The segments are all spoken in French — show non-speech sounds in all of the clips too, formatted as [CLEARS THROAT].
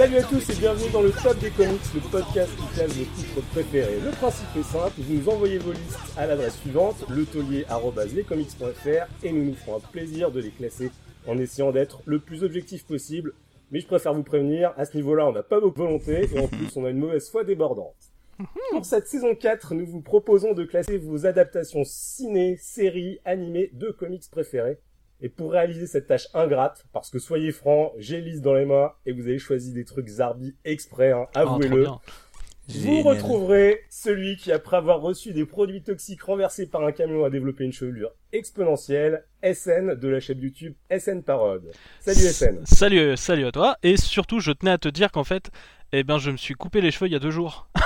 Salut à tous et bienvenue dans le Top des Comics, le podcast qui classe vos titres préférés. Le principe est simple, vous nous envoyez vos listes à l'adresse suivante, letaulier.lescomics.fr et nous nous ferons un plaisir de les classer en essayant d'être le plus objectif possible. Mais je préfère vous prévenir, à ce niveau-là, on n'a pas beaucoup de volonté et en plus on a une mauvaise foi débordante. [LAUGHS] Pour cette saison 4, nous vous proposons de classer vos adaptations ciné, séries, animées de comics préférés. Et pour réaliser cette tâche ingrate, parce que soyez francs, j'ai liste dans les mains et vous avez choisi des trucs zarbi exprès, hein, Ah, trop vous retrouverez celui qui, après avoir reçu des produits toxiques renversés par un camion, a développé une chevelure exponentielle, SN de la chaîne YouTube SN Parode. Salut SN. Salut, salut à toi. Et surtout, je tenais à te dire qu'en fait, eh ben, je me suis coupé les cheveux il y a deux jours. [LAUGHS]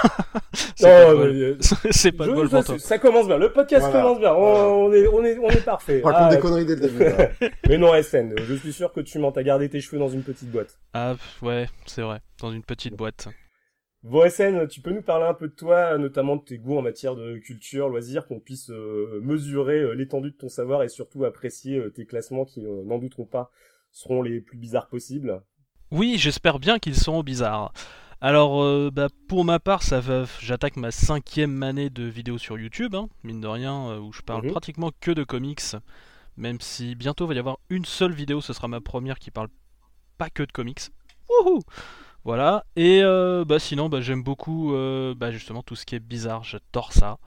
[LAUGHS] c'est pas, Oh, de bol. mais, euh, C'est pas de je- bol ça, pour toi. ça commence bien, le podcast Voilà. commence bien, on, on est, on est, on est parfait. Raconte Ah, des conneries dès le début. [LAUGHS] mais non SN, je suis sûr que tu mens, t'as gardé tes cheveux dans une petite boîte. Ah, ouais, c'est vrai. Dans une petite boîte. Bon SN, tu peux nous parler un peu de toi, notamment de tes goûts en matière de culture, loisirs, qu'on puisse euh, mesurer euh, l'étendue de ton savoir et surtout apprécier euh, tes classements qui, n'en douteront pas, seront les plus bizarres possibles. Oui, j'espère bien qu'ils seront bizarres. Alors, bah, pour ma part, ça va, j'attaque ma cinquième année de vidéos sur YouTube, hein, mine de rien, où je parle Mhm. pratiquement que de comics, même si bientôt va y avoir une seule vidéo, ce sera ma première qui parle pas que de comics. Wouhou Voilà, et euh, bah, sinon, bah, j'aime beaucoup euh, bah, justement tout ce qui est bizarre, j'adore ça.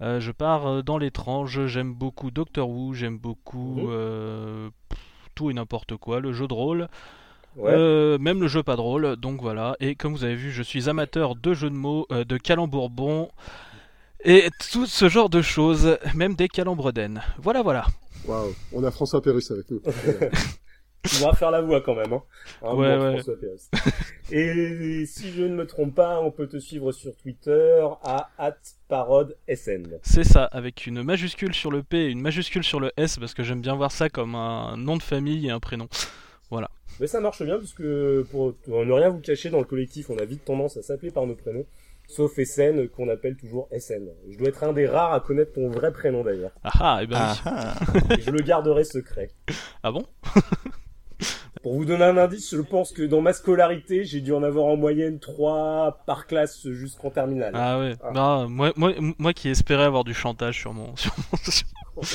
Euh, je pars dans l'étrange, j'aime beaucoup Doctor Who, j'aime beaucoup pff, tout et n'importe quoi, le jeu de rôle. Ouais. Euh, même le jeu pas drôle, donc voilà. Et comme vous avez vu, je suis amateur de jeux de mots, euh, de calembourbons et tout ce genre de choses, même des calembredaines. Voilà, voilà. Waouh. On a François Pérus avec nous. [LAUGHS] [LAUGHS] Tu devras faire la voix quand même, hein. Un Ouais, bon ouais. François Pérez. Et si je ne me trompe pas, on peut te suivre sur Twitter à @parodesn. C'est ça, avec une majuscule sur le P et une majuscule sur le S, parce que j'aime bien voir ça comme un nom de famille et un prénom. Mais ça marche bien parce que pour ne rien vous cacher dans le collectif, on a vite tendance à s'appeler par nos prénoms, sauf SN qu'on appelle toujours SN. Je dois être un des rares à connaître ton vrai prénom d'ailleurs. Ah ah, et ben bah oui. Ah, Et [LAUGHS] je le garderai secret. Ah bon? [LAUGHS] [LAUGHS] Pour vous donner un indice, je pense que dans ma scolarité, j'ai dû en avoir en moyenne 3 par classe jusqu'en terminale. Ah ouais. Ah. Bah, moi, moi, moi qui espérais avoir du chantage sur mon... [LAUGHS] Sur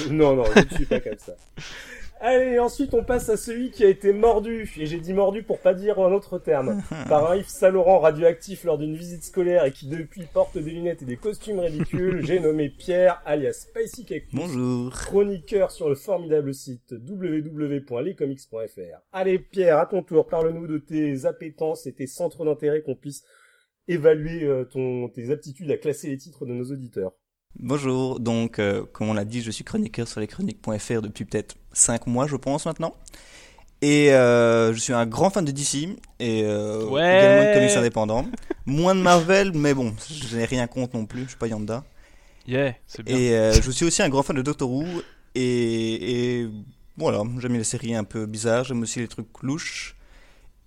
mon... Non, non, je ne suis pas comme ça. [LAUGHS] Allez, ensuite on passe à celui qui a été mordu, et j'ai dit mordu pour pas dire un autre terme, [LAUGHS] par un Yves Saint Laurent radioactif lors d'une visite scolaire et qui depuis porte des lunettes et des costumes ridicules, [LAUGHS] j'ai nommé Pierre alias Spicy Cactus, Bonjour. chroniqueur sur le formidable site www.lescomics.fr. Allez Pierre, à ton tour, parle-nous de tes appétences et tes centres d'intérêt qu'on puisse évaluer euh, ton, tes aptitudes à classer les titres de nos auditeurs. Bonjour. Donc, euh, comme on l'a dit, je suis chroniqueur sur leschroniques.fr depuis peut-être 5 mois, je pense, maintenant. Et euh, je suis un grand fan de DC et euh, Ouais. également de comics indépendants. Moins de Marvel, mais bon, je n'ai rien contre non plus, je suis pas Yanda. Yeah, c'est bien. Et euh, je suis aussi un grand fan de Doctor Who et, et voilà, j'aime les séries un peu bizarres, j'aime aussi les trucs louches.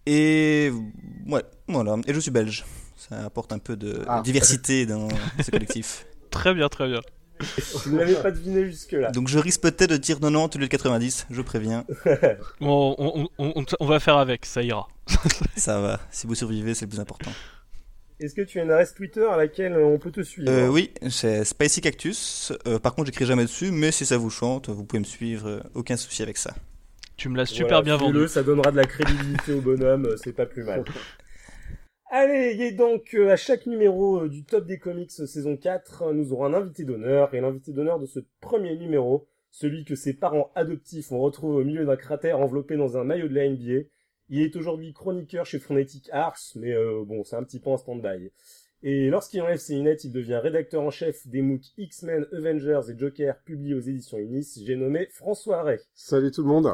Et ouais, voilà. Et je suis belge. Ça apporte un peu de Ah. diversité dans ce collectif. [LAUGHS] Très bien, très bien. Je ne l'avais pas deviné jusque-là. Donc je risque peut-être de dire 90 au lieu de 90, je préviens. [LAUGHS] Bon, on, on, on, on va faire avec, ça ira. [LAUGHS] Ça va, si vous survivez, c'est le plus important. Est-ce que tu as une adresse Twitter à laquelle on peut te suivre Euh, oui, c'est Spicy Cactus. Euh, par contre, j'écris jamais dessus, mais si ça vous chante, vous pouvez me suivre, euh, aucun souci avec ça. Tu me l'as super Voilà, bien vendu. Ça donnera de la crédibilité au bonhomme, c'est pas plus mal. [LAUGHS] Allez, et donc euh, à chaque numéro euh, du Top des Comics euh, saison 4, euh, nous aurons un invité d'honneur, et l'invité d'honneur de ce premier numéro, celui que ses parents adoptifs ont retrouvé au milieu d'un cratère enveloppé dans un maillot de la NBA. Il est aujourd'hui chroniqueur chez Phonetic Arts, mais euh, bon, c'est un petit peu en stand-by. Et lorsqu'il enlève ses lunettes, il devient rédacteur en chef des MOOC X-Men, Avengers et Joker publiés aux éditions Unis. J'ai nommé François Ray. Salut tout le monde.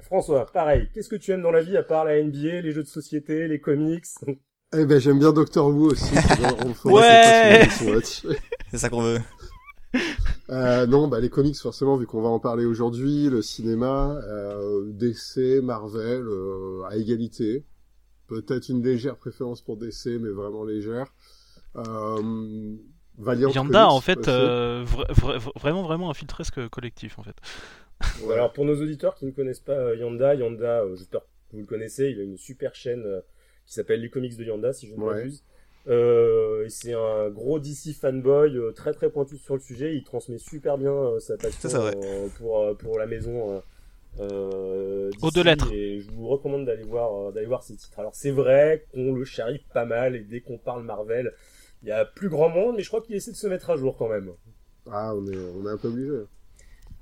François, pareil, qu'est-ce que tu aimes dans la vie à part la NBA, les jeux de société, les comics? Eh ben j'aime bien Doctor Who aussi. On Ouais. c'est ça qu'on veut. Euh, non, bah les comics forcément vu qu'on va en parler aujourd'hui, le cinéma, euh, DC, Marvel, euh, à égalité. Peut-être une légère préférence pour DC, mais vraiment légère. Euh, Valiant Yanda, Comics en fait, euh, vra- vra- vraiment, vraiment un filtresque collectif, en fait. Alors pour nos auditeurs qui ne connaissent pas euh, Yanda, Yanda, euh, Vous le connaissez, il a une super chaîne euh, qui s'appelle Les Comics de Yanda, si je ne Ouais. m'abuse. Euh, et c'est un gros DC fanboy, euh, très très pointu sur le sujet. Il transmet super bien euh, sa passion Ça, euh, pour euh, pour la maison. euh, euh, DC, deux lettres. Et je vous recommande d'aller voir euh, d'aller voir ces titres. Alors c'est vrai qu'on le charrie pas mal et dès qu'on parle Marvel, il y a plus grand monde, mais je crois qu'il essaie de se mettre à jour quand même. Ah, on est, on est un peu obligé.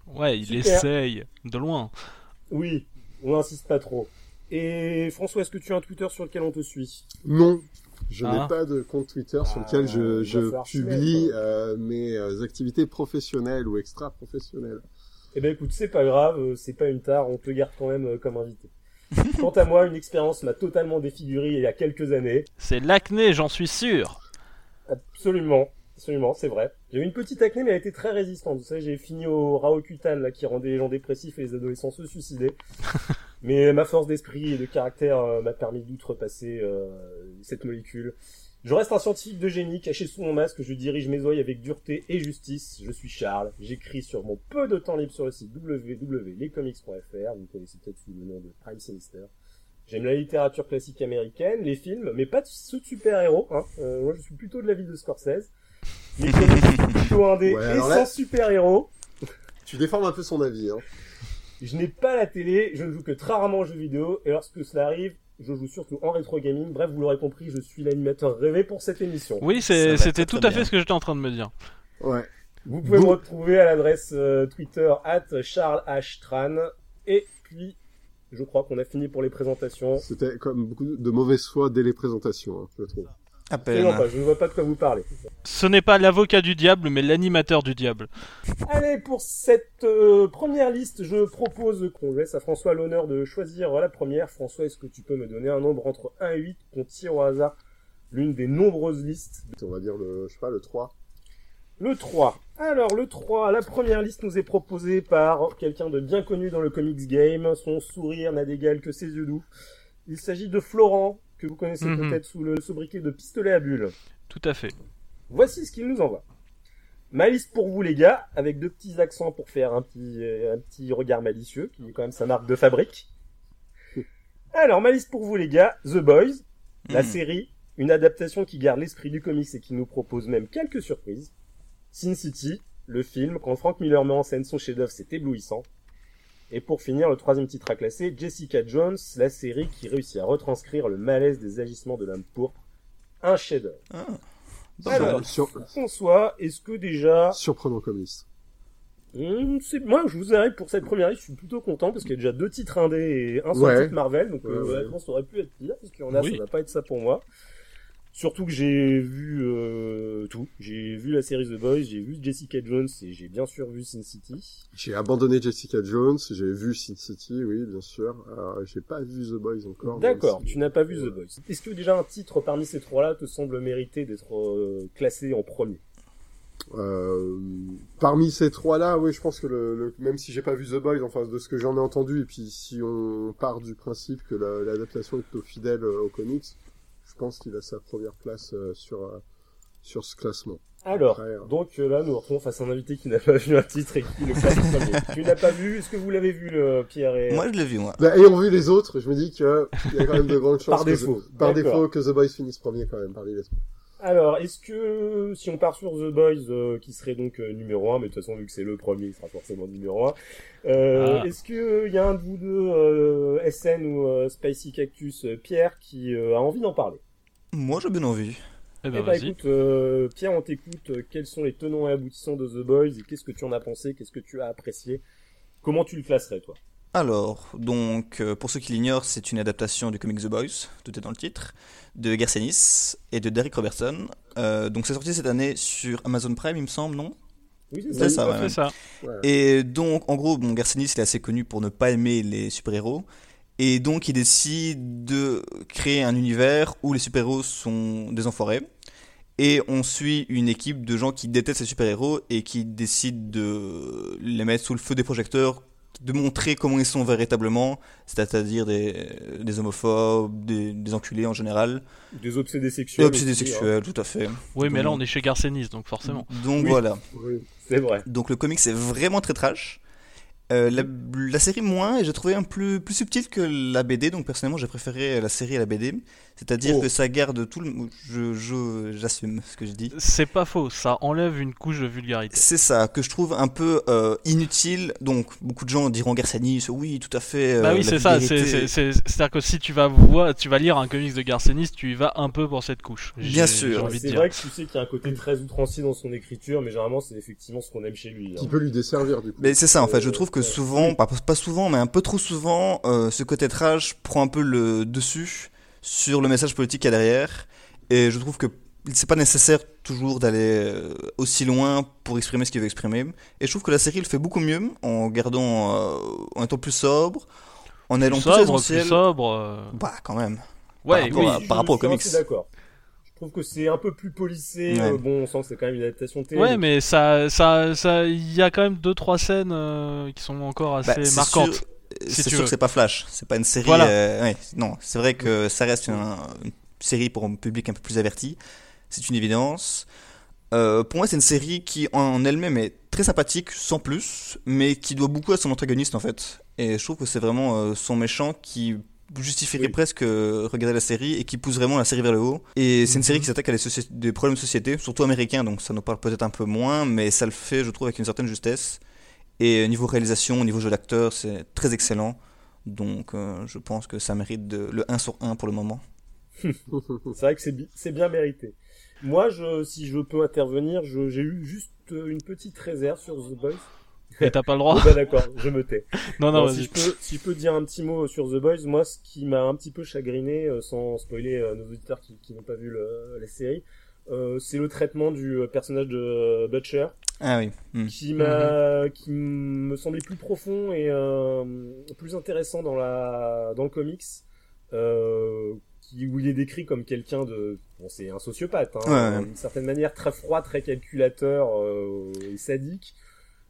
Ouais, il Super. essaye, de loin. Oui, on n'insiste pas trop. Et François, est-ce que tu as un Twitter sur lequel on te suit? Non, je Ah. n'ai pas de compte Twitter sur Ah, lequel je, je publie euh, mes euh, activités professionnelles ou extra-professionnelles. Eh ben écoute, c'est pas grave, euh, c'est pas une tare, on te garde quand même euh, comme invité. [LAUGHS] Quant à moi, une expérience m'a totalement défiguré il y a quelques années. C'est l'acné, j'en suis sûr. Absolument, absolument, c'est vrai. J'ai eu une petite acné, mais elle était très résistante. Vous savez, j'ai fini au Raokutan, là, qui rendait les gens dépressifs et les adolescents se suicider. [LAUGHS] mais ma force d'esprit et de caractère euh, m'a permis d'outrepasser euh, cette molécule. Je reste un scientifique de génie, caché sous mon masque, je dirige mes oeils avec dureté et justice. Je suis Charles, j'écris sur mon peu de temps libre sur le site www.lescomics.fr, vous me connaissez peut-être sous le nom de Prime Sinister. J'aime la littérature classique américaine, les films, mais pas de ceux de super-héros. Hein. Euh, moi, je suis plutôt de l'avis de Scorsese. Les comics [LAUGHS] plutôt Ouais, et sans là- super-héros. Tu déformes un peu son avis. Hein. Je n'ai pas la télé, je ne joue que très rarement aux jeux vidéo, et lorsque cela arrive, je joue surtout en rétro gaming. Bref, vous l'aurez compris, je suis l'animateur rêvé pour cette émission. Oui, c'était tout à fait bien. ce que j'étais en train de me dire. Ouais. Vous pouvez Vous- me retrouver à l'adresse euh, Twitter at Charles H. Tran. Et puis, je crois qu'on a fini pour les présentations. C'était comme beaucoup de mauvaise foi dès les présentations, hein, je trouve. À Et peine. non pas, je ne vois pas de quoi vous parler. Ce n'est pas l'avocat du diable, mais l'animateur du diable. Allez, pour cette euh, première liste, je propose qu'on laisse à François l'honneur de choisir la première. François, est-ce que tu peux me donner un nombre entre 1 et 8 qu'on tire au hasard? L'une des nombreuses listes On va dire le, je sais pas, le 3. Le 3. Alors, le 3, la première liste nous est proposée par quelqu'un de bien connu dans le comics game. Son sourire n'a d'égal que ses yeux doux. Il s'agit de Florent, que vous connaissez Mhm. peut-être sous le sobriquet de pistolet à bulles. Tout à fait. Voici ce qu'il nous envoie. Ma liste pour vous les gars, avec deux petits accents pour faire un petit, euh, un petit regard malicieux, qui est quand même sa marque de fabrique. [LAUGHS] Alors, ma liste pour vous les gars, The Boys, la Hmm. série, une adaptation qui garde l'esprit du comics et qui nous propose même quelques surprises. Sin City, le film, quand Frank Miller met en scène son chef-d'œuvre, c'est éblouissant. Et pour finir, le troisième titre à classer, Jessica Jones, la série qui réussit à retranscrire le malaise des agissements de l'homme pourpre. Un chef-d'œuvre. Ah. Alors, Sur- François, est-ce que déjà, surprenant comme liste. Hum, c'est moi je vous arrive pour cette première liste, je suis plutôt content parce qu'il y a déjà deux titres indés et un seul Ouais. titre Marvel, donc euh, Ouais, ouais. aurait pu être pire parce qu'il y en a, Oui. ça va pas être ça pour moi. Surtout que j'ai vu euh, tout, j'ai vu la série The Boys, j'ai vu Jessica Jones et j'ai bien sûr vu Sin City. J'ai abandonné Jessica Jones, j'ai vu Sin City, oui, bien sûr. Euh, j'ai pas vu The Boys encore. D'accord, si- tu n'as pas vu The Boys. Est-ce que déjà un titre parmi ces trois-là te semble mériter d'être euh, classé en premier? Euh, parmi ces trois-là, oui, je pense que le, le- même si j'ai pas vu The Boys, enfin de ce que j'en ai entendu, et puis si on part du principe que la- l'adaptation est plutôt fidèle euh, aux comics, je pense qu'il a sa première place euh, sur euh, sur ce classement. Alors, Après, euh, donc là nous retrouvons face à un invité qui n'a pas vu un titre et qui le classe premier. tu n'as pas vu, est-ce que vous l'avez vu le Pierre et... Moi, je l'ai vu, moi. Bah, ayant vu les autres, je me dis que il y a quand même de grandes chances Par que défaut. The- par défaut que The Boys finisse premier quand même les trois. Alors, est-ce que si on part sur The Boys, euh, qui serait donc euh, numéro 1, mais de toute façon vu que c'est le premier, il sera forcément numéro 1, euh, Ah. est-ce que il y a un de vous deux, euh, SN ou euh, Spicy Cactus, euh, Pierre, qui euh, a envie d'en parler? Moi, j'ai bien envie. Eh Eh ben bah vas-y. écoute, euh, Pierre, on t'écoute. Euh, Quels sont les tenants et aboutissants de The Boys? Et qu'est-ce que tu en as pensé? Qu'est-ce que tu as apprécié? Comment tu le classerais toi? Alors, donc, euh, pour ceux qui l'ignorent, c'est une adaptation du comic The Boys, tout est dans le titre, de Garcenis et de Derek Robertson. Euh, donc, c'est sorti cette année sur Amazon Prime, il me semble, non? Oui, c'est ça. ouais, ça. Et donc, en gros, bon, Garcenis, il est assez connu pour ne pas aimer les super-héros. Et donc, il décide de créer un univers où les super-héros sont des enfoirés. Et on suit une équipe de gens qui détestent les super-héros et qui décident de les mettre sous le feu des projecteurs, de montrer comment ils sont véritablement, c'est-à-dire des, des homophobes, des, des enculés en général, Des obsédés des sexuels. obsédés aussi, hein. sexuels, tout à fait. Oui, mais là on est chez Garcenis, donc forcément. Donc Oui. voilà. Oui. C'est vrai. Donc le comic c'est vraiment très trash. Euh, la, la série moins et j'ai trouvé un plus plus subtil que la BD donc personnellement j'ai préféré la série à la BD c'est-à-dire Oh. que ça garde tout le je je- j'assume ce que je dis C'est pas faux, ça enlève une couche de vulgarité. c'est ça que je trouve un peu euh, inutile donc beaucoup de gens diront Garcianis oui tout à fait euh, bah oui, c'est ça. c'est- vulgarité. c'est- c'est- C'est-à-dire que si tu vas voir, tu vas lire un comics de Garcenis, tu y vas un peu pour cette couche. J'ai- Bien sûr. J'ai envie de C'est dire. vrai que tu sais qu'il y a un côté très outrancier dans son écriture, mais généralement c'est effectivement ce qu'on aime chez lui. hein. Qui peut lui desservir, du coup. Mais c'est ça en fait, je Euh, trouve que souvent, pas, pas souvent, mais un peu trop souvent, euh, ce côté trash prend un peu le dessus sur le message politique qu'il y a derrière. Et je trouve que c'est pas nécessaire toujours d'aller euh, aussi loin pour exprimer ce qu'il veut exprimer. Et je trouve que la série le fait beaucoup mieux en gardant, euh, en étant plus sobre, en allant plus à sobre, l'essentiel. plus sobre. euh, Bah quand même. Ouais, rapport oui. à- par rapport aux Je comics. assez d'accord. Je trouve que c'est un peu plus polissé. Ouais. euh, bon, on sent que c'est quand même une adaptation télé. Ouais, donc mais ça, ça, ça, il y a quand même deux trois scènes euh, qui sont encore assez Bah, c'est marquantes. sûr- si C'est sûr veux. que c'est pas Flash, c'est pas une série. Voilà. euh, ouais, non, c'est vrai que ça reste une, une série pour un public un peu plus averti. C'est une évidence. Euh, pour moi, c'est une série qui en elle-même est très sympathique, sans plus, mais qui doit beaucoup à son antagoniste en fait. Et je trouve que c'est vraiment euh, son méchant qui justifierait Oui. presque regarder la série et qui pousse vraiment la série vers le haut. Et c'est une série qui s'attaque à des, des problèmes de société, surtout américains, donc ça nous parle peut-être un peu moins, mais ça le fait, je trouve, avec une certaine justesse. Et au niveau réalisation, au niveau jeu d'acteur, c'est très excellent. Donc euh, je pense que ça mérite de, le 1 sur 1 pour le moment. [LAUGHS] C'est vrai que c'est bi- c'est bien mérité. Moi, je, si je peux intervenir, j'ai eu juste euh, une petite réserve sur The Boys. Et t'as pas le [LAUGHS] Oh, droit. bah d'accord, je me tais. [LAUGHS] Non, non, si, je peux, si je peux dire un petit mot sur The Boys, moi, ce qui m'a un petit peu chagriné, euh, sans spoiler euh, nos auditeurs qui, qui n'ont pas vu le- la série, euh, c'est le traitement du euh, personnage de euh, Butcher, Ah oui. Hmm. qui m'a, qui me semblait plus profond et euh, plus intéressant dans la, dans le comics, euh, qui, où il est décrit comme quelqu'un de, bon, c'est un sociopathe, hein, Ouais, d'une certaine manière très froid, très calculateur euh, et sadique.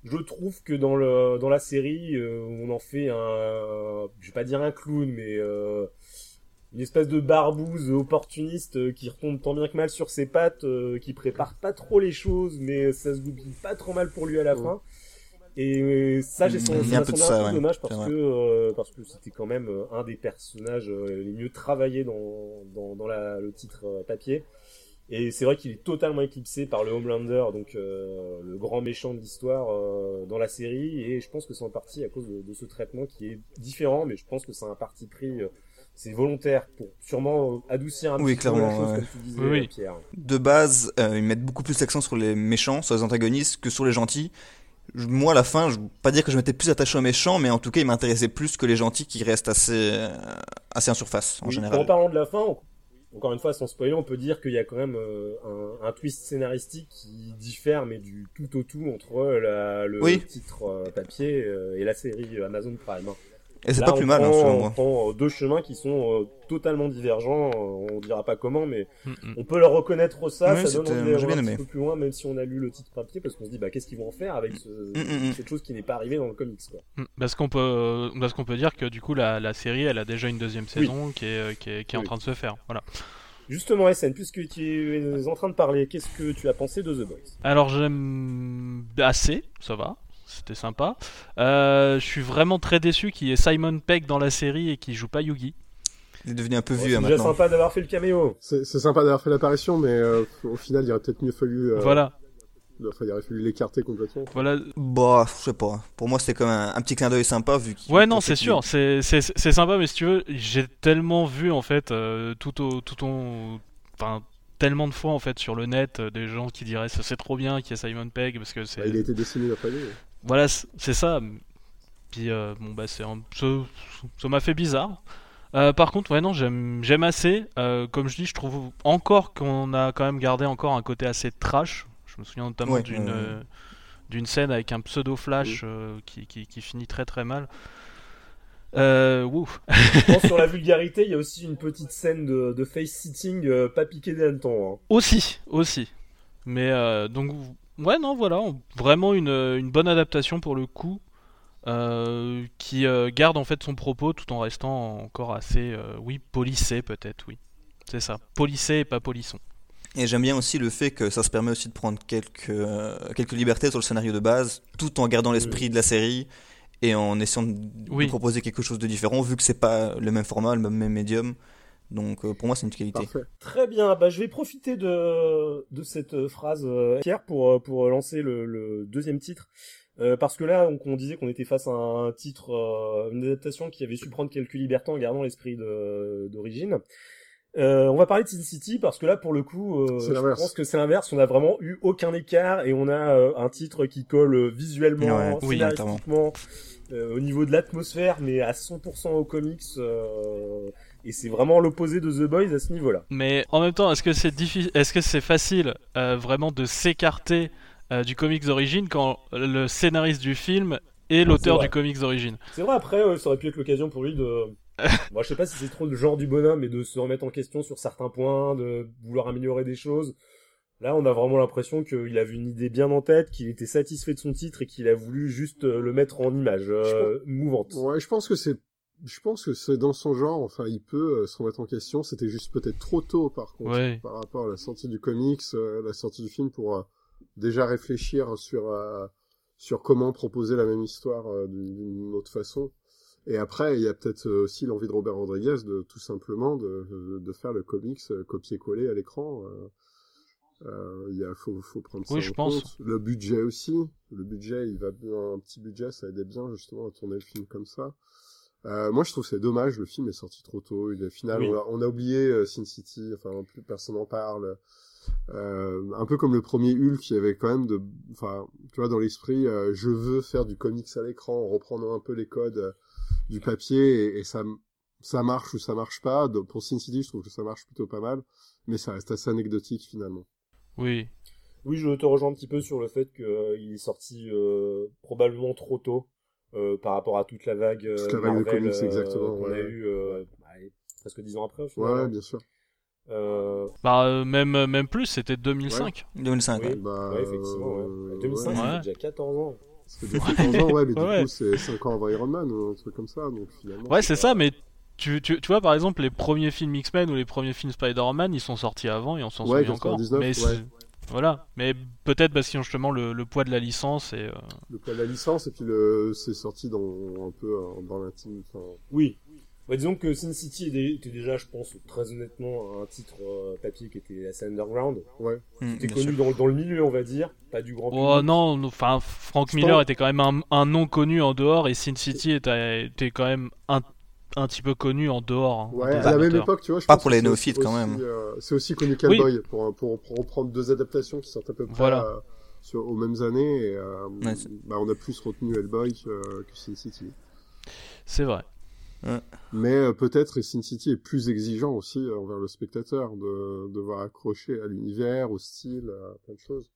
Je trouve que dans le dans la série, on en fait un, je vais pas dire un clown, mais euh, une espèce de barbouze opportuniste euh, qui retombe tant bien que mal sur ses pattes, euh, qui prépare pas trop les choses, mais ça se goupille pas trop mal pour lui à la fin. Et ça, j'ai son, un peu de ça, ouais. dommage parce que euh, parce que c'était quand même euh, un des personnages les mieux travaillés dans dans, dans la, le titre papier. Et c'est vrai qu'il est totalement éclipsé par le Homelander, donc euh, le grand méchant de l'histoire euh, dans la série. Et je pense que c'est en partie à cause de, de ce traitement qui est différent, mais je pense que c'est un parti pris, euh, c'est volontaire pour sûrement euh, adoucir un Oui, petit peu la chose, ouais. comme tu disais, Oui. Pierre. De base, euh, ils mettent beaucoup plus l'accent sur les méchants, sur les antagonistes, que sur les gentils. Je- Moi, à la fin, je veux pas dire que je m'étais plus attaché aux méchants, mais en tout cas, ils m'intéressaient plus que les gentils qui restent assez, euh, assez en surface, en Oui, général. En parlant de la fin, on- encore une fois, sans spoiler, on peut dire qu'il y a quand même euh, un, un twist scénaristique qui diffère, mais du tout au tout entre la, le Oui. titre euh, papier euh, et la série Amazon Prime. Hein. Et c'est pas on plus mal, hein, prend, selon on moi. prend, euh, deux chemins qui sont euh, totalement divergents. euh, on dira pas comment, mais Mm, mm. on peut leur reconnaître ça. Ouais, ça donne envie d'aller un petit peu plus loin, même si on a lu le titre papier, parce qu'on se dit bah qu'est-ce qu'ils vont en faire avec ce, mm, cette chose qui n'est pas arrivée dans le comics. Quoi. Parce qu'on peut, parce qu'on peut dire que du coup la, la série, elle a déjà une deuxième Oui. saison qui est, qui est, qui est en Oui. train de se faire. Voilà. Justement, SN, puisque tu es en train de parler, qu'est-ce que tu as pensé de The Boys? Alors j'aime assez, ça va, c'était sympa. Euh, je suis vraiment très déçu qu'il y ait Simon Pegg dans la série et qu'il joue pas Yugi. Il est devenu un peu vieux C'est hein, déjà maintenant. sympa d'avoir fait le caméo. C'est c'est sympa d'avoir fait l'apparition, mais euh, au final, il aurait peut-être mieux fallu, euh, Voilà, enfin, il aurait fallu l'écarter complètement. voilà. Bah, je sais pas. Pour moi, c'était comme un, un petit clin d'œil sympa vu. Ouais, non, c'est sûr, c'est c'est c'est sympa, mais si tu veux, j'ai tellement vu en fait euh, tout au tout au, enfin tellement de fois en fait sur le net euh, des gens qui diraient c'est trop bien qu'il y ait Simon Pegg parce que c'est Bah, il a été dessiné après lui. Voilà c'est ça. Puis euh, bon bah c'est un... ça m'a fait bizarre. Euh, par contre ouais non j'aime assez. Euh, comme je dis je trouve encore qu'on a quand même gardé encore un côté assez trash. Je me souviens notamment Ouais, d'une euh, d'une scène avec un pseudo flash euh, qui, qui, qui finit très très mal. Euh, ouh. Je pense sur la [LAUGHS] vulgarité, il y a aussi une petite scène de, de face-sitting euh, pas piqué des hannetons. Hein. aussi aussi. Mais euh, donc ouais non voilà on- vraiment une, une bonne adaptation pour le coup euh, qui euh, garde en fait son propos tout en restant encore assez euh, oui polissé peut-être oui c'est ça polissé et pas polisson Et j'aime bien aussi le fait que ça se permet aussi de prendre quelques, euh, quelques libertés sur le scénario de base, tout en gardant l'esprit de la série. et en essayant de, Oui. de proposer quelque chose de différent, vu que c'est pas le même format, le même médium. Donc euh, pour moi, c'est une qualité. Parfait. Très bien, bah, je vais profiter de, de cette euh, phrase euh, Pierre pour, euh, pour lancer le, le deuxième titre. Euh, parce que là, on, on disait qu'on était face à un titre, euh, une adaptation qui avait su prendre quelques libertés en gardant l'esprit de- d'origine. Euh, on va parler de Sin City parce que là, pour le coup, euh, je pense que c'est l'inverse. On a vraiment eu aucun écart et on a euh, un titre qui colle visuellement, Ouais, oui, scénaristiquement, euh, au niveau de l'atmosphère, mais à 100% au comics. Et c'est vraiment l'opposé de The Boys à ce niveau-là. Mais en même temps, est-ce que c'est difficile, est-ce que c'est facile euh, vraiment de s'écarter euh, du comics d'origine quand le scénariste du film est l'auteur du comics d'origine? C'est vrai, après, euh, ça aurait pu être l'occasion pour lui de... [LAUGHS] Moi, je sais pas si c'est trop le genre du bonhomme, mais de se remettre en question sur certains points, de vouloir améliorer des choses. Là, on a vraiment l'impression qu'il avait une idée bien en tête, qu'il était satisfait de son titre et qu'il a voulu juste euh, le mettre en image euh, mouvante. Ouais, je pense que c'est, je pense que c'est dans son genre. Enfin, il peut euh, se remettre en question. C'était juste peut-être trop tôt, par contre, Ouais. par rapport à la sortie du comics, euh, la sortie du film, pour euh, déjà réfléchir sur sur comment proposer la même histoire d'une autre façon. Et après, il y a peut-être aussi l'envie de Robert Rodriguez de tout simplement de, de, faire le comics copier-coller à l'écran. il y a, faut, faut prendre ça en pense. compte. Le budget aussi. Le budget, il va bien, un petit budget, ça aidait bien justement à tourner le film comme ça. Euh, moi, je trouve que c'est dommage. Le film est sorti trop tôt. Il est final. Oui. On, a, on a oublié euh, Sin City. Enfin, plus personne n'en parle. Euh, un peu comme le premier Hulk, il y avait quand même de, enfin, tu vois, dans l'esprit, euh, je veux faire du comics à l'écran en reprenant un peu les codes euh, du papier et, et ça, ça marche ou ça marche pas. Donc, pour Sin City, je trouve que ça marche plutôt pas mal, mais ça reste assez anecdotique finalement. Oui. Oui, je te rejoins un petit peu sur le fait qu'il est sorti euh, probablement trop tôt par rapport à toute la vague, euh, Toute la vague de Marvel, comics, euh, exactement, qu'on a eu euh, allez, presque dix ans après. au Ouais, final. ouais, bien sûr. Euh, Bah euh, même même plus, c'était 2005. 2005. Oui. ouais. Bah, ouais, effectivement. euh, Ouais. 2005, ouais. ça Ouais. fait déjà 14 ans. Ça fait déjà 14 ans, ouais, mais du Ouais. coup, c'est 5 ans avant Iron Man ou un truc comme ça, donc finalement. Ouais, c'est ça, mais tu, tu, tu vois par exemple les premiers films X-Men ou les premiers films Spider-Man, ils sont sortis avant et on s'en Ouais, souvient encore. 99, Mais voilà, mais peut-être parce qu'ils ont justement le, le poids de la licence et euh, Le poids de la licence, et puis le, c'est sorti dans, un peu euh, dans l'intime, enfin, Oui. Bah, disons que Sin City était déjà, je pense, très honnêtement, un titre euh, papier qui était assez underground. ouais. C'était bien connu dans, dans le milieu, on va dire, pas du grand Oh public. non, enfin Frank Miller pense- était quand même un, un nom connu en dehors et Sin City était, était quand même un, un petit peu connu en dehors. hein, Ouais, des à la même époque, tu vois, je Pas pense pour les néophytes, aussi- quand même. euh, c'est aussi connu qu'Hellboy, pour, pour, pour reprendre deux adaptations qui sortent à peu près Voilà. euh, sur, aux mêmes années, et euh, Ouais, bah, on a plus retenu Hellboy que, que Sin City. C'est vrai. Mais euh, peut-être Sin City est plus exigeant aussi euh, envers le spectateur, de devoir accrocher à l'univers, au style, à plein de choses.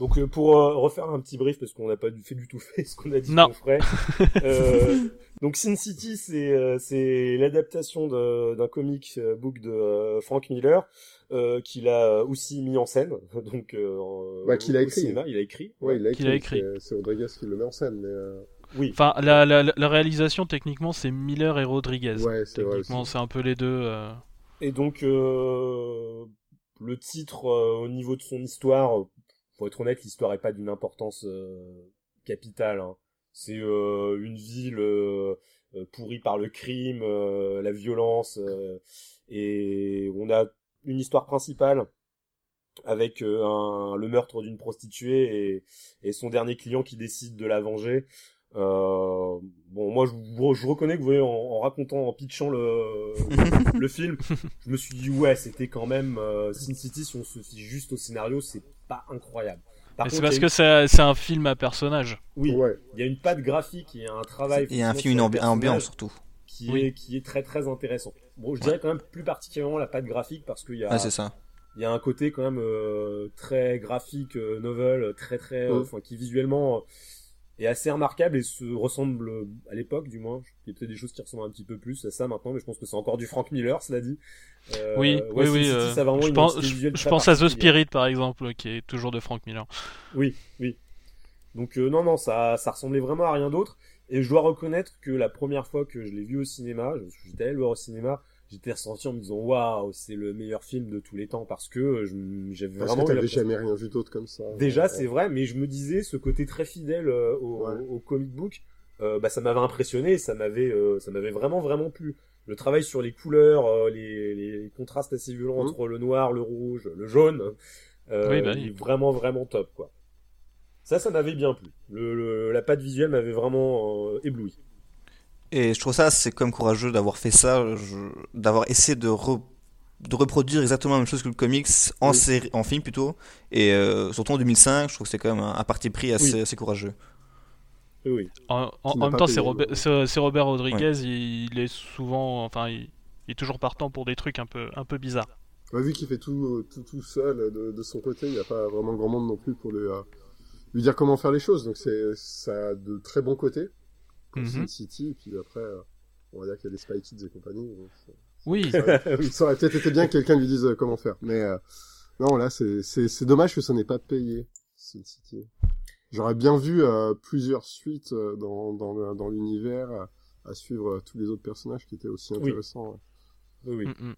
Donc euh, pour euh, refaire un petit brief parce qu'on n'a pas du, fait du tout fait [LAUGHS] ce qu'on a dit qu'on ferait. [LAUGHS] euh, donc Sin City c'est euh, c'est l'adaptation de- d'un comic euh, book de euh, Frank Miller euh, qu'il a aussi mis en scène [LAUGHS] donc euh, Bah, qu'il a écrit. cinéma, il a écrit. Ouais, il a Qu'il écrit. a écrit. c'est- Rodriguez qui le met en scène, mais euh, Oui. Enfin, la, la, la réalisation techniquement c'est Miller et Rodriguez. ouais, c'est techniquement c'est un peu les deux. euh, Et donc euh, le titre euh, au niveau de son histoire, euh, pour être honnête, l'histoire est pas d'une importance euh, capitale. hein. C'est euh, une ville euh, pourrie par le crime, la violence, et on a une histoire principale avec un, le meurtre d'une prostituée et, et son dernier client qui décide de la venger. Euh, bon, moi, je, je reconnais que vous voyez, en, en racontant, en pitchant le, [LAUGHS] le film, je me suis dit ouais, c'était quand même euh, Sin City. Si on se fie juste au scénario, c'est pas incroyable. C'est parce il y a que c'est c'est un film à personnage. oui, Ouais. il y a une patte graphique et un travail. Il y a un film, une ambiance surtout. qui Oui. est qui est très très intéressant. Bon, je dirais quand même plus particulièrement la patte graphique parce qu'il y a Ouais, c'est ça. il y a un côté quand même euh, très graphique, euh, novel, très très, euh, qui visuellement euh, est assez remarquable et se ressemble euh, à l'époque du moins. Il y a peut-être des choses qui ressemblent un petit peu plus à ça maintenant, mais je pense que c'est encore du Frank Miller, cela dit. Euh, oui, ouais, oui, oui. Euh, ça je pense, je, pense à The. Spirit par exemple, qui est toujours de Frank Miller. Oui, oui. Donc euh, non, non, ça, ça ressemblait vraiment à rien d'autre. Et je dois reconnaître que la première fois que je l'ai vu au cinéma, j'étais allé le voir au cinéma, j'étais ressenti en me disant waouh, c'est le meilleur film de tous les temps parce que euh, je- j'avais vraiment que t'avais jamais rien vu d'autre comme ça. Déjà, Ouais. c'est vrai, mais je me disais ce côté très fidèle euh, au, Ouais. au comic book. euh, bah, ça m'avait impressionné, ça m'avait, euh, ça m'avait vraiment vraiment plu. Le travail sur les couleurs, euh, les, les contrastes assez violents Mhm. entre le noir, le rouge, le jaune, euh, Oui, bah oui. vraiment vraiment top quoi. Ça, ça m'avait bien plu. Le, le- la patte visuelle m'avait vraiment euh, ébloui. Et je trouve ça, c'est quand même courageux d'avoir fait ça, je- d'avoir essayé de, re- de reproduire exactement la même chose que le comics en, Oui. série, en film plutôt. Et euh, surtout en 2005, je trouve que c'est quand même un, un parti pris assez, Oui. assez courageux. Oui. En, même temps, c'est Robert, Rodriguez, il, il est souvent, enfin, il, il est toujours partant pour des trucs un peu, un peu bizarres. Ouais, vu qu'il fait tout, tout, tout seul de, de son côté, il n'y a pas vraiment grand monde non plus pour lui, euh, lui dire comment faire les choses. Donc c'est ça a de très bons côtés, comme. Sin City, et puis après, euh, on va dire qu'il y a les Spy Kids et compagnie. donc Oui, ça, aurait, [LAUGHS] ça aurait peut-être été bien que quelqu'un lui dise euh, comment faire. Mais euh, non, là, c'est dommage que ça n'ait pas payé, Sin City. J'aurais bien vu euh, plusieurs suites euh, dans, dans, le- dans l'univers euh, à suivre euh, tous les autres personnages qui étaient aussi Oui. intéressants. ouais. Oui, oui. Mm, mm.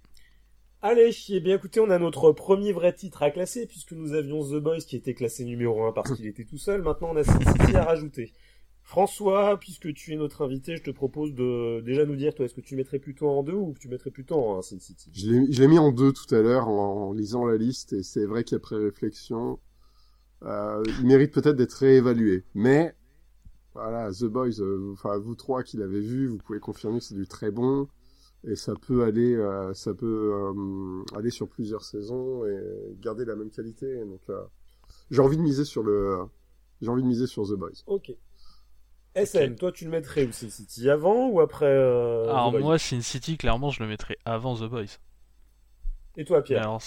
Allez, eh bien écoutez, on a notre premier vrai titre à classer, puisque nous avions The Boys qui était classé numéro 1 parce qu'il était tout seul. Maintenant, on a Sin City à rajouter. François, puisque tu es notre invité, je te propose de déjà nous dire, toi, est-ce que tu mettrais plutôt en 2 ou que tu mettrais plutôt en 1 Sin City? Je l'ai mis en deux tout à l'heure en, en lisant la liste et c'est vrai qu'après réflexion, euh, il mérite peut-être d'être réévalué. Mais voilà, The Boys, euh, enfin vous trois qui l'avez vu, vous pouvez confirmer que c'est du très bon et ça peut aller, euh, ça peut aller sur plusieurs saisons et garder la même qualité. Donc j'ai envie de miser sur le, j'ai envie de miser sur The Boys. Ok. SM, toi, tu le mettrais où Sin City Avant ou après euh, Alors The Boys? moi, Sin City, clairement, je le mettrais avant The Boys. Et toi, Pierre? Alors,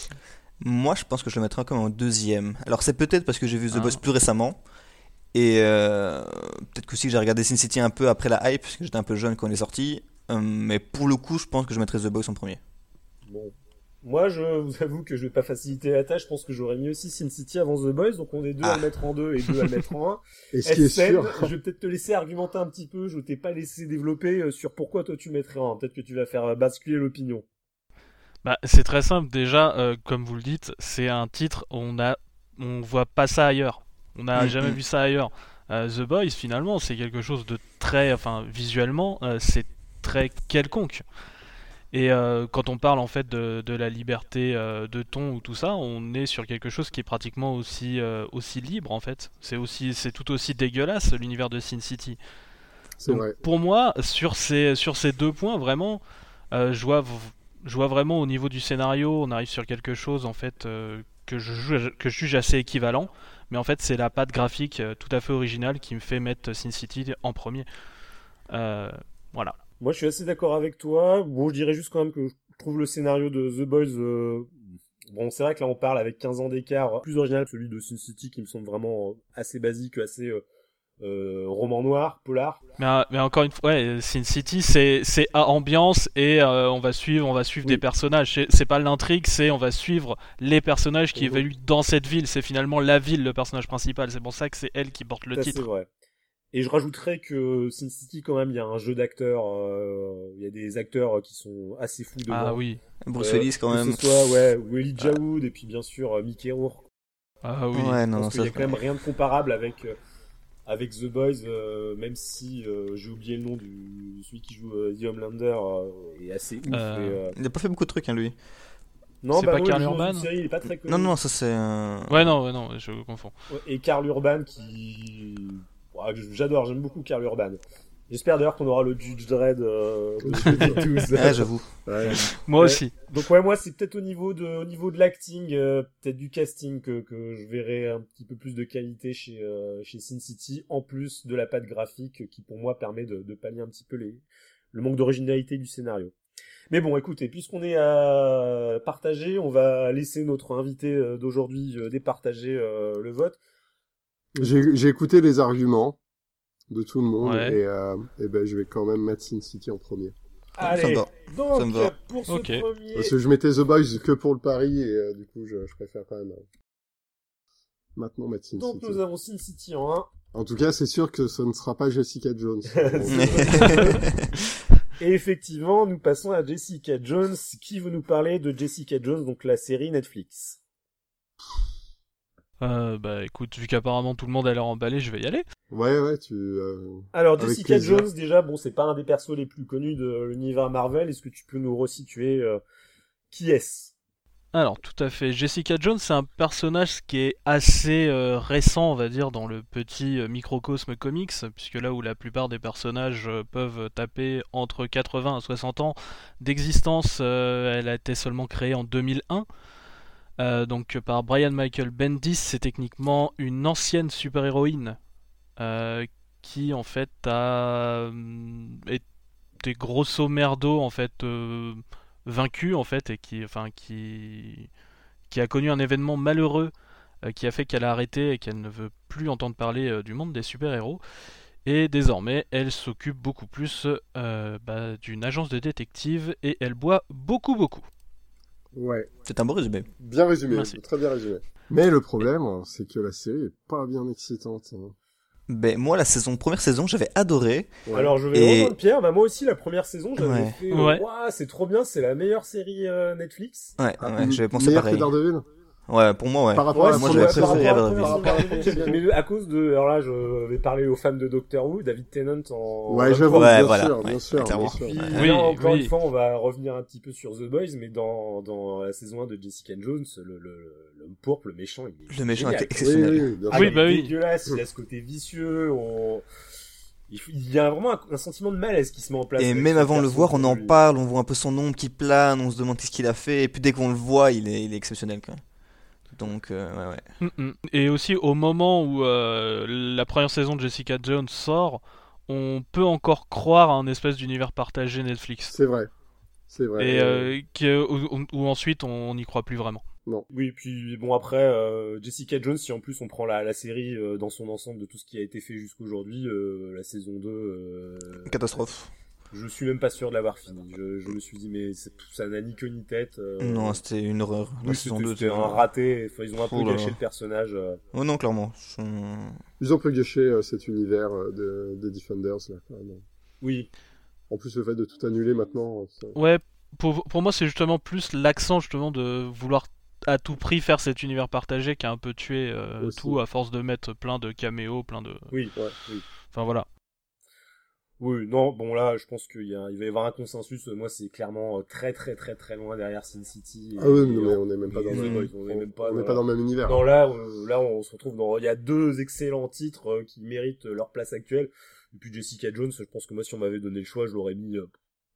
Moi, je pense que je le mettrais comme en deuxième. Alors, c'est peut-être parce que j'ai vu The Ah. Boys plus récemment. Et euh, peut-être que aussi que j'ai regardé Sin City un peu après la hype, parce que j'étais un peu jeune quand il est sorti. Euh, mais pour le coup, je pense que je mettrais The Boys en premier. Bon. Moi, je vous avoue que je vais pas faciliter la tâche. Je pense que j'aurais mis aussi Sin City avant The Boys. Donc, on est deux à Ah. le mettre en 2 et deux à le mettre en 1. [LAUGHS] Et ce qui est sûr, je vais peut-être te laisser argumenter un petit peu. Je t'ai pas laissé développer euh, sur pourquoi toi tu mettrais en 1. Peut-être que tu vas faire euh, basculer l'opinion. Bah, c'est très simple déjà, euh, comme vous le dites, c'est un titre, on a, on voit pas ça ailleurs. On n'a Mm, jamais mm. vu ça ailleurs. Euh, The Boys, finalement, c'est quelque chose de très, enfin, visuellement, euh, c'est très quelconque. Et euh, quand on parle en fait de, de la liberté euh, de ton ou tout ça, on est sur quelque chose qui est pratiquement aussi, euh, aussi libre en fait. C'est aussi, c'est tout aussi dégueulasse l'univers de Sin City. c'est Donc, vrai. Pour moi, sur ces, sur ces deux points, vraiment, je, vois, je vois vraiment au niveau du scénario, on arrive sur quelque chose en fait que, je juge, que je juge assez équivalent. Mais en fait, c'est la patte graphique tout à fait originale qui me fait mettre Sin City en premier. Voilà. Moi, je suis assez d'accord avec toi. Bon, je dirais juste quand même que je trouve le scénario de The Boys. euh, Bon, c'est vrai que là, on parle avec 15 ans d'écart, plus original que celui de Sin City, qui me semble vraiment euh, assez basique, assez euh, euh, roman noir, polar. Mais, euh, mais encore une fois, ouais, Sin City, c'est c'est à ambiance et euh, on va suivre, on va suivre Oui. des personnages. C'est- pas l'intrigue, c'est on va suivre les personnages qui évoluent dans cette ville. C'est finalement la ville le personnage principal. C'est pour ça que c'est elle qui porte le Ça, c'est titre. vrai. Et je rajouterais que Sin City, quand même, il y a un jeu d'acteurs. euh, Il y a des acteurs qui sont assez fous dedans. Ah oui, Bruce Euh, Willis, quand que même. ce soit, ouais, ou Elijah Wood, et puis bien sûr euh, Mickey Rourke. ah oui. Ouais, non, ça. qu'il y a quand même rien de comparable avec euh, avec The Boys, euh, même si euh, j'ai oublié le nom du celui qui joue euh, The Homelander euh, est assez ouf. Euh, et, euh, Il a pas fait beaucoup de trucs, hein, lui. Non, c'est bah pas dans Urban une série, il est pas très connu. Non, non, ça c'est un. Ouais, non, ouais, non, je confonds. Et Karl Urban qui, Ouais, j'adore, j'aime beaucoup Karl Urban. J'espère d'ailleurs qu'on aura le Judge Dredd euh, de 2012. [LAUGHS] Ah, j'avoue. Ouais. Moi Ouais. aussi. Donc ouais, moi c'est peut-être au niveau de au niveau de l'acting, euh, peut-être du casting que que je verrai un petit peu plus de qualité chez euh, chez Sin City, en plus de la patte graphique qui pour moi permet de, de pallier un petit peu les le manque d'originalité du scénario. Mais bon, écoutez, puisqu'on est à partager, on va laisser notre invité euh, d'aujourd'hui euh, départager euh, le vote. J'ai j'ai écouté les arguments de tout le monde Ouais. et, euh, et ben je vais quand même mettre Sin City en premier. Allez, Ça me va. donc Ça me va. pour ce premier, Parce que je mettais The Boys que pour le pari et euh, du coup je, je préfère quand même euh, maintenant mettre Sin donc City. nous avons Sin City en 1. En tout cas, c'est sûr que ce ne sera pas Jessica Jones. [LAUGHS] [LAUGHS] Et effectivement, nous passons à Jessica Jones. Qui veut nous parler de Jessica Jones, donc la série Netflix Euh, bah écoute, vu qu'apparemment tout le monde a l'air emballé, je vais y aller. Ouais, ouais, tu. euh, Alors Avec Jessica plaisir. Jones, déjà, bon, c'est pas un des persos les plus connus de l'univers Marvel. Est-ce que tu peux nous resituer euh, qui est-ce? Alors, tout à fait. Jessica Jones, c'est un personnage qui est assez euh, récent, on va dire, dans le petit euh, microcosme comics, puisque là où la plupart des personnages euh, peuvent taper entre 80 à 60 ans d'existence, euh, elle a été seulement créée en 2001. Euh, donc euh, par Brian Michael Bendis, c'est techniquement une ancienne super-héroïne euh, qui en fait a euh, été grosso merdo en fait euh, vaincu en fait et qui enfin qui qui a connu un événement malheureux euh, qui a fait qu'elle a arrêté et qu'elle ne veut plus entendre parler euh, du monde des super-héros et désormais elle s'occupe beaucoup plus euh, bah, d'une agence de détective et elle boit beaucoup beaucoup. Ouais. C'est un beau résumé. Bien résumé, Merci. très bien résumé. Mais le problème, c'est que la série est pas bien excitante. hein. Ben, moi, la saison, première saison, j'avais adoré. Ouais. Alors je vais Et- rejoindre Pierre. Bah moi aussi la première saison, j'avais Ouais. fait. Ouais. Ouah, c'est trop bien, c'est la meilleure série euh, Netflix. Ouais, Ah, ouais, j'avais pensé pareil. que Daredevil Ouais, pour moi, ouais. Par rapport Ouais, à moi, j'avais préféré à bien. [LAUGHS] Mais à cause de, alors là, je vais parler aux fans de Doctor Who, David Tennant en. Ouais, j'avoue, Ouais, bien voilà, sûr, ouais, bien sûr, bien sûr. Puis Ouais. là, Oui, encore oui. une fois, on va revenir un petit peu sur The Boys, mais dans, dans la saison 1 de Jessica Jones, le, le, l'homme pourpre, le méchant, il est Le méchant était exceptionnel. oui, bien Ah. Oui, il bah est oui. dégueulasse, il a ce côté vicieux, on... il, y a vraiment un, un sentiment de malaise qui se met en place. Et même avant de le voir, on en parle, on voit un peu son ombre qui plane, on se demande qu'est-ce qu'il a fait, et puis dès qu'on le voit, il est, il est exceptionnel, quoi. Donc, euh, ouais, ouais. Mm, mm. Et aussi au moment où euh, la première saison de Jessica Jones sort, on peut encore croire à un espèce d'univers partagé Netflix. C'est vrai. C'est vrai. Et euh, que- où, où ensuite on n'y croit plus vraiment. Oui, puis bon après euh, Jessica Jones, si en plus on prend la, la série euh, dans son ensemble de tout ce qui a été fait jusqu'aujourd'hui, euh, la saison 2, euh, Catastrophe. Je suis même pas sûr de l'avoir fini. Je, je me suis dit mais ça n'a ni queue ni tête. euh, Non, c'était une horreur. La oui, saison c'était 2, c'était un raté. Enfin, ils ont un peu là gâché le personnage. euh. Oh non, clairement. Je- Ils ont peu gâché euh, cet univers euh, de, des Defenders, là, quand même. Oui, En plus, le fait de tout annuler maintenant, ça- Ouais, pour, pour moi c'est justement plus l'accent justement de vouloir à tout prix faire cet univers partagé qui a un peu tué euh, tout à force de mettre plein de caméos, plein de... oui, Ouais. oui. Enfin voilà. Oui, non, bon là, je pense qu'il y a, il va y avoir un consensus. Moi, c'est clairement euh, très, très, très, très loin derrière Sin City. Ah oui, mais on n'est même pas dans le on même pas, on n'est dans pas dans le même univers. Non, là, euh, là, on se retrouve dans. Il y a deux excellents titres euh, qui méritent leur place actuelle. Et puis Jessica Jones, je pense que moi, si on m'avait donné le choix, je l'aurais mis, euh,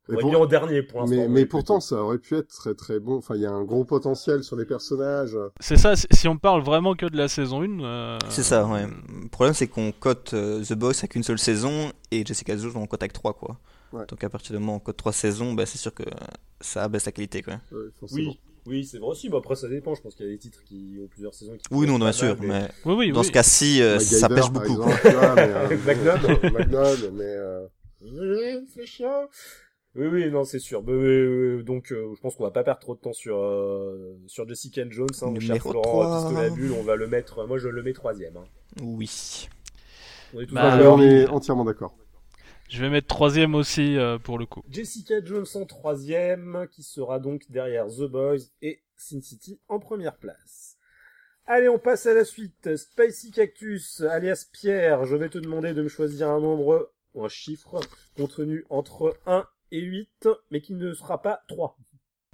Mais pour- en dernier pour l'instant. Mais, mais pourtant, ça aurait pu être très très bon. Enfin, il y a un gros potentiel sur les personnages. C'est ça, si on parle vraiment que de la saison 1... euh, C'est ça, ouais. Le problème, c'est qu'on cote euh, The Boys avec une seule saison, et Jessica Jones, on cote avec trois, quoi. Ouais. Donc à partir du moment où on cote trois saisons, bah, c'est sûr que ça abaisse la qualité, quoi. Ouais. Oui, oui, c'est vrai aussi. Mais après, ça dépend. Je pense qu'il y a des titres qui ont plusieurs saisons. Qui Oui, non, bien sûr, mal, mais Oui, oui, dans oui. ce cas-ci, euh, ça pêche beaucoup. exemple, tu vois, mais, euh, [LAUGHS] Magnum. [LAUGHS] Magnum, mais euh, Oui. Oui, non, c'est sûr. Oui, donc, euh, je pense qu'on va pas perdre trop de temps sur euh, sur Jessica Jones. Hein, mon cher Numéro Florent trois. Pistolabule, on va le mettre. Moi, je le mets troisième. Hein. Oui. On est tous Bah, on est entièrement d'accord. Je vais mettre troisième aussi euh, pour le coup. Jessica Jones en troisième, qui sera donc derrière The Boys et Sin City en première place. Allez, on passe à la suite. Spicy Cactus, alias Pierre, je vais te demander de me choisir un nombre ou un chiffre contenu entre 1 et 8, mais qui ne sera pas 3.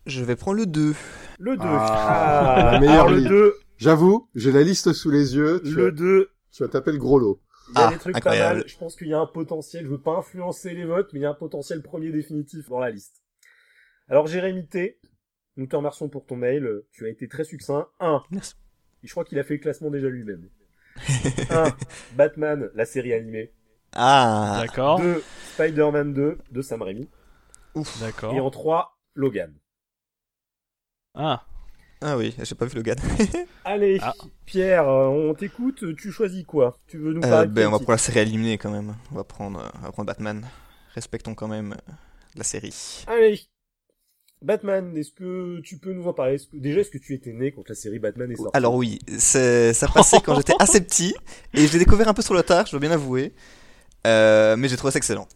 Je vais prendre le 2. Le 2. Ah, la meilleure alors le liste. 2, J'avoue, j'ai la liste sous les yeux. Tu, le as, 2, tu as tapé le gros lot. il y a Ah, des trucs incroyable. pas mal. Je pense qu'il y a un potentiel, je veux pas influencer les votes, mais il y a un potentiel premier définitif dans la liste. Alors Jérémy T, nous te remercions pour ton mail, tu as été très succinct. 1. Merci. Je crois qu'il a fait le classement déjà lui-même. [LAUGHS] 1. Batman, la série animée. Ah, D'accord, 2. Spider-Man 2 de Sam Raimi. Ouf. d'accord. Et en 3. Logan. Ah, Ah oui, j'ai pas vu le gars. [LAUGHS] Allez, Ah. Pierre, euh, on t'écoute, tu choisis quoi Tu veux nous Euh, parler ben, on va prendre la série éliminée quand même. On va prendre, euh, on va prendre Batman. Respectons quand même la série. Allez, Batman, est-ce que tu peux nous en parler? Est-ce que- Déjà, est-ce que tu étais né quand la série Batman est sortie? Alors oui, c'est, ça passait quand j'étais assez petit et je l'ai découvert un peu sur le tard, je dois bien avouer. Euh, mais j'ai trouvé ça excellent.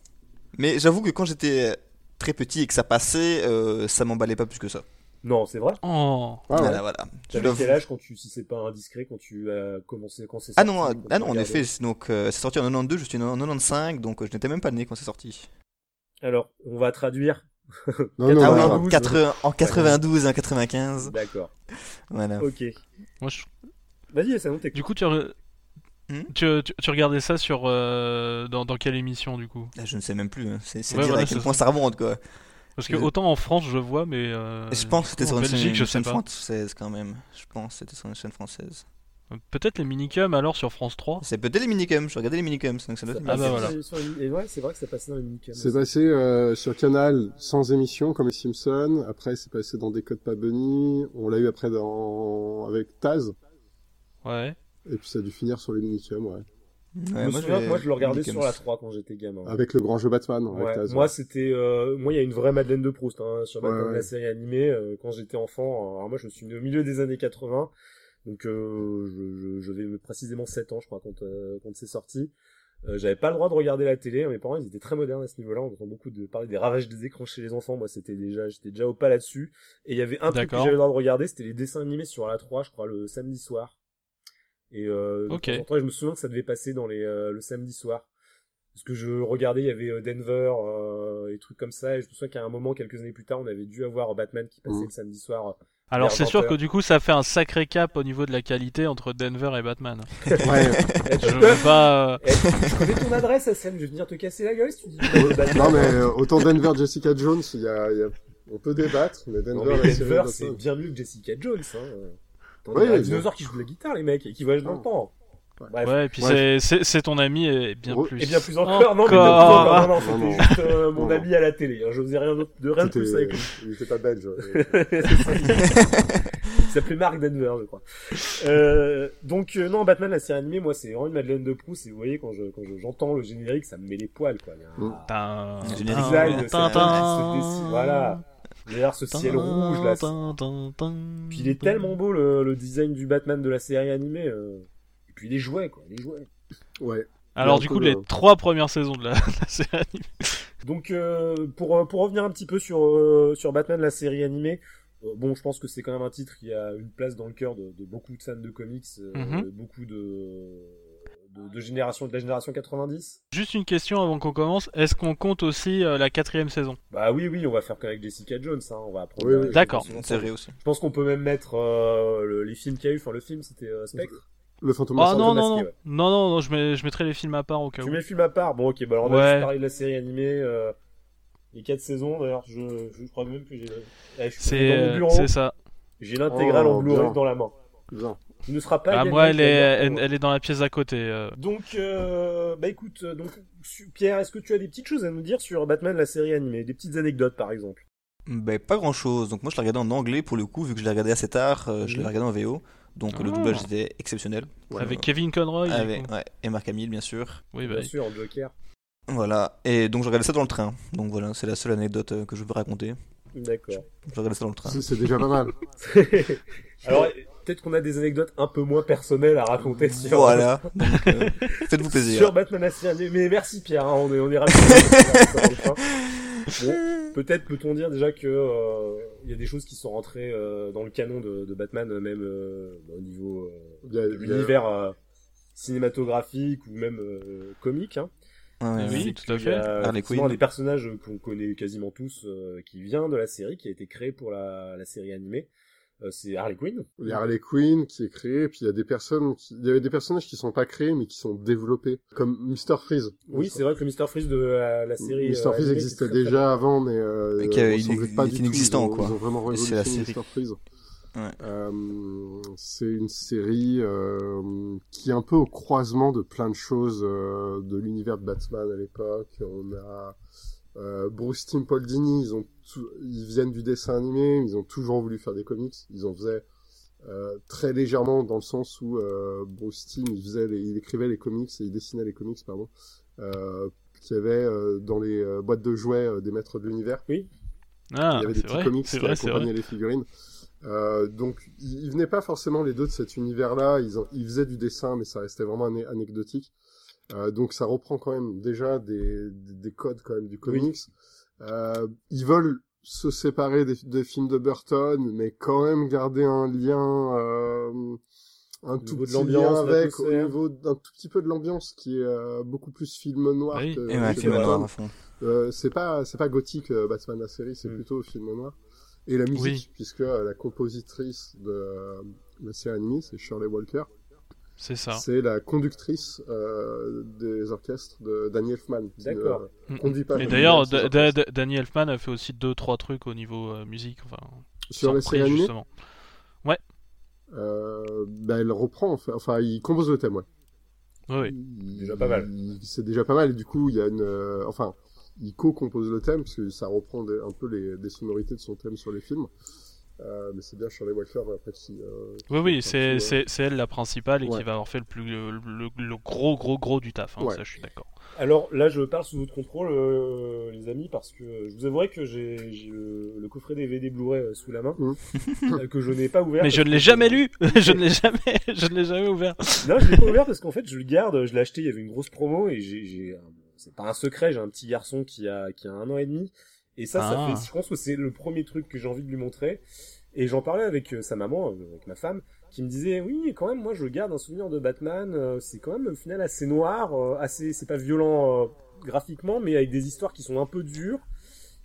Mais j'avoue que quand j'étais très petit et que ça passait, euh, ça m'emballait pas plus que ça. Non, c'est vrai. Oh. Ah ouais. Voilà, voilà. T'avais quel âge quand tu, si c'est pas indiscret, quand tu as commencé, quand c'est Ah non, ah non, en effet, c'est- donc euh, c'est sorti en 92, je suis en 95, donc euh, je n'étais même pas né quand c'est sorti. Alors, on va traduire. [LAUGHS] Non, non, ah non, en, 92. 80 en 92, en 95. D'accord. Voilà. Ok. Moi, je- Vas-y, ça t'écoute. Du coup, tu, re- Hmm tu, tu- tu regardais ça sur euh, dans, dans quelle émission du coup? Ah, je ne sais même plus, hein. c'est c'est Ouais, dire voilà, à quel c'est point ça remonte quoi. Parce que Je- autant en France je vois, mais euh, Et je pense que c'était sur une Belgique, chaîne, je une sais chaîne pas. française quand même. Je pense que c'était sur une chaîne française. Peut-être les minicums alors sur France 3. C'est peut-être les minicums, je regardais les minicums, donc ça doit être Ah bah voilà. Et ouais, c'est vrai que ça passait dans les minicums. C'est passé euh, sur Canal sans émission comme les Simpsons. Après, c'est passé dans Des Codes pas Bunny. On l'a eu après dans avec Taz. Ouais. Et puis ça a dû finir sur les minicums, ouais. Me moi, souviens, j'ai- moi je le regardais sur la 3 quand j'étais gamin. Avec le grand jeu Batman. Ouais, moi c'était euh, moi il y a une vraie Madeleine de Proust hein, sur Ouais, Batman, ouais. la série animée euh, quand j'étais enfant. Alors moi je suis né au milieu des années 80. Donc euh, je, je, je vais précisément 7 ans je crois quand euh, quand c'est sorti. Euh, j'avais pas le droit de regarder la télé, mes parents ils étaient très modernes à ce niveau-là, on entend beaucoup de parler des ravages des écrans chez les enfants, moi c'était déjà j'étais déjà au pas là-dessus et il y avait un truc que j'avais le droit de regarder, c'était les dessins animés sur la 3, je crois le samedi soir. Et euh, de Ok. temps en temps, je me souviens que ça devait passer dans les euh, le samedi soir. Parce que je regardais, il y avait euh, Denver, euh, et trucs comme ça, et je me souviens qu'à un moment, quelques années plus tard, on avait dû avoir Batman qui passait Mhm. le samedi soir. Alors Vers c'est sûr 20 que du coup ça fait un sacré cap au niveau de la qualité entre Denver et Batman. [LAUGHS] Ouais. Je veux pas. euh, je connais ton adresse, Assem, je vais venir te casser la gueule si tu dis non mais euh, autant Denver, Jessica Jones, il y a, il y a- on peut débattre, mais Denver, Denver, c'est bien mieux que Jessica Jones. Hein. Attendez, Oui, un oui, dinosaure qui joue de la guitare, les mecs, et qui voyage dans le temps. Bref. Ouais, et puis Ouais. c'est- c'est c'est ton ami et bien Ouais. plus. Et bien plus encore, non, mais bien plus Encore. encore, non, non, Non, non. c'était juste euh, mon Non, non. ami à la télé. Hein. Je faisais rien d'autre, de rien de plus avec lui. Il était pas belge. [LAUGHS] Il s'appelait Mark Denver, je crois. Euh, donc euh, non, Batman la série animée, moi c'est vraiment une Madeleine de Proust. Et vous voyez quand je quand je- j'entends le générique, ça me met les poils quoi. Il y a un- il voilà. D'ailleurs ce ciel rouge là. Puis il est tellement beau le, le design du Batman de la série animée. euh. Et puis les jouets quoi, les jouets. ouais. Alors du coup de- les trois premières saisons de la, [LAUGHS] de la série animée. Donc euh, pour euh, pour revenir un petit peu sur euh, sur Batman la série animée, euh, bon je pense que c'est quand même un titre qui a une place dans le cœur de, de beaucoup de fans de comics, euh, Mhm. beaucoup de, de de génération de la génération 90. Juste une question avant qu'on commence. Est-ce qu'on compte aussi euh, la quatrième saison? Bah oui oui on va faire comme avec Jessica Jones, hein, on va apprendre. Oui, oui. D'accord. la- Une série aussi. Je pense qu'on peut même mettre euh, le- les films qu'il y a eu, enfin le film c'était euh, Spectre. Le fantôme Ah masqué. non masqué, non non. ouais. non non non je mets je mettrai les films à part au cas Tu où. mets le film à part, bon ok bah alors on a Ouais. juste parlé de la série animée. Euh... Les quatre saisons, d'ailleurs, je, je crois même que j'ai. Eh, C'est ça. J'ai l'intégrale Oh, en Blu-ray dans la main. Bien. Tu ne seras pas. Ah, gagné, moi elle est elle, est dans la pièce à côté. euh. Donc, euh, bah écoute, euh, donc Pierre, est-ce que tu as des petites choses à nous dire sur Batman la série animée, des petites anecdotes par exemple? Ben, pas grand chose. Donc, moi, je l'ai regardé en anglais pour le coup, vu que je l'ai regardé assez tard, euh, je l'ai Mhm. regardé en VO. Donc, le Ah. doublage était exceptionnel. Ouais, Avec. Kevin Conroy. Avec, ouais, et Marc Hamill, bien sûr. Oui bah. Bien sûr, en Joker. Voilà. Et donc, je regardais ça dans le train. Donc, voilà, c'est la seule anecdote euh, que je veux raconter. D'accord. Je regardais ça dans le train. C'est c'est déjà pas mal. [LAUGHS] [LAUGHS] Alors, peut-être qu'on a des anecdotes un peu moins personnelles à raconter sur. Voilà. [LAUGHS] Donc, [LAUGHS] euh, faites-vous plaisir. Sur Batman animée. Mais merci Pierre, hein, on est on est ravis. Bon, [LAUGHS] peut-être peut-on dire déjà que euh, il y a des choses qui sont rentrées euh, dans le canon de, de Batman, euh, même euh, au niveau euh, de l'univers euh, cinématographique ou même euh, comique. Hein. Oui, ouais. C'est tout à fait. a Harley effectivement Quinn. des personnages qu'on connaît quasiment tous, euh, qui vient de la série, qui a été créé pour la, la série animée. Euh, c'est Harley Quinn. Il y a Harley Quinn qui est créé, puis il y a des personnes, qui... il y avait des personnages qui sont pas créés mais qui sont développés, comme Mr Freeze. Oui, c'est vrai que le Mr Freeze de la, la série. Mr euh, Freeze animée, existait très, déjà avant, mais euh, qu'il- il pas est du tout. inexistant, ils ont, quoi. Ils ont vraiment c'est la révolutionné série. Mr Freeze. Ouais. Euh, c'est une série euh, qui est un peu au croisement de plein de choses euh, de l'univers de Batman à l'époque. On a euh, Bruce Timm, Paul Dini, ils ont tout- ils viennent du dessin animé, ils ont toujours voulu faire des comics. Ils en faisaient euh, très légèrement dans le sens où euh, Bruce Timm, il faisait, les- il écrivait les comics et il dessinait les comics, pardon, euh, qu'il y avait euh, dans les euh, boîtes de jouets euh, des maîtres de l'univers. Ah, il y avait des petits vrai, comics qui vrai, accompagnaient les figurines. Euh, donc, ils, ils venaient pas forcément les deux de cet univers-là. Ils, en- ils faisaient du dessin, mais ça restait vraiment ané- anecdotique. Euh, donc, ça reprend quand même déjà des, des, des codes quand même du comics. Euh, ils veulent se séparer des, des films de Burton, mais quand même garder un lien, euh, un tout petit l'ambiance, lien avec, au niveau d'un tout petit peu de l'ambiance, qui est euh, beaucoup plus film noir Oui. que Et ouais, film Burton. noir à fond. Euh, c'est pas c'est pas gothique euh, Batman la série, c'est Mm. plutôt film noir. Et la musique, Oui. puisque euh, la compositrice de euh, la série animée, c'est Shirley Walker, C'est ça. c'est la conductrice euh, des orchestres de Danny Elfman. D'accord. Mm, mm. conduit pas Et le- d'ailleurs, Danny Elfman a fait aussi deux trois trucs au niveau euh, musique, enfin Sur les séries animées, justement. euh, bah, elle reprend, enfin, enfin, il compose le thème, ouais. Oui, oui. Il- Déjà pas mal. C'est déjà pas mal, et du coup, il y a une, euh, enfin, il co-compose le thème, parce que ça reprend des- un peu les, des sonorités de son thème sur les films. Euh, mais c'est bien Shirley Walker, après, qui, euh, Oui, oui, Enfin, c'est elle la principale et Ouais. qui va avoir fait le, plus, le, le- le gros, gros, gros du taf. hein, Ouais. Ça, je suis d'accord. Alors là, je parle sous votre contrôle, euh, les amis, parce que je vous avouerai que j'ai j'ai le, le coffret DVD Blu-ray euh, sous la main, euh, que je n'ai pas ouvert. Mais je ne l'ai jamais lu [LAUGHS] [LAUGHS] Je ne l'ai jamais, je ne l'ai jamais ouvert. Non, je l'ai pas ouvert parce qu'en fait, je le garde. Je l'ai acheté. Il y avait une grosse promo et j'ai, c'est pas un secret. J'ai un petit garçon qui a, qui a un an et demi. Et ça, ça Ah. fait, je pense que c'est le premier truc que j'ai envie de lui montrer. Et j'en parlais avec euh, sa maman, euh, avec ma femme, qui me disait, oui, quand même, moi, je garde un souvenir de Batman. euh, c'est quand même, au final, assez noir, euh, assez, c'est pas violent euh, graphiquement, mais avec des histoires qui sont un peu dures.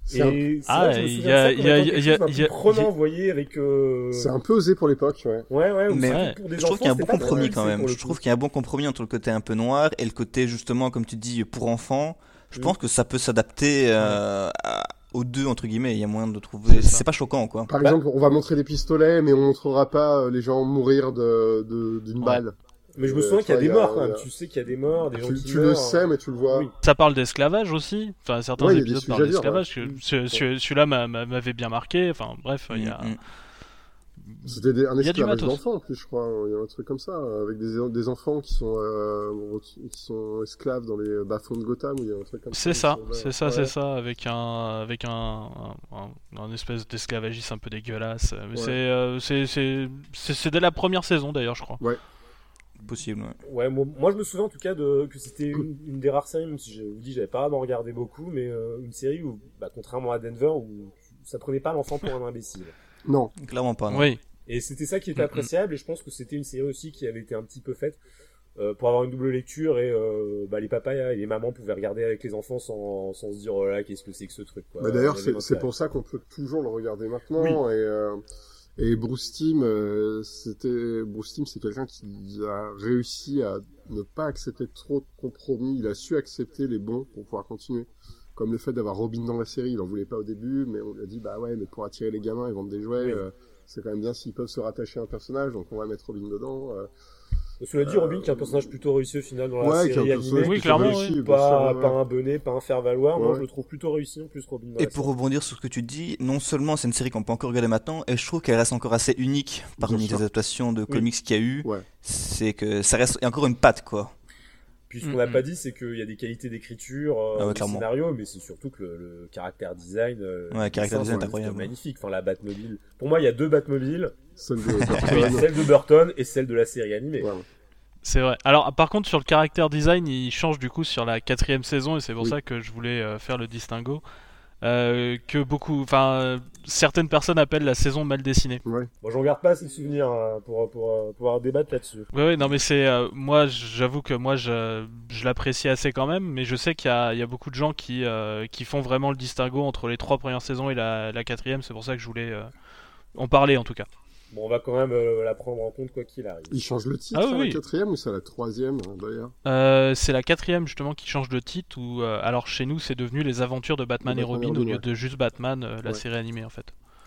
C'est un- Et c'est Ah, il y a- il y il y il y prenant, voyez, avec. euh, c'est un peu osé pour l'époque, ouais. Ouais, ouais. ou Mais- Ouais. pour des Je trouve qu'il y a un bon compromis quand même. Je trouve qu'il y a un bon compromis entre le côté un peu noir et le côté justement, comme tu dis, pour enfants. Je Mm. pense que ça peut s'adapter euh, à- aux deux entre guillemets. Il y a moyen de trouver. C'est pas choquant quoi. Par Bah- exemple, on va montrer des pistolets, mais on montrera pas euh, les gens mourir de, de- d'une Ouais. balle. Mais je me Euh, souviens qu'il y a des morts quand même. a- Tu sais qu'il y a des morts, des gens Tu, qui tu meurent. le sais, mais tu le vois. Oui. Ça parle d'esclavage aussi. Enfin, certains Ouais, épisodes parlent d'esclavage. Celui-là m'a- m'a- m'avait bien marqué. Enfin, bref, il y a. C'était des- un esclavage d'enfants en plus, je crois. Il y a un truc comme ça, avec des, des enfants qui sont, euh, qui sont esclaves dans les bas-fonds de Gotham, ou il y a un truc comme ça. C'est ça, Ouais. c'est ça, Ouais. c'est ça, avec un, avec un, un, un- un espèce d'esclavagisme un peu dégueulasse. Mais Ouais. c'est, euh, c'est, c'est, c'est, c'est dès la première saison d'ailleurs, je crois. Possible. ouais. Ouais, moi, moi, je me souviens en tout cas de que c'était une, une des rares séries, même si je vous dis j'avais pas d'en regarder beaucoup, mais euh, une série où, bah, contrairement à Denver, où ça prenait pas l'enfant pour un imbécile. Non, Clairement pas. non. Oui, Et c'était ça qui était appréciable, et je pense que c'était une série aussi qui avait été un petit peu faite euh, pour avoir une double lecture, et euh, bah, les papas et les mamans pouvaient regarder avec les enfants sans, sans se dire oh là là, qu'est-ce que c'est que ce truc. Quoi. Bah, d'ailleurs, c'est pour ça qu'on peut toujours le regarder maintenant. Et, euh, et Bruce Timm, euh, c'était Bruce Timm, c'est quelqu'un qui a réussi à ne pas accepter trop de compromis. Il a su accepter les bons pour pouvoir continuer. Comme le fait d'avoir Robin dans la série, il en voulait pas au début, mais on lui a dit bah ouais, mais pour attirer les gamins et vendre des jouets, Oui. euh, c'est quand même bien s'ils peuvent se rattacher à un personnage, donc on va mettre Robin dedans. euh. Cela dit, Robin qui est un personnage plutôt réussi au final dans la ouais, série animée. Oui, clairement, réussi, Pas, ouais, pas un bonnet, pas un faire valoir. Moi, je le trouve plutôt réussi en plus, Robin. dans Et la pour série. rebondir sur ce que tu dis, non seulement c'est une série qu'on peut encore regarder maintenant, et je trouve qu'elle reste encore assez unique parmi les adaptations de Oui. comics qu'il y a eu. Ouais. C'est que ça reste il y a encore une patte quoi. Puis ce qu'on n'a Mhm. pas dit, c'est qu'il y a des qualités d'écriture, euh, Ah ouais, scénario, mais c'est surtout que le, le caractère design, euh, Ouais, caractère design est incroyable. magnifique. Enfin, la Batmobile. Pour moi, il y a deux Batmobiles, Celle de Burton. [LAUGHS] celle de Burton et celle de la série animée. Ouais. c'est vrai. Alors, par contre, sur le caractère design, il change du coup sur la quatrième saison, et c'est pour Oui. ça que je voulais euh, faire le distinguo. Euh, que beaucoup, enfin, euh, certaines personnes appellent la saison mal dessinée. Ouais. Bon, j'en garde pas de souvenirs hein, pour, pour, euh, pouvoir débattre là-dessus. Ouais, ouais, non, mais c'est. euh, moi, j'avoue que moi, je, je l'apprécie assez quand même, mais je sais qu'il y a, il y a beaucoup de gens qui, euh, qui font vraiment le distinguo entre les trois premières saisons et la, la quatrième, c'est pour ça que je voulais euh, en parler en tout cas. Bon, on va quand même euh, la prendre en compte quoi qu'il arrive. Il change le titre Ah à oui, la oui. quatrième ou c'est à la troisième hein, d'ailleurs? Euh, c'est la quatrième justement qui change de titre, ou euh, alors chez nous, c'est devenu les aventures de Batman De et Robin au lieu ouais. de juste Batman, euh, la Ouais. série animée en fait.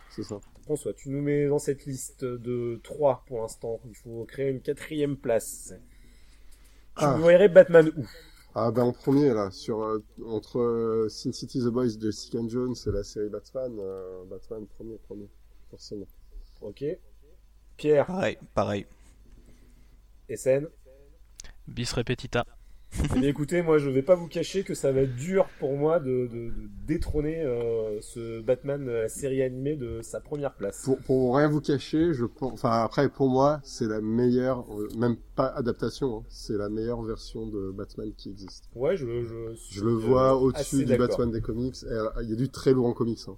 C'est ça. François, tu nous mets dans cette liste de 3 pour l'instant. Il faut créer une quatrième place. Tu Ah. verrais Batman où? Ah ben en premier là, sur euh, entre euh, Sin City The Boys de Jessica Jones et la série Batman, euh, Batman premier, premier, forcément. Ok. Pierre, Pareil, pareil. SN. Bis repetita. Eh bien, écoutez, moi, je vais pas vous cacher que ça va être dur pour moi de, de, de détrôner euh, ce Batman, euh, la série animée, de sa première place. Pour, pour rien vous cacher, je pense, enfin après pour moi c'est la meilleure, euh, même pas adaptation, hein, c'est la meilleure version de Batman qui existe. Ouais, je, je, le vois au-dessus du. Batman des comics. Et, il y a du très lourd en comics. Hein.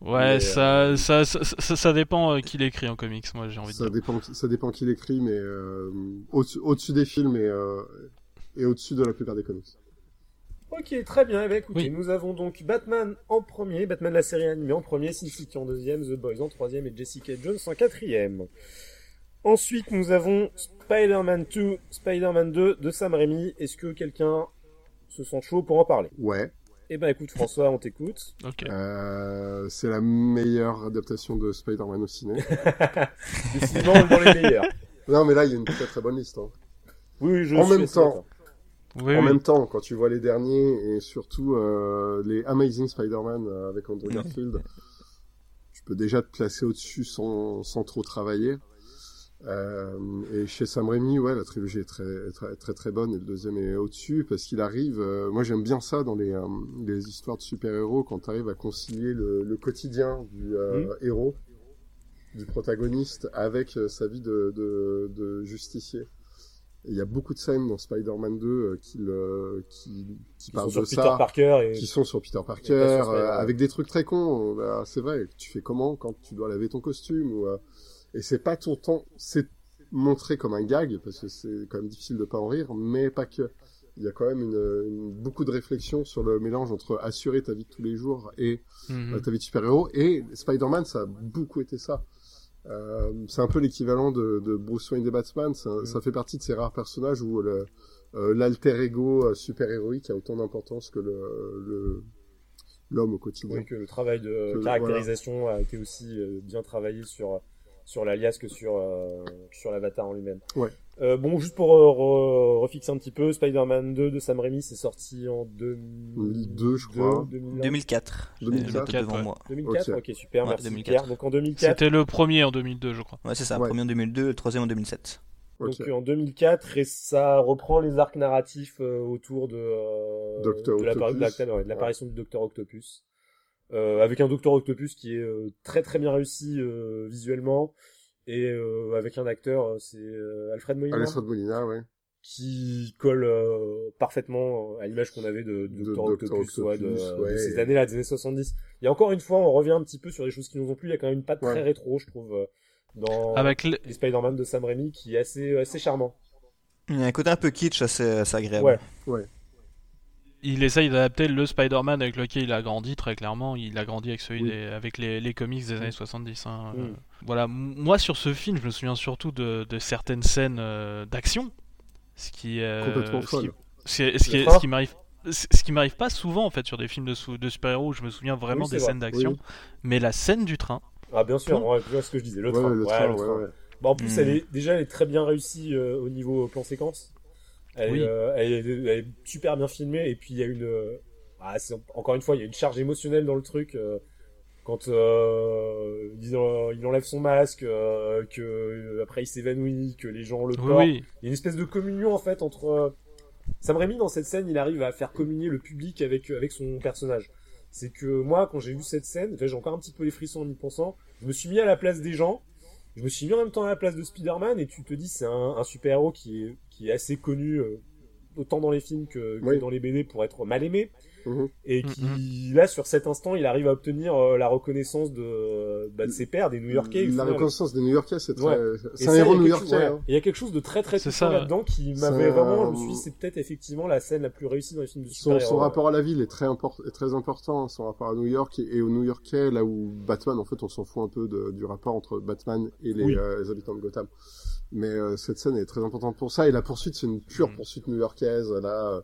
Ouais, Mais, ça, euh, ça, ça, ça, ça dépend euh, qui l'écrit en comics, moi j'ai envie de Ça dire. dépend, qui- ça dépend qui l'écrit, mais euh, au-dessus des films et, euh, et au-dessus de la plupart des comics. Ok, très bien. Eh ben, écoutez, Oui. nous avons donc Batman en premier, Batman la série animée en premier, Sin City en deuxième, The Boys en troisième et Jessica Jones en quatrième. Ensuite, nous avons Spider-Man 2, Spider-Man 2 de Sam Raimi. Est-ce que quelqu'un se sent chaud pour en parler? Ouais, Eh ben, écoute, François, on t'écoute. Euh, c'est la meilleure adaptation de Spider-Man au ciné. [LAUGHS] Décidément, on est dans les meilleurs. non, mais là, il y a une très très bonne liste. hein. Oui, oui, je En suis même temps. Oui, en oui. même temps, quand tu vois les derniers et surtout euh, les Amazing Spider-Man euh, avec Andrew. Garfield, tu peux déjà te placer au-dessus sans, sans trop travailler. Euh, et chez Sam Raimi, ouais, la trilogie est très très très, très bonne et le deuxième est au-dessus parce qu'il arrive. euh, moi, j'aime bien ça dans les, euh, les histoires de super-héros quand tu arrives à concilier le, le quotidien du euh, Mm. héros, du protagoniste, avec euh, sa vie de, de, de justicier. Il y a beaucoup de scènes dans Spider-Man 2 euh, qui, le, qui, qui sont parlent sur de Peter ça, Parker et qui sont sur Peter Parker, sur avec des trucs très cons. bah, c'est vrai, tu fais comment quand tu dois laver ton costume ou, euh, Et c'est pas tout le temps, c'est montré comme un gag parce que c'est quand même difficile de pas en rire, mais pas que. Il y a quand même une, une- beaucoup de réflexion sur le mélange entre assurer ta vie de tous les jours et Mhm. euh, ta vie de super-héros. Et Spider-Man, ça a beaucoup été ça. Euh, c'est un peu l'équivalent de, de Bruce Wayne des Batman. Ça, Mm. ça fait partie de ces rares personnages où euh, l'alter ego euh, super-héroïque a autant d'importance que le, le- l'homme au quotidien. Oui, que le travail de Que- caractérisation a été aussi bien travaillé sur sur l'alias que sur euh, que sur l'avatar en lui-même. Ouais. Euh, bon, juste pour euh, re- refixer un petit peu, Spider-Man 2 de Sam Raimi, c'est sorti en 2002, je crois. 2001, 2004. j'ai 2004, le note devant ouais. moi. 2004. Ok. Ok, super, Ouais, merci 2004. Pierre. Donc en 2004, C'était le premier en 2002, je crois. Ouais, c'est ça. Ouais. Premier en 2002, le troisième en 2007. Ok. donc en 2004, et ça reprend les arcs narratifs euh, autour de euh, de l'appari- Octopus. de la- ouais, de l'apparition du Docteur Octopus. Euh, avec un Docteur Octopus qui est euh, très très bien réussi euh, visuellement et euh, avec un acteur, c'est euh, Alfred Molina, Alfred Molina, ouais. qui colle euh, parfaitement à l'image qu'on avait de, De Docteur Dr. Octopus, ouais, de, ces années-là, des années 70. Et encore une fois, on revient un petit peu sur des choses qui nous ont plu. Il y a quand même une patte Ouais. très rétro, je trouve, dans Avec le- les Spider-Man de Sam Raimi, qui est assez assez charmant. Il y a un côté un peu kitsch assez, assez agréable. Ouais. Il essaye d'adapter le Spider-Man avec lequel il a grandi, très clairement. Il a grandi avec, celui Oui. des- avec les, les comics des années 70. hein. Euh, Voilà, moi sur ce film, je me souviens surtout de, de certaines scènes euh, d'action. Ce qui, euh, Complètement ce qui- folle. c'est- ce qui, Le est- train ce qui m'arrive. Ce qui m'arrive pas souvent en fait sur des films de, super-héros où je me souviens vraiment Oui, des vrai. scènes d'action, Oui. mais la scène du train, Ah bien sûr, ouais, tu vois ce que je disais, le Ouais, train. le Ouais, train, le ouais, train. ouais. Bon, en plus, elle est déjà elle est très bien réussie euh, au niveau plan séquence. Elle, Oui. est, euh, elle, est, elle est super bien filmée et puis il y a une euh, ah, encore une fois il y a une charge émotionnelle dans le truc euh, quand euh, il, en- il enlève son masque, euh, que euh, après il s'évanouit, que les gens le portent. oui, Il y a une espèce de communion en fait entre euh, Sam Raimi dans cette scène, il arrive à faire communier le public avec avec son personnage. C'est que moi quand j'ai vu cette scène, j'ai encore un petit peu les frissons en y pensant, je me suis mis à la place des gens, je me suis mis en même temps à la place de Spider-Man et tu te dis c'est un, un super-héros qui est qui est assez connu euh, autant dans les films que, que Oui. dans les BD pour être mal aimé Mhm. et qui là sur cet instant il arrive à obtenir euh, la reconnaissance de bah, de ses pairs des New-Yorkais. La reconnaissance des New-Yorkais, c'est très... Ouais. Un ça, héros il y a quelque new-yorkais. chose- ouais. hein. Il y a quelque chose de très très touchant là-dedans qui m'avait vraiment. Je me suis dit, c'est peut-être effectivement la scène la plus réussie dans les films de Son, super son rapport à la ville est très, import- est très important, son rapport à New York et, et aux New-Yorkais, là où Batman, en fait, on s'en fout un peu de- du rapport entre Batman et les, Oui. euh, les habitants de Gotham. Mais euh, cette scène est très importante pour ça, et la poursuite, c'est une pure Mm. poursuite new-yorkaise, là,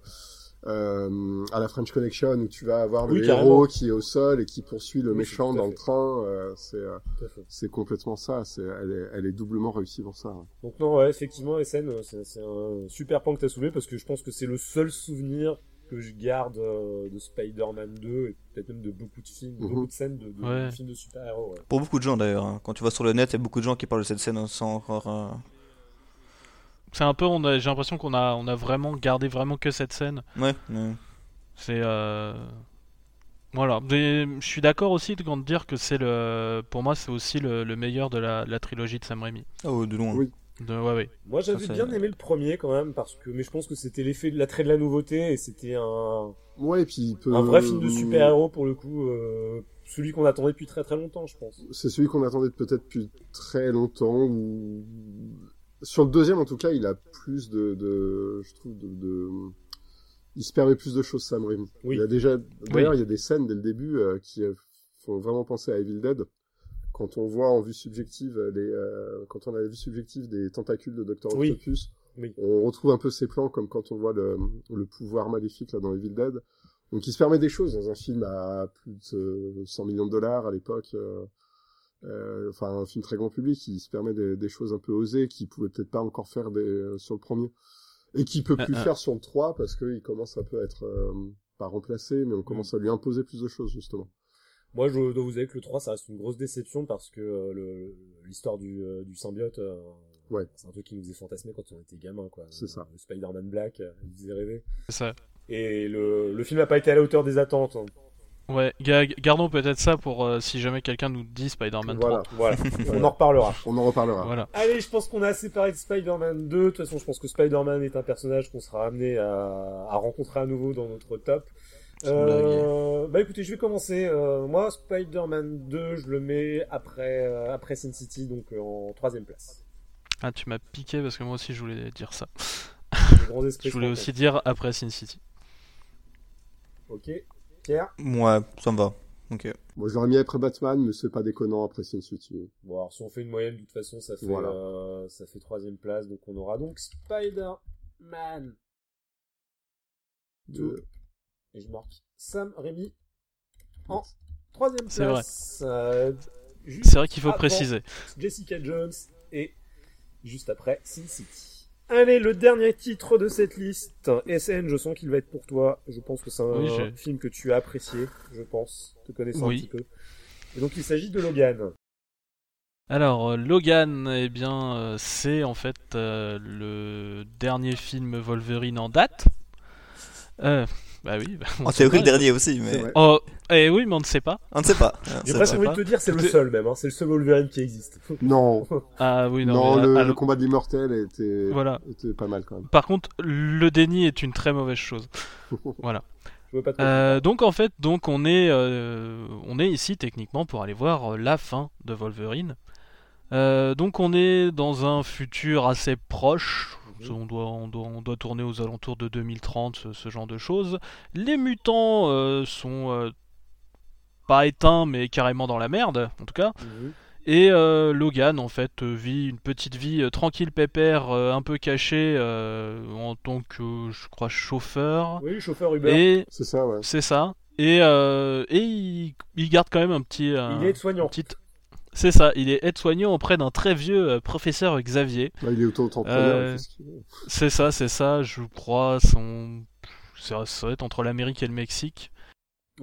euh, à la French Connection, où tu vas avoir Oui, le carrément. héros qui est au sol et qui poursuit le Oui, méchant dans fait. le train. euh, c'est euh, c'est complètement ça, c'est elle, est, elle est doublement réussie pour ça. ouais. Donc non, ouais, effectivement, les scènes, euh, c'est un super point que t'as soulevé parce que je pense que c'est le seul souvenir que je garde euh, de Spider-Man 2 et peut-être même de beaucoup de films, Mhm. beaucoup de scènes de, de- Ouais. de films de super-héros. Ouais. Pour beaucoup de gens d'ailleurs. hein. Quand tu vas sur le net, il y a beaucoup de gens qui parlent de cette scène sans encore. euh, c'est un peu, on a- j'ai l'impression qu'on a, on a vraiment gardé vraiment que cette scène. Ouais, ouais. C'est euh... voilà. Mais je suis d'accord aussi de dire que c'est le, pour moi, c'est aussi le, le meilleur de la, trilogie de Sam Raimi. Oh, de loin. Oui. De, ouais, ouais. Moi, j'avais Ça, bien aimé le premier quand même parce que, mais je pense que c'était l'effet de l'attrait de la nouveauté et c'était un, Ouais, et puis il peut... un vrai film de super-héros pour le coup, euh, celui qu'on attendait depuis très très longtemps, je pense. C'est celui qu'on attendait peut-être depuis très longtemps. Ou... Sur le deuxième, en tout cas, il a plus de, de je trouve, de, de... il se permet plus de choses, Sam Raimi. Oui. Il y a déjà, d'ailleurs, il y a des scènes dès le début euh, qui euh, font vraiment penser à Evil Dead. Quand on voit en vue subjective euh, les, euh, quand on a la vue subjective des tentacules de Dr. Octopus, Oui. on retrouve un peu ces plans comme quand on voit le, le pouvoir maléfique là dans Evil Dead. Donc il se permet des choses dans un film à plus de euh, 100 millions de dollars à l'époque. euh, enfin un film très grand public qui se permet des, des choses un peu osées qui pouvait peut-être pas encore faire des, euh, sur le premier et qui peut plus Ah, ah. faire sur le 3 parce qu'il commence un peu à être euh, pas remplacé mais on commence à lui imposer plus de choses justement. Moi, je dois vous avouer que le 3, ça reste une grosse déception parce que euh, le- l'histoire du, euh, du symbiote, euh, Ouais. c'est un truc qui nous faisait fantasmer quand on était gamin, quoi. C'est ça. Le Spider-Man Black, euh, il faisait rêver. C'est ça. Et le, le film n'a pas été à la hauteur des attentes. hein. Ouais, ga- gardons peut-être ça pour euh, si jamais quelqu'un nous dit Spider-Man Voilà, 3. Voilà, [LAUGHS] on en reparlera. on en reparlera. Voilà. Allez, je pense qu'on a assez parlé de Spider-Man 2. De toute façon, je pense que Spider-Man est un personnage qu'on sera amené à, à rencontrer à nouveau dans notre top. Euh, bah écoutez, je vais commencer. Euh, moi, Spider-Man 2, je le mets après, euh, après Sin City, donc euh, en troisième place. Ah, tu m'as piqué parce que moi aussi je voulais dire ça. [LAUGHS] Je voulais aussi dire après Sin City. Ok. Pierre Moi, ça me va. Ok. Moi je l'aurais mis après Batman mais c'est pas déconnant après Sin City. Bon, alors si on fait une moyenne, de toute façon, ça fait, Voilà. euh, ça fait troisième place. Donc on aura donc Spider-Man 2. Euh, Et je marque Sam Rémi en troisième C'est place. Euh, C'est vrai qu'il faut préciser. Jessica Jones et juste après Sin City. Allez, le dernier titre de cette liste. SN, je sens qu'il va être pour toi. Je pense que c'est un Oui, film que tu as apprécié, je pense, te connaissant Oui. un petit peu. Et donc il s'agit de Logan. Alors, euh, Logan, eh bien, euh, c'est en fait euh, le dernier film Wolverine en date. Euh, bah oui. bah, on En sait théorie, le dernier aussi, mais. Oh, eh oui, mais on ne sait pas. on ne sait pas. J'ai C'est presque envie de te dire, c'est le seul même. Hein. C'est le seul Wolverine qui existe. [LAUGHS] Non, Ah oui, non. non, mais, le, ah, le combat de l'immortel était, Voilà. était pas mal quand même. Par contre, le déni est une très mauvaise chose. [LAUGHS] Je veux pas te Euh, donc en fait, donc on est, euh, on est ici techniquement pour aller voir euh, la fin de Wolverine. Euh, donc on est dans un futur assez proche. On doit, on, doit, on doit tourner aux alentours de 2030, ce, ce genre de choses. Les mutants euh, sont euh, pas éteints, mais carrément dans la merde, en tout cas. Et euh, Logan, en fait, vit une petite vie euh, tranquille, pépère, euh, un peu cachée, euh, en tant que, je crois, chauffeur. Oui, chauffeur Uber. Et C'est ça, ouais. c'est ça. Et, euh, et il, il garde quand même un petit. un- Il est soignant. un petit- C'est ça, il est aide-soignant auprès d'un très vieux euh, professeur Xavier. Bah, il est auto-entrepreneur. Euh. C'est ça, c'est ça, je crois, son. Ça, doit être entre l'Amérique et le Mexique.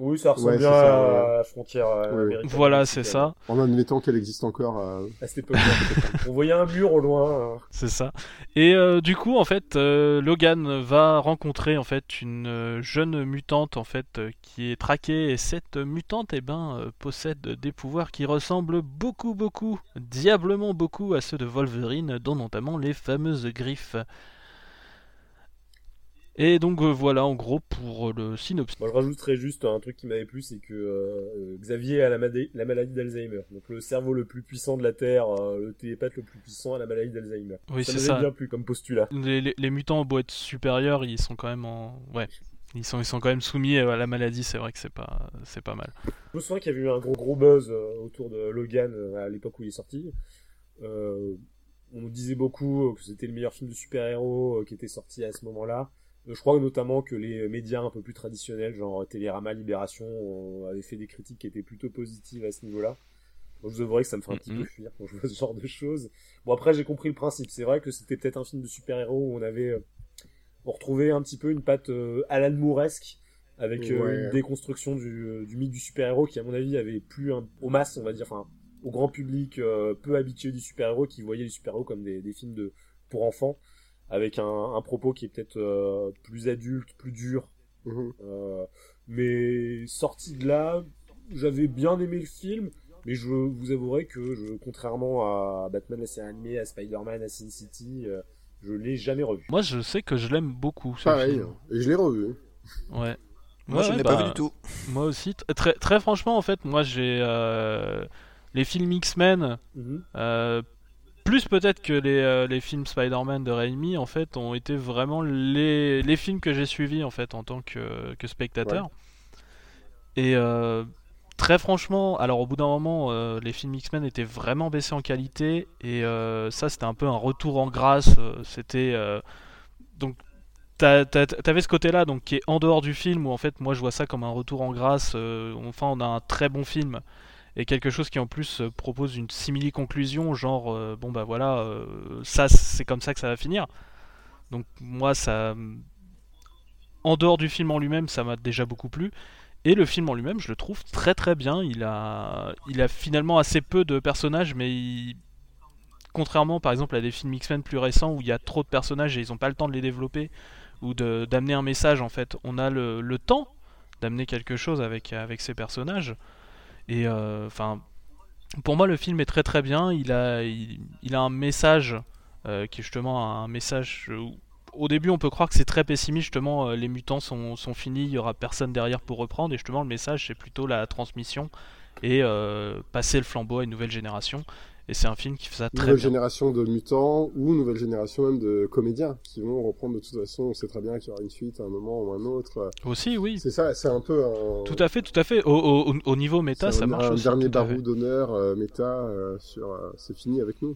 Oui, ça ressemble Ouais, bien ça, à ouais. la frontière euh, Ouais. américaine. Voilà, c'est mexicaine. ça, En admettant qu'elle existe encore. euh, À cette époque-là. On voyait un mur au loin. hein. [LAUGHS] c'est ça. Et euh, du coup, en fait, euh, Logan va rencontrer en fait une euh, jeune mutante en fait euh, qui est traquée et cette mutante, eh ben, euh, possède des pouvoirs qui ressemblent beaucoup, beaucoup, diablement beaucoup à ceux de Wolverine, dont notamment les fameuses griffes. Et donc euh, voilà, en gros pour le synopsis. Moi, je rajouterais juste un truc qui m'avait plu, c'est que euh, Xavier a la, maladie d'Alzheimer. Donc le cerveau le plus puissant de la Terre, euh, le télépathe le plus puissant a la maladie d'Alzheimer. Oui, ça c'est m'avait bien plu comme postulat. Les, les- les mutants ont beau être supérieurs, ils sont quand même en. Ouais. Ils sont, ils sont quand même soumis à la maladie, c'est vrai que c'est pas, c'est pas mal. Je me souviens qu'il y avait eu un gros gros buzz euh, autour de Logan euh, à l'époque où il est sorti. Euh, on nous disait beaucoup euh, que c'était le meilleur film de super-héros euh, qui était sorti à ce moment-là. Euh, je crois notamment que les médias un peu plus traditionnels, genre Télérama, Libération, avaient fait des critiques qui étaient plutôt positives à ce niveau-là. Moi, je vous avouerai que ça me fait un petit Mhm. peu fuir quand je vois ce genre de choses. Bon, après, j'ai compris le principe. C'est vrai que c'était peut-être un film de super-héros où on avait... euh, on retrouvait un petit peu une patte euh, Alan Mooresque avec euh, Ouais. une déconstruction du, euh, du mythe du super-héros qui, à mon avis, avait plus un, aux masses, on va dire, enfin, au grand public euh, peu habitué du super-héros qui voyait les super-héros comme des, des films de pour enfants avec un, un propos qui est peut-être euh, plus adulte, plus dur. mhm. Euh, mais sorti de là, j'avais bien aimé le film, Mais je vous avouerai que, je, contrairement à Batman la série animée, à Spider-Man, à Sin City, euh, je l'ai jamais revu. Moi, je sais que je l'aime beaucoup. ce Pareil, film. et je l'ai revu. Ouais. Moi, je Ouais, ne l'ai bah, pas vu du tout. Moi aussi. Très franchement, en fait, moi, j'ai euh, les films X-Men. Mhm. Plus peut-être que les, euh, les films Spider-Man de Raimi, en fait, ont été vraiment les, les films que j'ai suivis en fait en tant que, que spectateur. Et euh, très franchement, alors au bout d'un moment, euh, les films X-Men étaient vraiment baissés en qualité et ça c'était un peu un retour en grâce. C'était donc t'avais ce côté-là donc qui est en dehors du film où en fait moi je vois ça comme un retour en grâce. enfin, on a un très bon film et quelque chose qui en plus euh, propose une simili conclusion genre euh, bon bah voilà euh, ça c'est comme ça que ça va finir. Donc moi ça en dehors du film en lui-même ça m'a déjà beaucoup plu. Et le film en lui-même je le trouve très très bien. Il a il a finalement assez peu de personnages mais contrairement par exemple à des films X-Men plus récents où il y a trop de personnages et ils n'ont pas le temps de les développer ou d'amener un message en fait on a le, le temps d'amener quelque chose avec, avec ces personnages et euh, enfin, pour moi, le film est très très bien. Il a, il, a un message euh, qui est justement un message. au début, on peut croire que c'est très pessimiste. Justement, euh, les mutants sont, sont finis, il y aura personne derrière pour reprendre. Et justement, le message, c'est plutôt la transmission et passer le flambeau à une nouvelle génération. Et c'est un film qui fait ça très Nouvelle bien. génération de mutants ou nouvelle génération même de comédiens qui vont reprendre de toute façon. On sait très bien qu'il y aura une suite à un moment ou un autre. Aussi, oui. C'est ça, c'est un peu un. Tout à fait, tout à fait. Au, au, au niveau méta, ça un, marche un aussi. dernier barou d'honneur euh, méta euh, sur. euh, c'est fini avec nous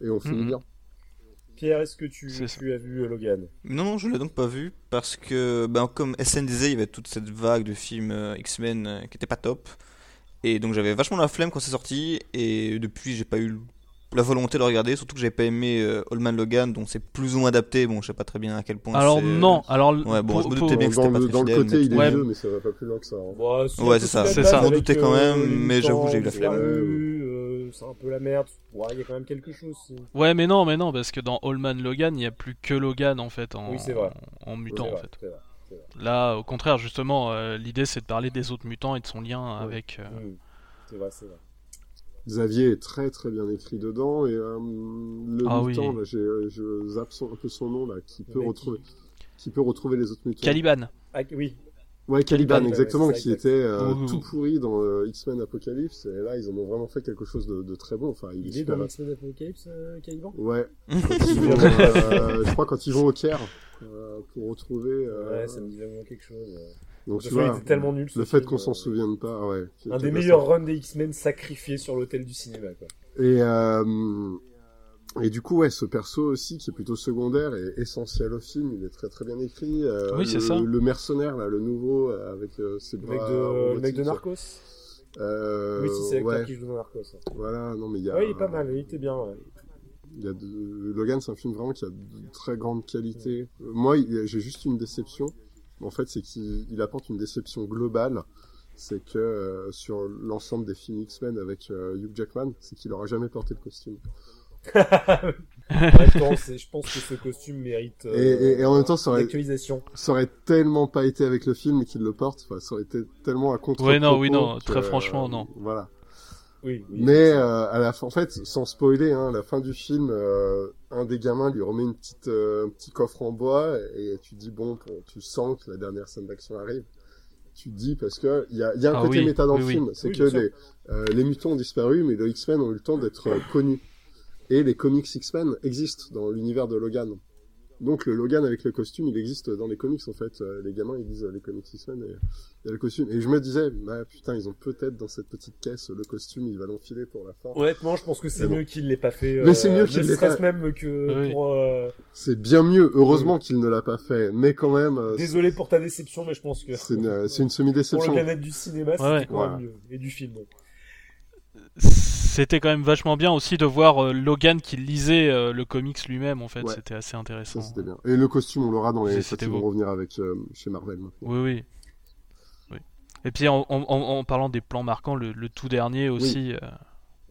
et, et on finit Mhm. bien. Pierre, est-ce que tu, tu as vu Logan? Non, non, je l'ai donc pas vu parce que, ben, comme SN disait, il y avait toute cette vague de films X-Men qui était pas top. Et donc j'avais vachement la flemme quand c'est sorti. Et depuis, j'ai pas eu la volonté de le regarder. Surtout que j'avais pas aimé euh, Old Man Logan, dont c'est plus ou moins adapté. Bon, je sais pas très bien à quel point. Alors c'est- non, alors Ouais, bon, pour- je me pour- doutais bien que c'était pas très dans le côté, mais- il est Ouais. vieux, mais ça va pas plus loin que ça. hein. Ouais, c'est ça, c'est ça. avec, J'en doutais quand euh, même, les mais j'avoue, j'ai eu la flemme. euh, c'est un peu la merde. Ouais, il y a quand même quelque chose. c'est- Ouais, mais non, mais non, parce que dans Allman Logan, il n'y a plus que Logan en fait en, Oui, c'est vrai. en, mutant en vrai, fait. Là, au contraire, justement, euh, l'idée c'est de parler des autres mutants et de son lien avec. euh, Mhm. C'est vrai, c'est vrai. Xavier est très très bien écrit dedans et euh, le Ah mutant, oui. là, j'ai, je zappe son- un peu son nom là, qui peut retrouver, qui peut retrouver les autres mutants. Caliban. Ah, oui, Ouais, Caliban, Caliban, exactement, qui était euh, tout pourri dans euh, X-Men Apocalypse, et là, ils en ont vraiment fait quelque chose de, de très bon. Enfin, il, il est dans. X-Men Apocalypse, euh, Caliban? Ouais, [LAUGHS] vont, euh, je crois quand ils vont au Caire euh, pour retrouver. euh, Ouais, ça me dit vraiment quelque chose. Donc tu il vois, était tellement nul. le fait qu'on euh, s'en souvienne pas, ouais. Un des meilleurs runs des X-Men sacrifiés sur l'hôtel du cinéma, quoi. Et euh, et du coup, ouais, ce perso aussi qui est plutôt secondaire et essentiel au film, il est très très bien écrit. Euh, Oui, c'est le, ça. Le mercenaire là, le nouveau euh, avec euh, ses Le bras mec de, le mec de. Narcos Euh, Oui, si c'est l'acteur ouais, qui joue dans Narcos. ouais. voilà, non mais il y a. Ouais, il est pas mal, il était bien, ouais. Il y a de... Logan, c'est un film vraiment qui a de très grande qualité. Moi, il- j'ai juste une déception. En fait, c'est qu'il il apporte une déception globale. C'est que euh, sur l'ensemble des films X-Men avec euh, Hugh Jackman, c'est qu'il aura jamais porté le costume. En même temps, c'est- je pense que ce costume mérite euh, Et, et- et en même temps, ça une aurait, actualisation. ça aurait tellement pas été avec le film qu'il le porte. Enfin, ça aurait été tellement à contre Ouais, non, oui, non, très franchement, non. Voilà. Oui, oui. Mais euh, à la fin, en fait, sans spoiler, hein, à la fin du film, euh, un des gamins lui remet une petite, euh, un petit coffre en bois et tu dis bon, pour- tu sens que la dernière scène d'action arrive. Tu dis parce que il y a, il y a un Ah côté oui, méta dans oui, le oui. film, c'est Oui, que les, euh, les mutants ont disparu, mais les X-Men ont eu le temps d'être euh, connus. Et les comics X-Men existent dans l'univers de Logan. Donc le Logan avec le costume, il existe dans les comics en fait. Euh, les gamins ils disent euh, les comics X-Men et il y a le costume. Et je me disais, bah putain, ils ont peut-être dans cette petite caisse le costume, il va l'enfiler pour la fin. Honnêtement, je pense que c'est Mais bon. mieux qu'il l'ait pas fait. Mais c'est mieux ne qu'il l'ait pas- même que Oui. pour. euh, C'est bien mieux, heureusement qu'il ne l'a pas fait, mais quand même, euh, Désolé pour ta déception, mais je pense que. c'est une, euh, c'est une Pour semi-déception. le bien-être du cinéma, c'était Ouais. quand Voilà. même mieux. Et du film. donc. C'était quand même vachement bien aussi de voir euh, Logan qui lisait euh, le comics lui-même en fait, Ouais. c'était assez intéressant. Ça c'était bien. Et le costume, on l'aura dans les ils vont revenir avec euh, chez Marvel. maintenant. Oui, oui. oui. Et puis en, en- en- en parlant des plans marquants, le, le tout dernier aussi.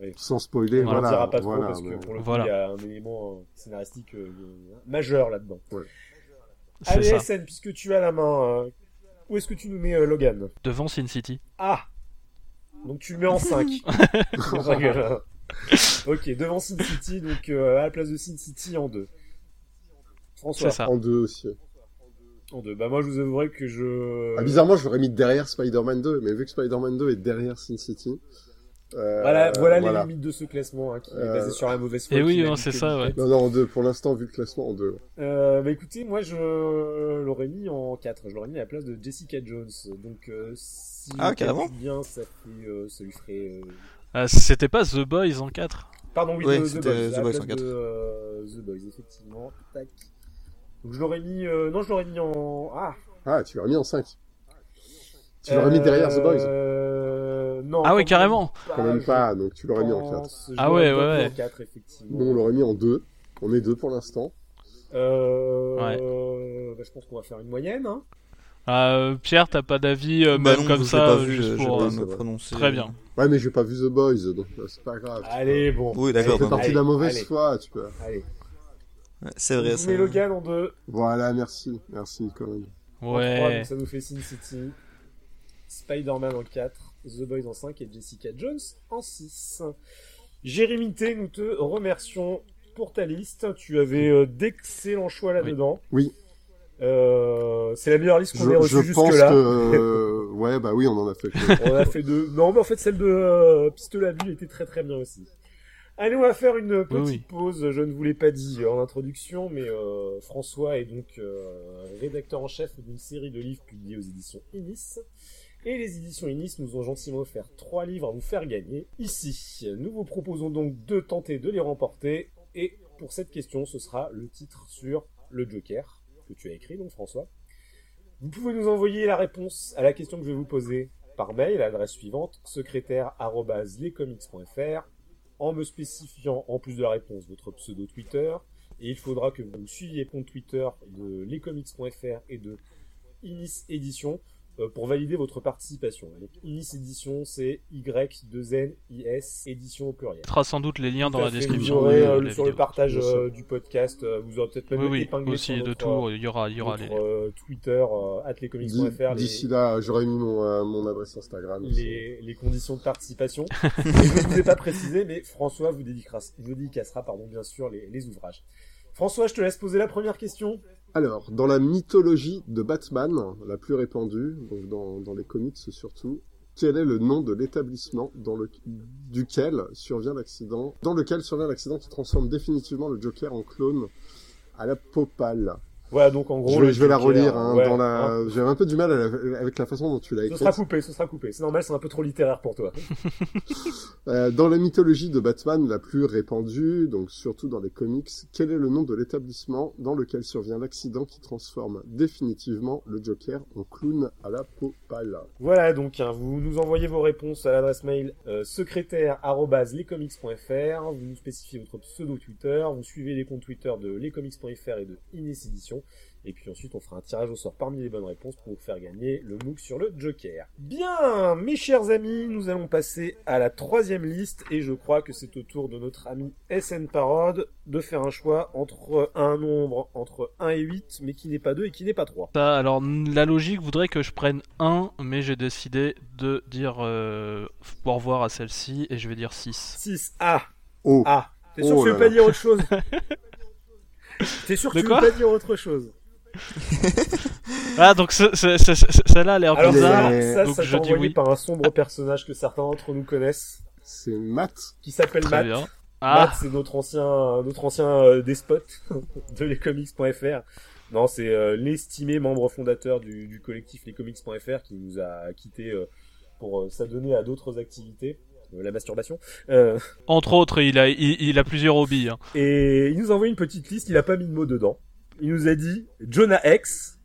euh, Sans spoiler, On voilà. dira pas trop voilà, parce que pour le coup, il y a un élément euh, scénaristique euh, majeur là-dedans. c'est Allez, ça. SN, puisque tu as la main, euh, où est-ce que tu nous mets euh, Logan? Devant Sin City. Ah Donc tu le mets en 5. [LAUGHS] ok, devant Sin City, donc euh, à la place de Sin City en 2. François, C'est ça. En deux aussi. en 2. Bah moi je vous avouerai que je... Ah, bizarrement, je l'aurais mis derrière Spider-Man 2, mais vu que Spider-Man 2 est derrière Sin City. euh, Voilà, voilà, les limites de ce classement hein, qui est Euh, basé sur la mauvaise foi. Et oui, c'est ça, ouais. Non, non, en deux. Pour l'instant, vu le classement, en deux. Euh, bah écoutez, moi je l'aurais mis en 4. Je l'aurais mis à la place de Jessica Jones. Donc euh, si Ah, carrément. bien, ça, fait, euh, ça lui ferait... euh, Ah, C'était pas The Boys en 4 Pardon, oui, Ouais, The, Boys. The en quatre. de, euh, The Boys, effectivement. Tac. Donc je l'aurais mis... euh, non, je l'aurais mis en... Ah Ah, tu l'aurais mis en 5. Tu l'aurais mis derrière The Boys. Euh... Non. Ah oui, quand carrément. même Quand même pas, donc tu l'aurais mis en 4. pense. Je Ah ouais, pas ouais, ouais. en 4, effectivement. Nous, on l'aurait mis en 2. On est deux pour l'instant. Euh... bah, je pense qu'on va faire une moyenne. Hein. Euh, Pierre, t'as pas d'avis euh, Bah même non, comme ça pas euh, vu, juste pour, euh, me prononcer. Très bien. Ouais, mais j'ai pas vu The Boys, donc euh, c'est pas grave. Allez, bon. Oui, Ça d'accord. fait non. partie de la mauvaise allez. foi, tu peux. Allez. Ouais, C'est vrai, vous ça. mets Logan en 2. Voilà, merci. Merci, quand même. En 3, Ouais. donc ça nous fait Sin City. Spider-Man en 4. The Boys en 5 et Jessica Jones en 6. Jérémy T, nous te remercions pour ta liste. Tu avais euh, d'excellents choix là-dedans. Oui. Euh, c'est la meilleure liste qu'on ait reçue jusque-là. que... [LAUGHS] euh, ouais, bah oui, on en a fait. [LAUGHS] On a fait deux. Non, mais en fait, celle de euh, Pistolet à vue était très très bien aussi. Allez, on va faire une petite Oui, oui. pause. Je ne vous l'ai pas dit en introduction, mais euh, François est donc euh, rédacteur en chef d'une série de livres publiés aux éditions Inis. Et les éditions Inis nous ont gentiment offert trois livres à vous faire gagner. Ici, nous vous proposons donc de tenter de les remporter. Et pour cette question, ce sera le titre sur le Joker que tu as écrit, donc François. Vous pouvez nous envoyer la réponse à la question que je vais vous poser par mail à l'adresse suivante secrétaire@lescomics.fr en me spécifiant en plus de la réponse votre pseudo Twitter. Et il faudra que vous suiviez compte Twitter de lescomics.fr et de Inis Édition pour valider votre participation. Donc Inis Édition c'est Y2NIS édition au pluriel. On sans doute les liens dans la description. Vous aurez de euh, la sur le partage euh, du podcast, euh, vous aurez peut-être même Oui, oui, épinglé aussi sur de notre, tout, il y aura, il y aura notre, les... euh, Twitter euh, at lescomics.fr les- D'ici là, j'aurais mis mon, euh, mon adresse Instagram. les, les conditions de participation. Et [LAUGHS] je ne vous ai pas précisé, mais François vous dédicacera, vous dédicacera pardon, bien sûr les, les ouvrages. François, je te laisse poser la première question. Alors, dans la mythologie de Batman, la plus répandue, donc dans, les comics surtout, quel est le nom de l'établissement dans dans lequel survient l'accident qui transforme définitivement le Joker en clone à la peau pâle Voilà, donc en gros. Je je vais la relire. Hein, ouais, dans la... hein. J'ai un peu du mal la- avec la façon dont tu l'as Ce écrite. sera coupé, ce sera coupé. C'est normal, c'est un peu trop littéraire pour toi. [LAUGHS] Euh, dans la mythologie de Batman la plus répandue, donc surtout dans les comics, quel est le nom de l'établissement dans lequel survient l'accident qui transforme définitivement le Joker en clown à la peau pâle Voilà, donc hein, vous nous envoyez vos réponses à l'adresse mail euh, secrétaire@lescomics.fr, vous nous spécifiez votre pseudo Twitter, vous suivez les comptes Twitter de lescomics.fr et de Ines Edition, et puis ensuite on fera un tirage au sort parmi les bonnes réponses pour vous faire gagner le MOOC sur le Joker. Bien, mes chers amis, nous allons passer à la troisième liste, et je crois que c'est au tour de notre ami SN Parode de faire un choix entre un nombre entre 1 et 8, mais qui n'est pas 2 et qui n'est pas 3. Ça, alors la logique voudrait que je prenne 1, mais j'ai décidé de dire euh, au revoir à celle-ci et je vais dire 6. 6. Ah Oh, Ah, t'es sûr Oh que tu veux pas là. dire autre chose? [LAUGHS] T'es sûr que De tu quoi veux pas dire autre chose [LAUGHS] Ah, donc ce- ce- ce- ce- celle-là a l'air Alors bizarre. les- ça, ça, donc ça je dis envoyé oui. par un sombre personnage que certains d'entre nous connaissent, c'est Matt. qui s'appelle Matt. bien. Matt, Ah, c'est notre ancien, notre ancien euh, despote [LAUGHS] de lescomics.fr. Non, c'est euh, l'estimé membre fondateur du, du collectif lescomics.fr qui nous a quitté euh, pour euh, s'adonner à d'autres activités, la masturbation. Euh, entre autres, il a, il, il a plusieurs hobbies. hein. Et il nous a envoyé une petite liste, il a pas mis de mots dedans. Il nous a dit Jonah X,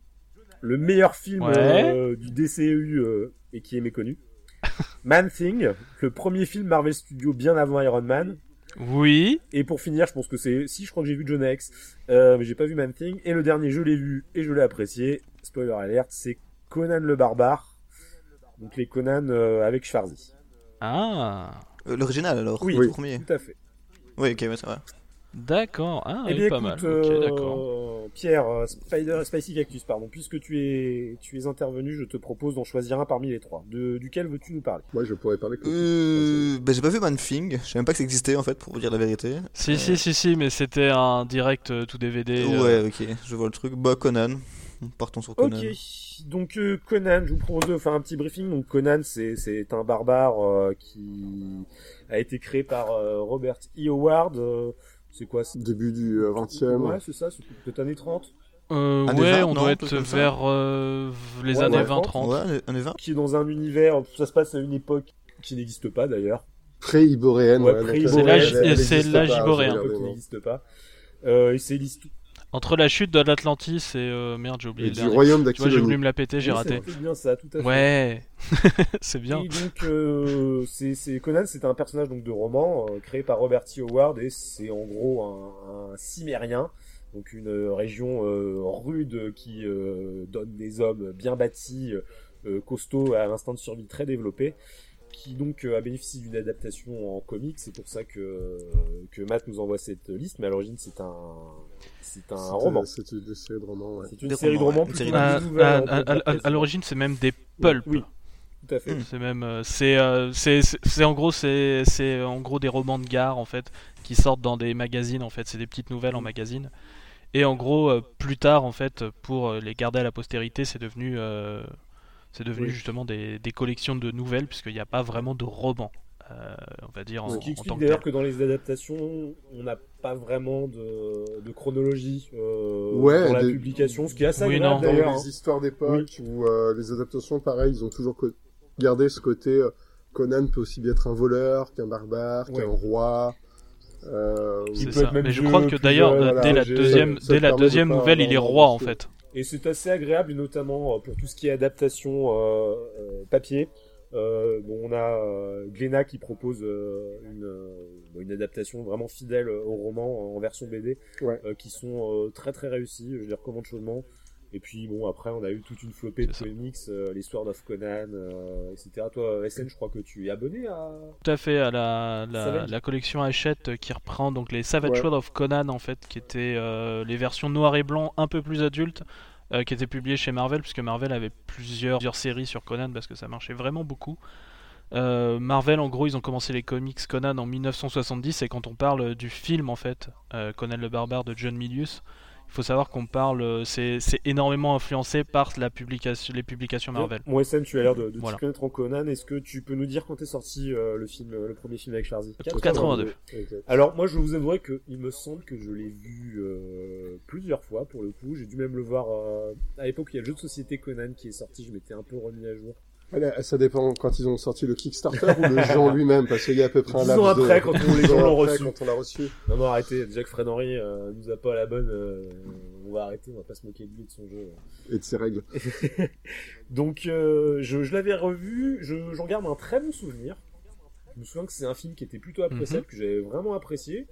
le meilleur film Ouais. euh, du DCEU euh, et qui est méconnu. [LAUGHS] Man Thing, le premier film Marvel Studios bien avant Iron Man. Oui. Et pour finir, je pense que c'est si je crois que j'ai vu Jonah X, euh, mais j'ai pas vu Man Thing. Et le dernier, je l'ai vu et je l'ai apprécié. Spoiler alert, c'est Conan le barbare. Donc les Conan euh, avec Schwarzy. Ah, Euh, L'original alors Oui. le premier. Tout à fait. Oui, ok, ouais, ça va. d'accord. Ah, Eh bien pas écoute, mal. Euh, d'accord. Pierre, euh, Spider, Spicy Cactus, pardon, puisque tu es, tu es intervenu, je te propose d'en choisir un parmi les trois. De, duquel veux-tu nous parler? Moi, je pourrais parler que. Euh, ben, j'ai pas vu Man Thing, je savais même pas que ça existait en fait, pour vous dire la vérité. Si, si, si, si, mais c'était un direct euh, tout DVD. euh, Ouais, ok, je vois le truc. Bah, Conan. Partons sur Conan. Ok, donc euh, Conan, je vous propose de faire un petit briefing. Donc Conan, c'est c'est un barbare euh, qui a été créé par euh, Robert E. Howard. euh, c'est quoi c'est- Début du euh, 20e. Ouais, c'est ça, c'est peut-être années 30. euh, Années ouais, 20, on non, doit être vers euh, les Ouais, années ouais, 20-30. Ouais, un 20 Qui est dans un univers, ça se passe à une époque qui n'existe pas d'ailleurs. Pré-iboréenne. Ouais, elle- c'est l'âge- iboréen. qui n'existe pas. Euh, et c'est l'histoire. Entre la chute de l'Atlantis et euh, merde, j'ai oublié Et le du dernier. royaume Tu vois, j'ai voulu me la péter, j'ai raté. C'est bien ça, tout à fait. Ouais, [LAUGHS] c'est bien. Et donc, euh, c'est, c'est Conan, c'est un personnage donc de roman euh, créé par Robert T. Howard et c'est en gros un, un cimérien, donc une euh, région euh, rude qui euh, donne des hommes bien bâtis, euh, costauds, à un instinct de survie très développé, qui donc euh, a bénéficié d'une adaptation en comics. C'est pour ça que que Matt nous envoie cette liste, mais à l'origine c'est un c'est un roman. C'est une série de romans, ouais. C'est une Des série de romans, À, l'origine, c'est même des pulps. Oui, tout à fait. C'est même, euh, c'est, euh, c'est, c'est- en gros, c'est, c'est en gros des romans de gare en fait qui sortent dans des magazines en fait. C'est des petites nouvelles en magazine. Et en gros, plus tard en fait, pour les garder à la postérité, c'est devenu, euh, c'est devenu Oui. justement des, des collections de nouvelles puisqu'il n'y a pas vraiment de romans, euh, on va dire en, Ce en qui tant explique que d'ailleurs que dans les adaptations, on n'a pas vraiment de, de chronologie euh, Ouais, dans la des- publication, ce qui est assez Oui, non. Dans d'ailleurs. les hein. histoires d'époque ou euh, les adaptations, pareil, ils ont toujours co- gardé ce côté. euh, Conan peut aussi bien être un voleur qu'un barbare, Ouais. qu'un roi. Euh, Il C'est peut ça. être même Mais je crois que d'ailleurs, euh, voilà, dès la deuxième, ça dès la deuxième nouvelle, il est roi en fait. Et c'est assez agréable, notamment euh, pour tout ce qui est adaptation euh, euh, papier. Euh, bon, on a euh, Glénat qui propose euh, une, euh, une adaptation vraiment fidèle au roman en version BD, Ouais. euh, qui sont euh, très très réussies, je les recommande chaudement. Et puis bon, après on a eu toute une flopée de ça. comics, euh, Sword of Conan, euh, etc. Toi, SN, je crois que tu es abonné à... Tout à fait à la, la, collection Hachette euh, qui reprend donc les Savage Ouais. World of Conan en fait qui étaient euh, les versions noir et blanc un peu plus adultes euh, qui étaient publiées chez Marvel puisque Marvel avait plusieurs, plusieurs séries sur Conan parce que ça marchait vraiment beaucoup. Euh, Marvel en gros ils ont commencé les comics Conan en 1970 et quand on parle du film en fait euh, Conan le barbare de John Milius il faut savoir qu'on parle euh, c'est c'est énormément influencé par la publication, les publications Marvel. Moi, SN, tu as l'air de, de Voilà. t'y connaître en Conan. Est-ce que tu peux nous dire quand est sorti euh, le film, le premier film avec Schwarzy? 82. Exact. Alors moi je vous avouerai que il me semble que je l'ai vu euh, plusieurs fois pour le coup. J'ai dû même le voir euh, à l'époque il y a le jeu de société Conan qui est sorti. Je m'étais un peu remis à jour. Ça dépend quand ils ont sorti le Kickstarter ou le jeu en [LAUGHS] lui-même, parce qu'il y a à peu près un laps ans après, de... quand on- les gens l'ont reçu. Quand on l'a reçu. Non non arrêtez. Déjà que Fred Henry euh, nous a pas à la bonne. euh, on va arrêter. On va pas se moquer de lui et de son jeu. Et de ses règles. [LAUGHS] Donc euh, je, je l'avais revu. Je, j'en garde un très bon souvenir. Je me souviens que c'est un film qui était plutôt appréciable, que j'avais vraiment apprécié.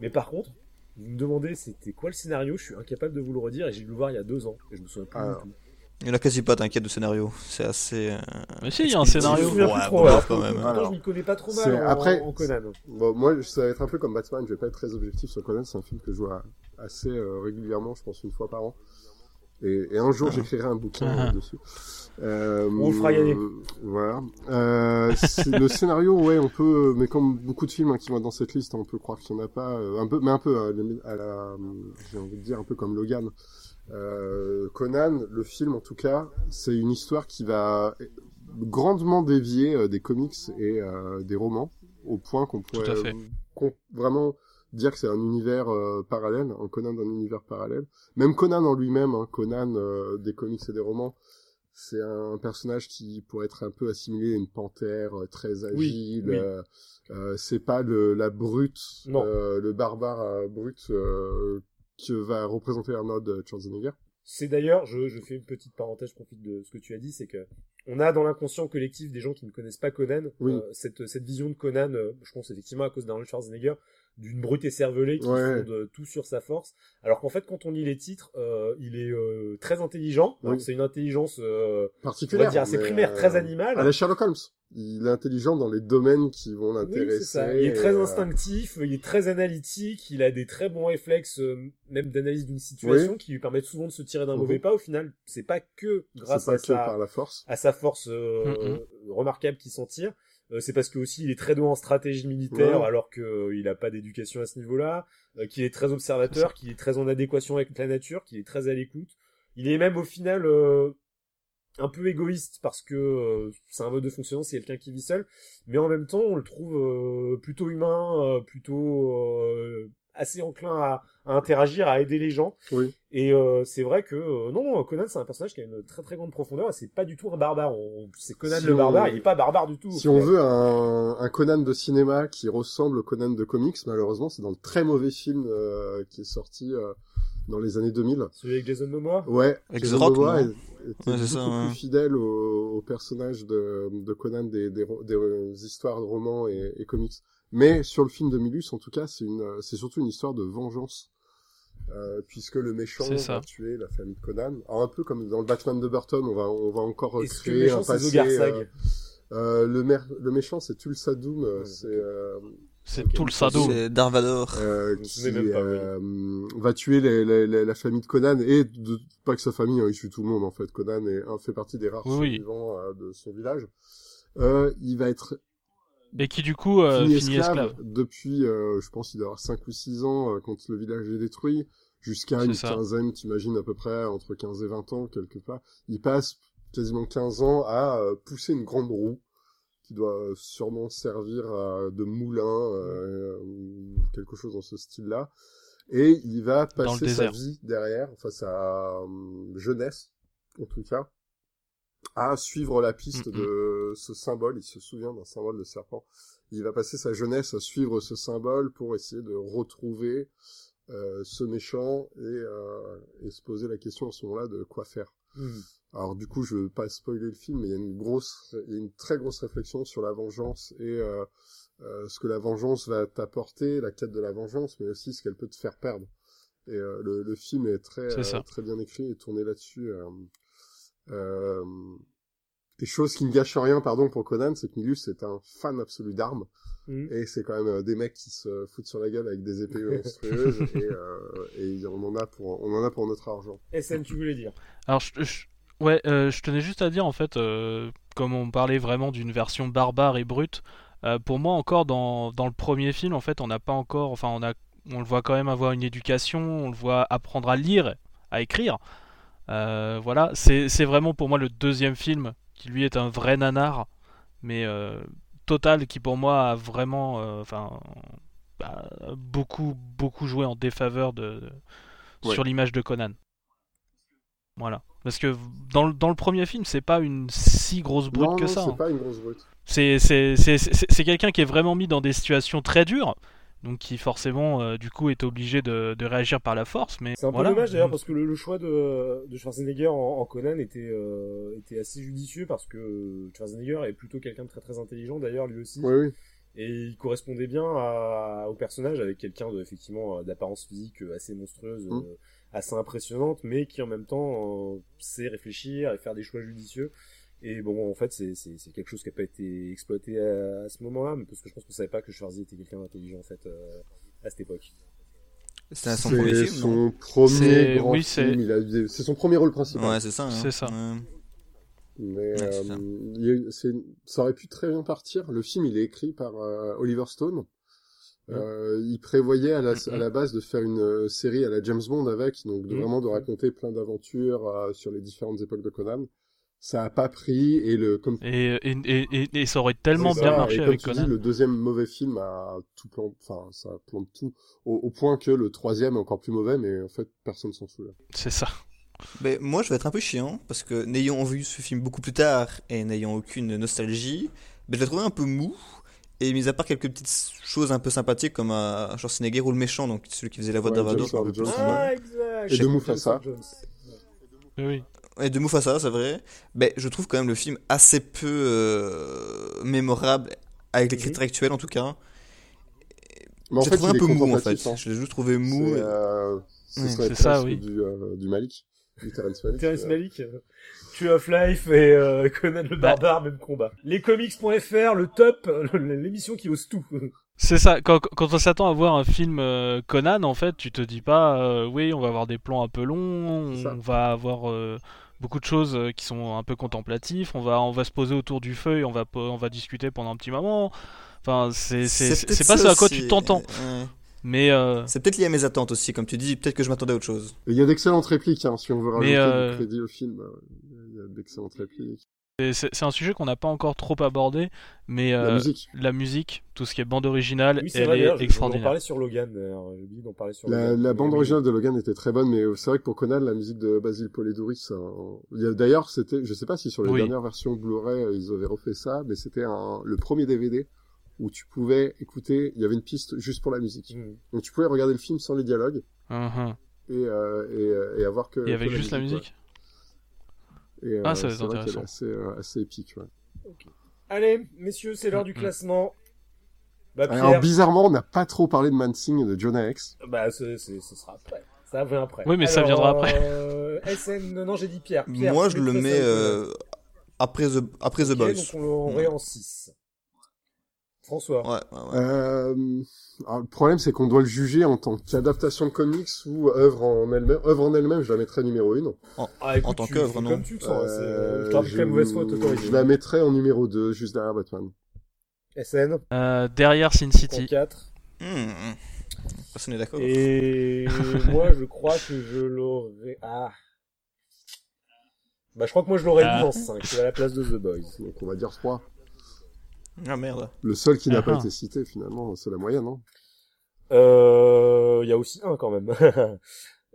Mais par contre, vous me demandez c'était quoi le scénario, je suis incapable de vous le redire et j'ai dû le voir il y a deux ans et je me souviens plus Ah. du tout. Il y en a quasi pas, t'inquiète, de scénario. C'est assez. euh, Mais si il y a un Je scénario. souviens Ouais, trop. alors, quand même. pourtant, je m'y connais pas trop mal en, après- en Conan. Bon, moi, ça va être un peu comme Batman, je vais pas être très objectif sur Conan, c'est un film que je vois assez euh, régulièrement, je pense une fois par an. Et, et un jour, j'écrirai un bouquin Ah. dessus. Euh, On fera gagner. Voilà. Euh, le scénario, ouais, on peut, mais comme beaucoup de films hein, qui vont dans cette liste, on peut croire qu'il n'y en a pas, euh, un peu, mais un peu à la, à la- j'ai envie de dire un peu comme Logan. Euh, Conan, le film en tout cas, c'est une histoire qui va grandement dévier euh, des comics et euh, des romans, au point qu'on pourrait euh, vraiment dire que c'est un univers euh, parallèle, un Conan d'un univers parallèle. Même Conan en lui-même, hein, Conan euh, des comics et des romans, c'est un personnage qui pourrait être un peu assimilé à une panthère euh, très agile. oui. euh, euh, c'est pas le, la brute, euh, le barbare euh, brut euh, que va représenter Arnold Schwarzenegger. C'est d'ailleurs, je, je fais une petite parenthèse, je profite de ce que tu as dit, c'est que on a dans l'inconscient collectif des gens qui ne connaissent pas Conan, Oui. euh, cette, cette vision de Conan, euh, je pense effectivement à cause d'Arnold Schwarzenegger, d'une brute écervelée qui Ouais. fonde tout sur sa force. Alors qu'en fait, quand on lit les titres, euh, il est euh, très intelligent. Oui. C'est une intelligence, euh, on Particulière. va dire assez primaire, euh, très animale. À la Sherlock Holmes. il est intelligent dans les domaines qui vont l'intéresser. Il est très euh, instinctif, il est très analytique, il a des très bons réflexes, euh, même d'analyse d'une situation, qui lui permettent souvent de se tirer d'un Mhm. mauvais pas. Au final, c'est pas que grâce pas à que sa, par la force. à sa force euh, Mhm. remarquable qui s'en tire. Euh, c'est parce que aussi il est très doué en stratégie militaire Ouais. alors que euh, il a pas d'éducation à ce niveau-là, euh, qu'il est très observateur, qu'il est très en adéquation avec la nature, qu'il est très à l'écoute. Il est même au final un peu égoïste parce que euh, c'est un mode de fonctionnement, c'est quelqu'un qui vit seul, mais en même temps on le trouve euh, plutôt humain, euh, plutôt assez enclin à, à interagir, à aider les gens. Oui. Et euh, c'est vrai que euh, non, Conan c'est un personnage qui a une très très grande profondeur et c'est pas du tout un barbare. On- C'est Conan Si le on- barbare, il est pas barbare du tout. Si on veut un, un Conan de cinéma qui ressemble au Conan de comics, malheureusement, c'est dans le très mauvais film euh, qui est sorti euh, dans les années 2000. Celui avec Jason Momoa? Ouais, Avec Jason The Rock, Momoa était Ouais, beaucoup ça, ouais. plus fidèle au, au personnage de, de Conan des, des, des, histoires de romans et, et comics. Mais sur le film de Milus, en tout cas, c'est une, euh, c'est surtout une histoire de vengeance. Euh, puisque le méchant va tuer la famille de Conan. Alors un peu comme dans le Batman de Burton, on va on va encore Est-ce que le créer un méchant c'est passé. Euh, euh, le, mer- le méchant c'est Tulsa Doom, euh, Ouais. c'est euh, C'est Ok. tout le sado. C'est Darvador. euh, qui souvenais même pas, oui. euh, va tuer les- les- les- la famille de Conan et de, pas que sa famille, hein, il tue tout le monde en fait. Conan est, un, fait partie des rares Oui, oui. survivants euh, de son village. Euh, il va être Et qui du coup euh, fini finit esclave, esclave. depuis, euh, je pense, il doit avoir 5 ou 6 ans euh, quand le village est détruit, jusqu'à une ça. quinzaine, t'imagines à peu près, entre 15 et 20 ans, quelque part. Il passe quasiment 15 ans à euh, pousser une grande roue qui doit sûrement servir à- de moulin, euh, ou quelque chose dans ce style-là. Et il va passer sa vie derrière, enfin sa euh, jeunesse, en tout cas, à suivre la piste Mhm. de ce symbole. Il se souvient d'un symbole de serpent. Il va passer sa jeunesse à suivre ce symbole pour essayer de retrouver euh, ce méchant et, euh, et se poser la question à ce moment-là de quoi faire. Hmm. Alors du coup, je veux pas spoiler le film, mais il y a une grosse, il y a une très grosse réflexion sur la vengeance et euh, euh, ce que la vengeance va t'apporter, la quête de la vengeance, mais aussi ce qu'elle peut te faire perdre. Et euh, le, le film est très, C'est ça. euh, très bien écrit et tourné là-dessus. Euh, et chose qui ne gâche rien, pardon, pour Conan, c'est que Milus est un fan absolu d'armes. Hmm. Et c'est quand même euh, des mecs qui se foutent sur la gueule avec des épées [LAUGHS] monstrueuses et, euh, et on en a pour on en a pour notre argent. SN, tu voulais dire? Alors, je, je- ouais, euh, je tenais juste à dire en fait, euh, comme on parlait vraiment d'une version barbare et brute, euh, pour moi encore dans, dans le premier film, en fait, on n'a pas encore, enfin, on a, on le voit quand même avoir une éducation, on le voit apprendre à lire, à écrire. Euh, voilà, c'est vraiment pour moi le deuxième film qui lui est un vrai nanar, mais euh, total, qui pour moi a vraiment, euh, enfin, bah, beaucoup beaucoup joué en défaveur de, de- Ouais. sur l'image de Conan. Voilà. Parce que dans le, dans le premier film, c'est pas une si grosse brute non, que non, ça. c'est hein. pas une grosse brute. C'est c'est- c'est- c'est- c'est quelqu'un qui est vraiment mis dans des situations très dures, donc qui forcément, euh, du coup, est obligé de, de réagir par la force. Mais C'est un peu dommage d'ailleurs parce que le, le choix de, de Schwarzenegger en, en Conan était, euh, était assez judicieux parce que Schwarzenegger est plutôt quelqu'un de très très intelligent d'ailleurs lui aussi Oui, oui. et il correspondait bien à- au personnage avec quelqu'un de effectivement euh, d'apparence physique euh, assez monstrueuse, Mm. euh, assez impressionnante mais qui en même temps euh, sait réfléchir et faire des choix judicieux. Et bon, en fait, c'est c'est c'est quelque chose qui a pas été exploité à, à ce moment-là, mais parce que je pense qu'on savait pas que Schwarzy était quelqu'un d'intelligent en fait euh, à cette époque. C'était son premier C'est film, son premier C'est- grand oui, c'est- film. Il a eu des- c'est son premier rôle principal. Ouais, c'est ça. hein. C'est ça. Ouais. Mais Ouais, c'est euh, ça. il y a eu- c'est- ça aurait pu très bien partir. Le film, il est écrit par euh, Oliver Stone. Euh, il prévoyait à la, à la base de faire une série à la James Bond avec, donc de, vraiment de raconter plein d'aventures euh, sur les différentes époques de Conan. Ça a pas pris et le comme Et, et, et, et- ça aurait tellement bien ça, marché et comme avec tu Conan. dis, le deuxième mauvais film a tout plan, enfin ça plante tout, au, au point que le troisième est encore plus mauvais, mais en fait personne s'en souvient. C'est ça. Mais moi, je vais être un peu chiant parce que n'ayant vu ce film beaucoup plus tard et n'ayant aucune nostalgie, ben, je l'ai trouvé un peu mou. Et mis à part quelques petites choses un peu sympathiques comme un Schwarzenegger ou le méchant, donc celui qui faisait la voix Ouais, de nom. Ah, exact. Et de Mufasa. Oui. Et de Mufasa, c'est vrai. Ben, je trouve quand même le film assez peu euh, mémorable avec les Mhm. critères actuels en tout cas. Mais en J'ai fait, trouvé un peu mou en fait. hein. Je l'ai juste trouvé mou. C'est euh, Ouais, c'est ça, oui. du, euh, du Malik. Du Terrence Malick. Terrence euh, Tree of Life et euh, [LAUGHS] Conan le Bah. barbare, même combat. Lescomics.fr, le top, l'émission qui ose tout. [LAUGHS] C'est ça, quand, quand on s'attend à voir un film Conan, en fait, tu te dis pas, euh, oui, on va avoir des plans un peu longs, on va avoir euh, beaucoup de choses euh, qui sont un peu contemplatifs, on va, on va se poser autour du feu et on va, on va discuter pendant un petit moment. Enfin, c'est pas ça ce à quoi tu t'entends. Mais euh, C'est peut-être lié à mes attentes aussi, comme tu dis. Peut-être que je m'attendais à autre chose. Il y a d'excellentes répliques, hein, si on veut rajouter Mais, euh, du crédit au film. Il y a d'excellentes répliques. C'est- un sujet qu'on n'a pas encore trop abordé, mais La euh, musique. la musique, tout ce qui est bande originale, Oui, c'est elle vrai, est je- On en extraordinaire. parlait sur Logan, sur La, Logan. la bande originale de Logan était très bonne, mais c'est vrai que pour Conan, la musique de Basil Poledouris, euh, il y a- d'ailleurs, c'était, je sais pas si sur les Oui. dernières versions Blu-ray, euh, ils avaient refait ça, mais c'était un, le premier DVD où tu pouvais écouter, il y avait une piste juste pour la musique. Mhm. Donc tu pouvais regarder le film sans les dialogues Mhm. et, euh, et, euh, et avoir que. Et avec que juste la musique. Et, euh, Ah, ça va être intéressant. assez, euh, assez épique. Ouais. Allez, messieurs, c'est l'heure du classement. Bah, Pierre, Alors bizarrement, on n'a pas trop parlé de Mansing et de Jonah X. bah, ce sera après. Ça vient après. Oui, mais ça viendra après. euh, SN, non, j'ai dit Pierre. Pierre Moi, je le mets euh, après The, après The Boys. donc on l'aurait en 6. François. Ouais, ouais, ouais. Euh, alors, le problème, c'est qu'on doit le juger en tant qu'adaptation de comics ou œuvre en elle-même. Œuvre en elle-même, je la mettrais numéro 1. Ah, écoute, En tant qu'œuvre, non Comme tu le sens. c'est- Euh, je la mauvaise foi, je t'autorise. la mettrais en numéro 2, juste derrière Batman. SN, Euh, derrière Sin City. 4. Hmm. Personne n'est d'accord. Et [LAUGHS] moi, je crois que je l'aurais. Ah. Bah, je crois que moi, je l'aurais Ah. mis en 5. C'est à la place de The Boys. Donc on va dire 3. Ah merde. Le seul qui n'a Ah pas été cité, finalement, c'est la moyenne. Hein. Euh, il y a aussi un quand même. [LAUGHS]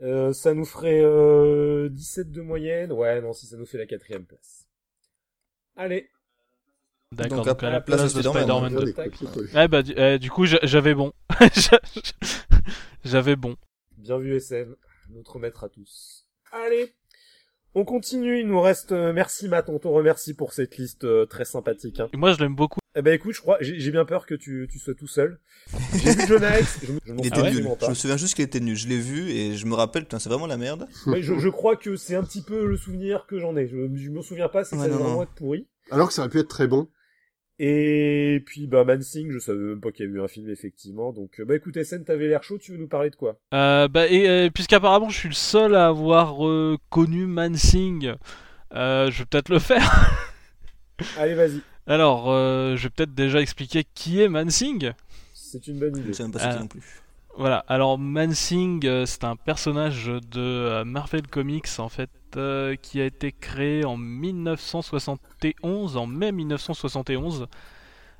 euh, ça nous ferait euh, 17 de moyenne. Ouais, non, si ça nous fait la quatrième place. Allez. D'accord, Donc, donc, à la la place place de de Spider-Man, Spider-Man Bien 2. des tac. copier-coller. Ouais, bah, du, euh, du coup, j'a- j'avais bon. [LAUGHS] j'avais bon. Bien vu, SN. Notre maître à tous. Allez. On continue. Il nous reste. euh, merci, Matt. On te remercie pour cette liste euh, très sympathique. Hein. Et moi, je l'aime beaucoup. Eh ben, écoute, je crois. J'ai j'ai bien peur que tu, tu sois tout seul. J'ai vu Jonah Hex, Je, Il souviens était nul. Je me souviens juste qu'il était nul. Je l'ai vu et je me rappelle, putain, c'est vraiment la merde. [LAUGHS] Mais je, je crois que c'est un petit peu le souvenir que j'en ai. Je, je me souviens pas, c'est que Ouais, ça non, doit non. vraiment être pourri. Alors que ça aurait pu être très bon. Et puis, bah, Mansing, je savais même pas qu'il y avait eu un film, effectivement. Donc, euh, bah, écoute, SN, t'avais l'air chaud, tu veux nous parler de quoi? Euh, bah, et euh, puisqu'apparemment, je suis le seul à avoir euh, connu Mansing, euh, je vais peut-être le faire. [LAUGHS] Allez, vas-y. Alors, euh, je vais peut-être déjà expliquer qui est Mansing. C'est une bonne Je idée. même pas ce non plus. Voilà, alors Mansing, c'est un personnage de Marvel Comics en fait, euh, qui a été créé en 1971, en mai 1971,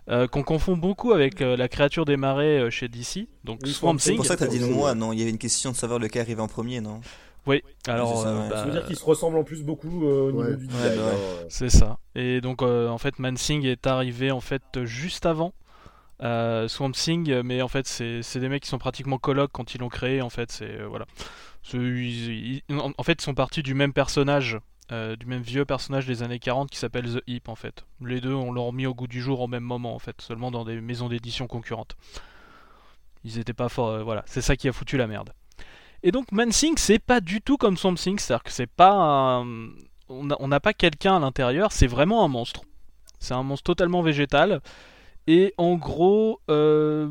euh, qu'on confond beaucoup avec euh, la créature des marais euh, chez DC, donc Oui, Swamp Swamp C'est Thing. pour ça que t'as dit le c'est- mois, non Il y avait une question de savoir lequel arrivait en premier, non? Oui, alors c'est ça, euh, ouais. bah, Ça veut dire qu'ils se ressemblent en plus beaucoup euh, au niveau Ouais. du design. bah ouais. C'est ça. Et donc euh, en fait Mansing est arrivé en fait juste avant euh, Swamp Thing, mais en fait c'est c'est des mecs qui sont pratiquement colocs quand ils l'ont créé. En fait c'est euh, voilà. En fait ils sont partis du même personnage, euh, du même vieux personnage des années 40 qui s'appelle The Hip en fait. Les deux on l'ont remis au goût du jour au même moment en fait, seulement dans des maisons d'édition concurrentes. Ils étaient pas forts, voilà. C'est ça qui a foutu la merde. Et donc Mansing c'est pas du tout comme Swamp Thing, c'est-à-dire que c'est pas un on n'a pas quelqu'un à l'intérieur, c'est vraiment un monstre. C'est un monstre totalement végétal. Et en gros, euh,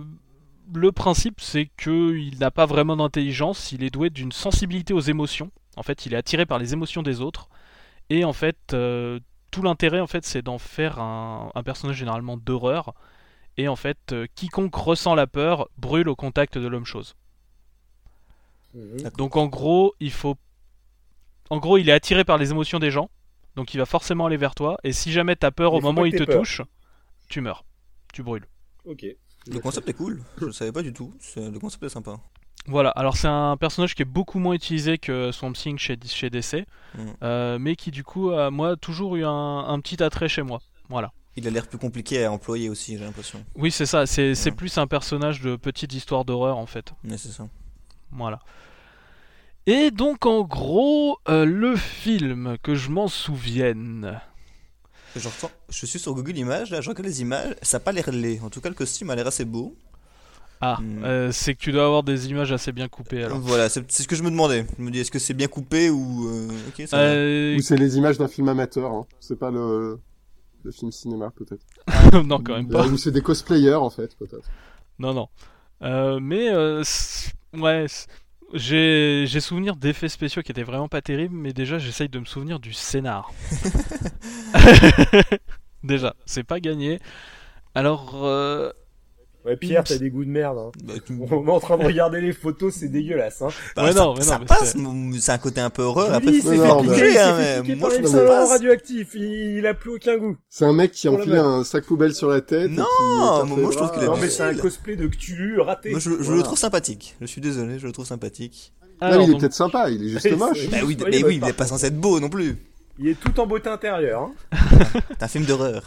le principe c'est qu'il n'a pas vraiment d'intelligence, il est doué d'une sensibilité aux émotions. En fait, il est attiré par les émotions des autres. Et en fait, euh, tout l'intérêt en fait, c'est d'en faire un, un personnage généralement d'horreur. Et en fait, euh, quiconque ressent la peur brûle au contact de l'homme-chose. Mhm. Donc en gros, il faut. En gros, il est attiré par les émotions des gens, donc il va forcément aller vers toi. Et si jamais t'as peur Mais au moment où il te peur. touche, tu meurs, tu brûles. Ok. Le concept est cool. Je le savais pas du tout. Le concept est sympa. Voilà. Alors c'est un personnage qui est beaucoup moins utilisé que Swamp Thing chez, chez DC, Mm. euh, mais qui du coup a moi toujours eu un, un petit attrait chez moi. Voilà. Il a l'air plus compliqué à employer aussi, j'ai l'impression. Oui, c'est ça. C'est c'est Ouais. plus un personnage de petite histoire d'horreur en fait. Mais c'est ça. Voilà. Et donc en gros, euh, le film que je m'en souvienne. Je, ressens- je suis sur Google Images, là, je regarde les images, ça a pas l'air laid. En tout cas, le costume a l'air assez beau. Ah, Hmm. euh, c'est que tu dois avoir des images assez bien coupées alors. Voilà, c'est c'est ce que je me demandais. Je me dis, est-ce que c'est bien coupé ou. euh. Euh, Ou c'est les images d'un film amateur, hein. c'est pas le, le film cinéma peut-être. [LAUGHS] non, quand même pas. Ou c'est des cosplayers en fait peut-être. Non, non. Euh, mais euh, c'est- ouais, c'est- j'ai j'ai souvenir d'effets spéciaux qui étaient vraiment pas terribles, mais déjà j'essaye de me souvenir du scénar. [LAUGHS] [LAUGHS] déjà, c'est pas gagné. Alors, euh, Ouais, Pierre, t'as des goûts de merde. Hein. Bah, tu- On est en train de regarder les photos, c'est dégueulasse. Hein. bah, Ouais, ça, non, mais non, ça passe, c'est- un côté un peu horreur. Lui, Après, il s'est non, fait non, piquer, mais- il s'est piquer, hein, piquer moi, par je radioactifs. Il, il a plus aucun goût. C'est un mec qui enfile blague. un sac poubelle sur la tête. Non, qui moi, je trouve qu'il a Non, mais c'est un cosplay de Cthulhu raté. Moi, je, je Voilà. le trouve sympathique. Je suis désolé, je le trouve sympathique. Non, alors, mais il est peut-être sympa, il est juste [LAUGHS] moche. Bah oui, mais oui, il est pas censé être beau non plus. Il est tout en beauté intérieure. Hein. C'est un film d'horreur.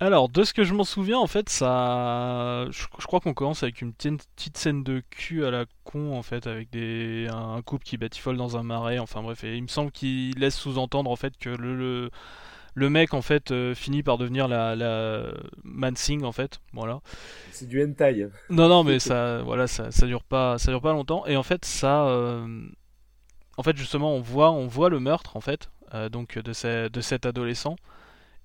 Alors, de ce que je m'en souviens, en fait, ça, je, je crois qu'on commence avec une petite, petite scène de cul à la con, en fait, avec des un couple qui batifole dans un marais. Enfin bref, et il me semble qu'il laisse sous-entendre en fait que le, le le mec en fait euh, finit par devenir la, la Mansing en fait, voilà. C'est du hentai. Non, non, mais [LAUGHS] ça, voilà, ça, ça dure pas, ça dure pas longtemps. Et en fait, ça, euh, en fait, justement, on voit, on voit le meurtre, en fait, euh, donc de, ce- de cet adolescent,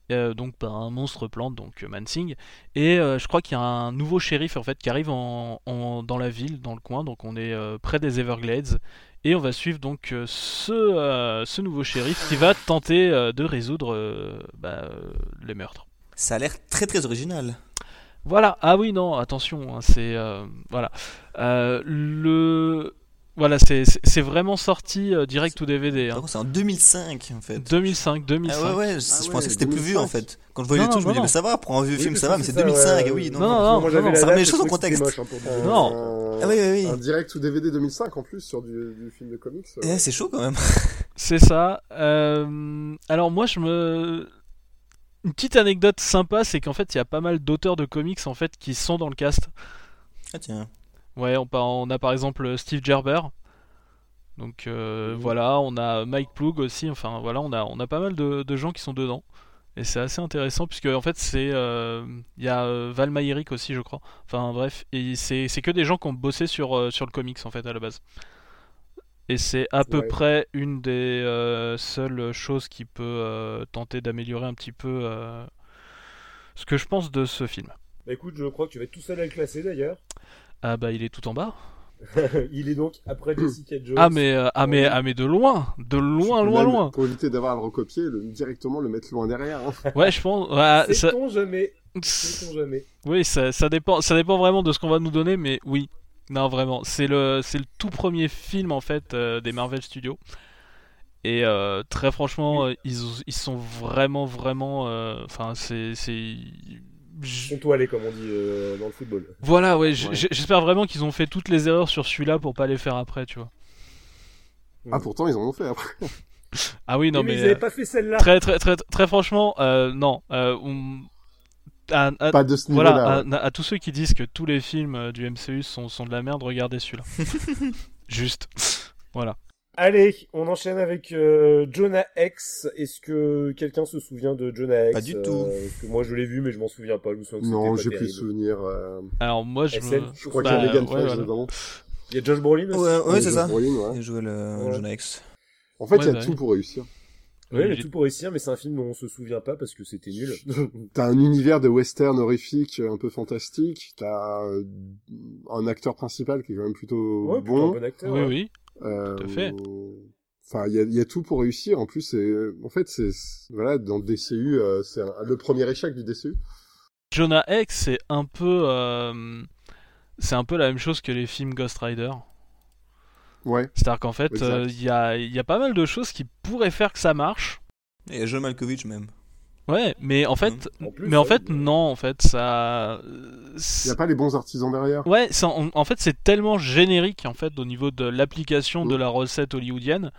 donc par un monstre plante, donc euh, Mansing. Et euh, je crois qu'il y a un nouveau shérif, en fait, qui arrive en, en- dans la ville, dans le coin. Donc on est euh, près des Everglades. Et on va suivre donc euh, ce, euh, ce nouveau shérif qui va tenter euh, de résoudre euh, bah, euh, les meurtres. Ça a l'air très très original. Voilà, ah oui, non, attention, hein, c'est. euh, voilà. Euh, le. Voilà, c'est vraiment sorti euh, direct ou DVD. Par Hein. contre, c'est en 2005 en fait. 2005, 2005. Ah ouais, ouais, je, Ah je pensais que c'était plus vieux en 2005. fait. Quand je voyais trucs, je me disais, mais ça va, pour un vieux Oui, film, ça va, mais c'est c'est ça, 2005, ouais, oui. Non, Non, non. non, Moi j'avais non, la ça remet les choses en contexte. moche, hein, pour dire. Non. Un- Ah oui, oui, oui. Un direct ou DVD 2005 en plus sur du, du film de comics. euh. Eh, c'est chaud quand même. [LAUGHS] C'est ça. Euh, alors moi, je me. Une petite anecdote sympa, c'est qu'en fait, il y a pas mal d'auteurs de comics en fait qui sont dans le cast. Ah tiens. Ouais, on, a par exemple Steve Gerber. Donc euh, voilà, on a Mike Ploug aussi. Enfin voilà, on a, on a pas mal de, de gens qui sont dedans. Et c'est assez intéressant puisque en fait c'est euh, il y a euh, Val Mayerick aussi je crois. Enfin bref, et c'est que des gens qui ont bossé sur euh, sur le comics en fait à la base. Et c'est à peu Ouais. près une des euh, seules choses qui peut euh, tenter d'améliorer un petit peu euh, ce que je pense de ce film. Bah écoute, je crois que tu vas être tout seul à le classer d'ailleurs. Ah bah il est tout en bas. [LAUGHS] Il est donc après [CLEARS THROAT] Jessica Jones. Ah mais euh, ah mais ah mais de loin, de loin loin même, loin. Pour éviter d'avoir à le recopier, le, directement le mettre loin derrière. hein. [LAUGHS] Ouais, je pense. ouais, ça- jamais jamais Oui, ça, ça dépend. Ça dépend vraiment de ce qu'on va nous donner, mais oui. Non, vraiment. C'est le, c'est le tout premier film en fait euh, des Marvel Studios. Et euh, très franchement, ils, ils sont vraiment, vraiment. Enfin, c'est, Sont toilés comme on dit euh, dans le football. Voilà, ouais. J'espère vraiment qu'ils ont fait toutes les erreurs sur celui-là pour pas les faire après, tu vois. Ah, pourtant, ils en ont fait après. [LAUGHS] Ah oui, non, mais, mais. ils avaient euh, pas fait celle-là. très, très, très, très franchement, euh, non. Euh, on- à- à- Pas de ce niveau-là. Voilà, ouais. à, à tous ceux qui disent que tous les films du MCU sont, sont de la merde, regardez celui-là. [LAUGHS] Juste. Voilà. Allez, on enchaîne avec euh, Jonah X. Est-ce que quelqu'un se souvient de Jonah X Pas du Euh, tout. parce que moi je l'ai vu, mais je m'en souviens pas. Je me souviens que Non, j'ai plus de souvenir. euh, Alors moi je me... Je crois Bah, qu'il y a Megan ouais, Fox voilà. dedans. Il y a Josh Brolin aussi. Ouais, ouais, c'est Josh ça. Brolin, ouais. Il jouait le Ouais. jeune ex. En fait, il y a bah tout oui. pour réussir. Ouais, il y a tout pour réussir, mais c'est un film dont on se souvient pas parce que c'était nul. [LAUGHS] T'as un univers de western horrifique un peu fantastique. T'as euh, un acteur principal qui est quand même plutôt ouais, plutôt un bon. bon acteur. Oui, oui. Euh, à fait. Enfin, il y a, il y a tout pour réussir. En plus, c'est, en fait, c'est voilà, dans le DCU, euh, c'est le premier échec du DCU. Jonah X c'est un peu... euh, C'est un peu la même chose que les films Ghost Rider. Ouais. C'est-à-dire qu'en fait, euh, il y, a, il y a pas mal de choses qui pourraient faire que ça marche. Et John Malkovich même. Ouais, mais en fait... En plus, Mais en ouais, fait, non, en fait, ça... Il y a pas les bons artisans derrière. Ouais, en, en fait c'est tellement générique en fait au niveau de l'application de Mm. la recette hollywoodienne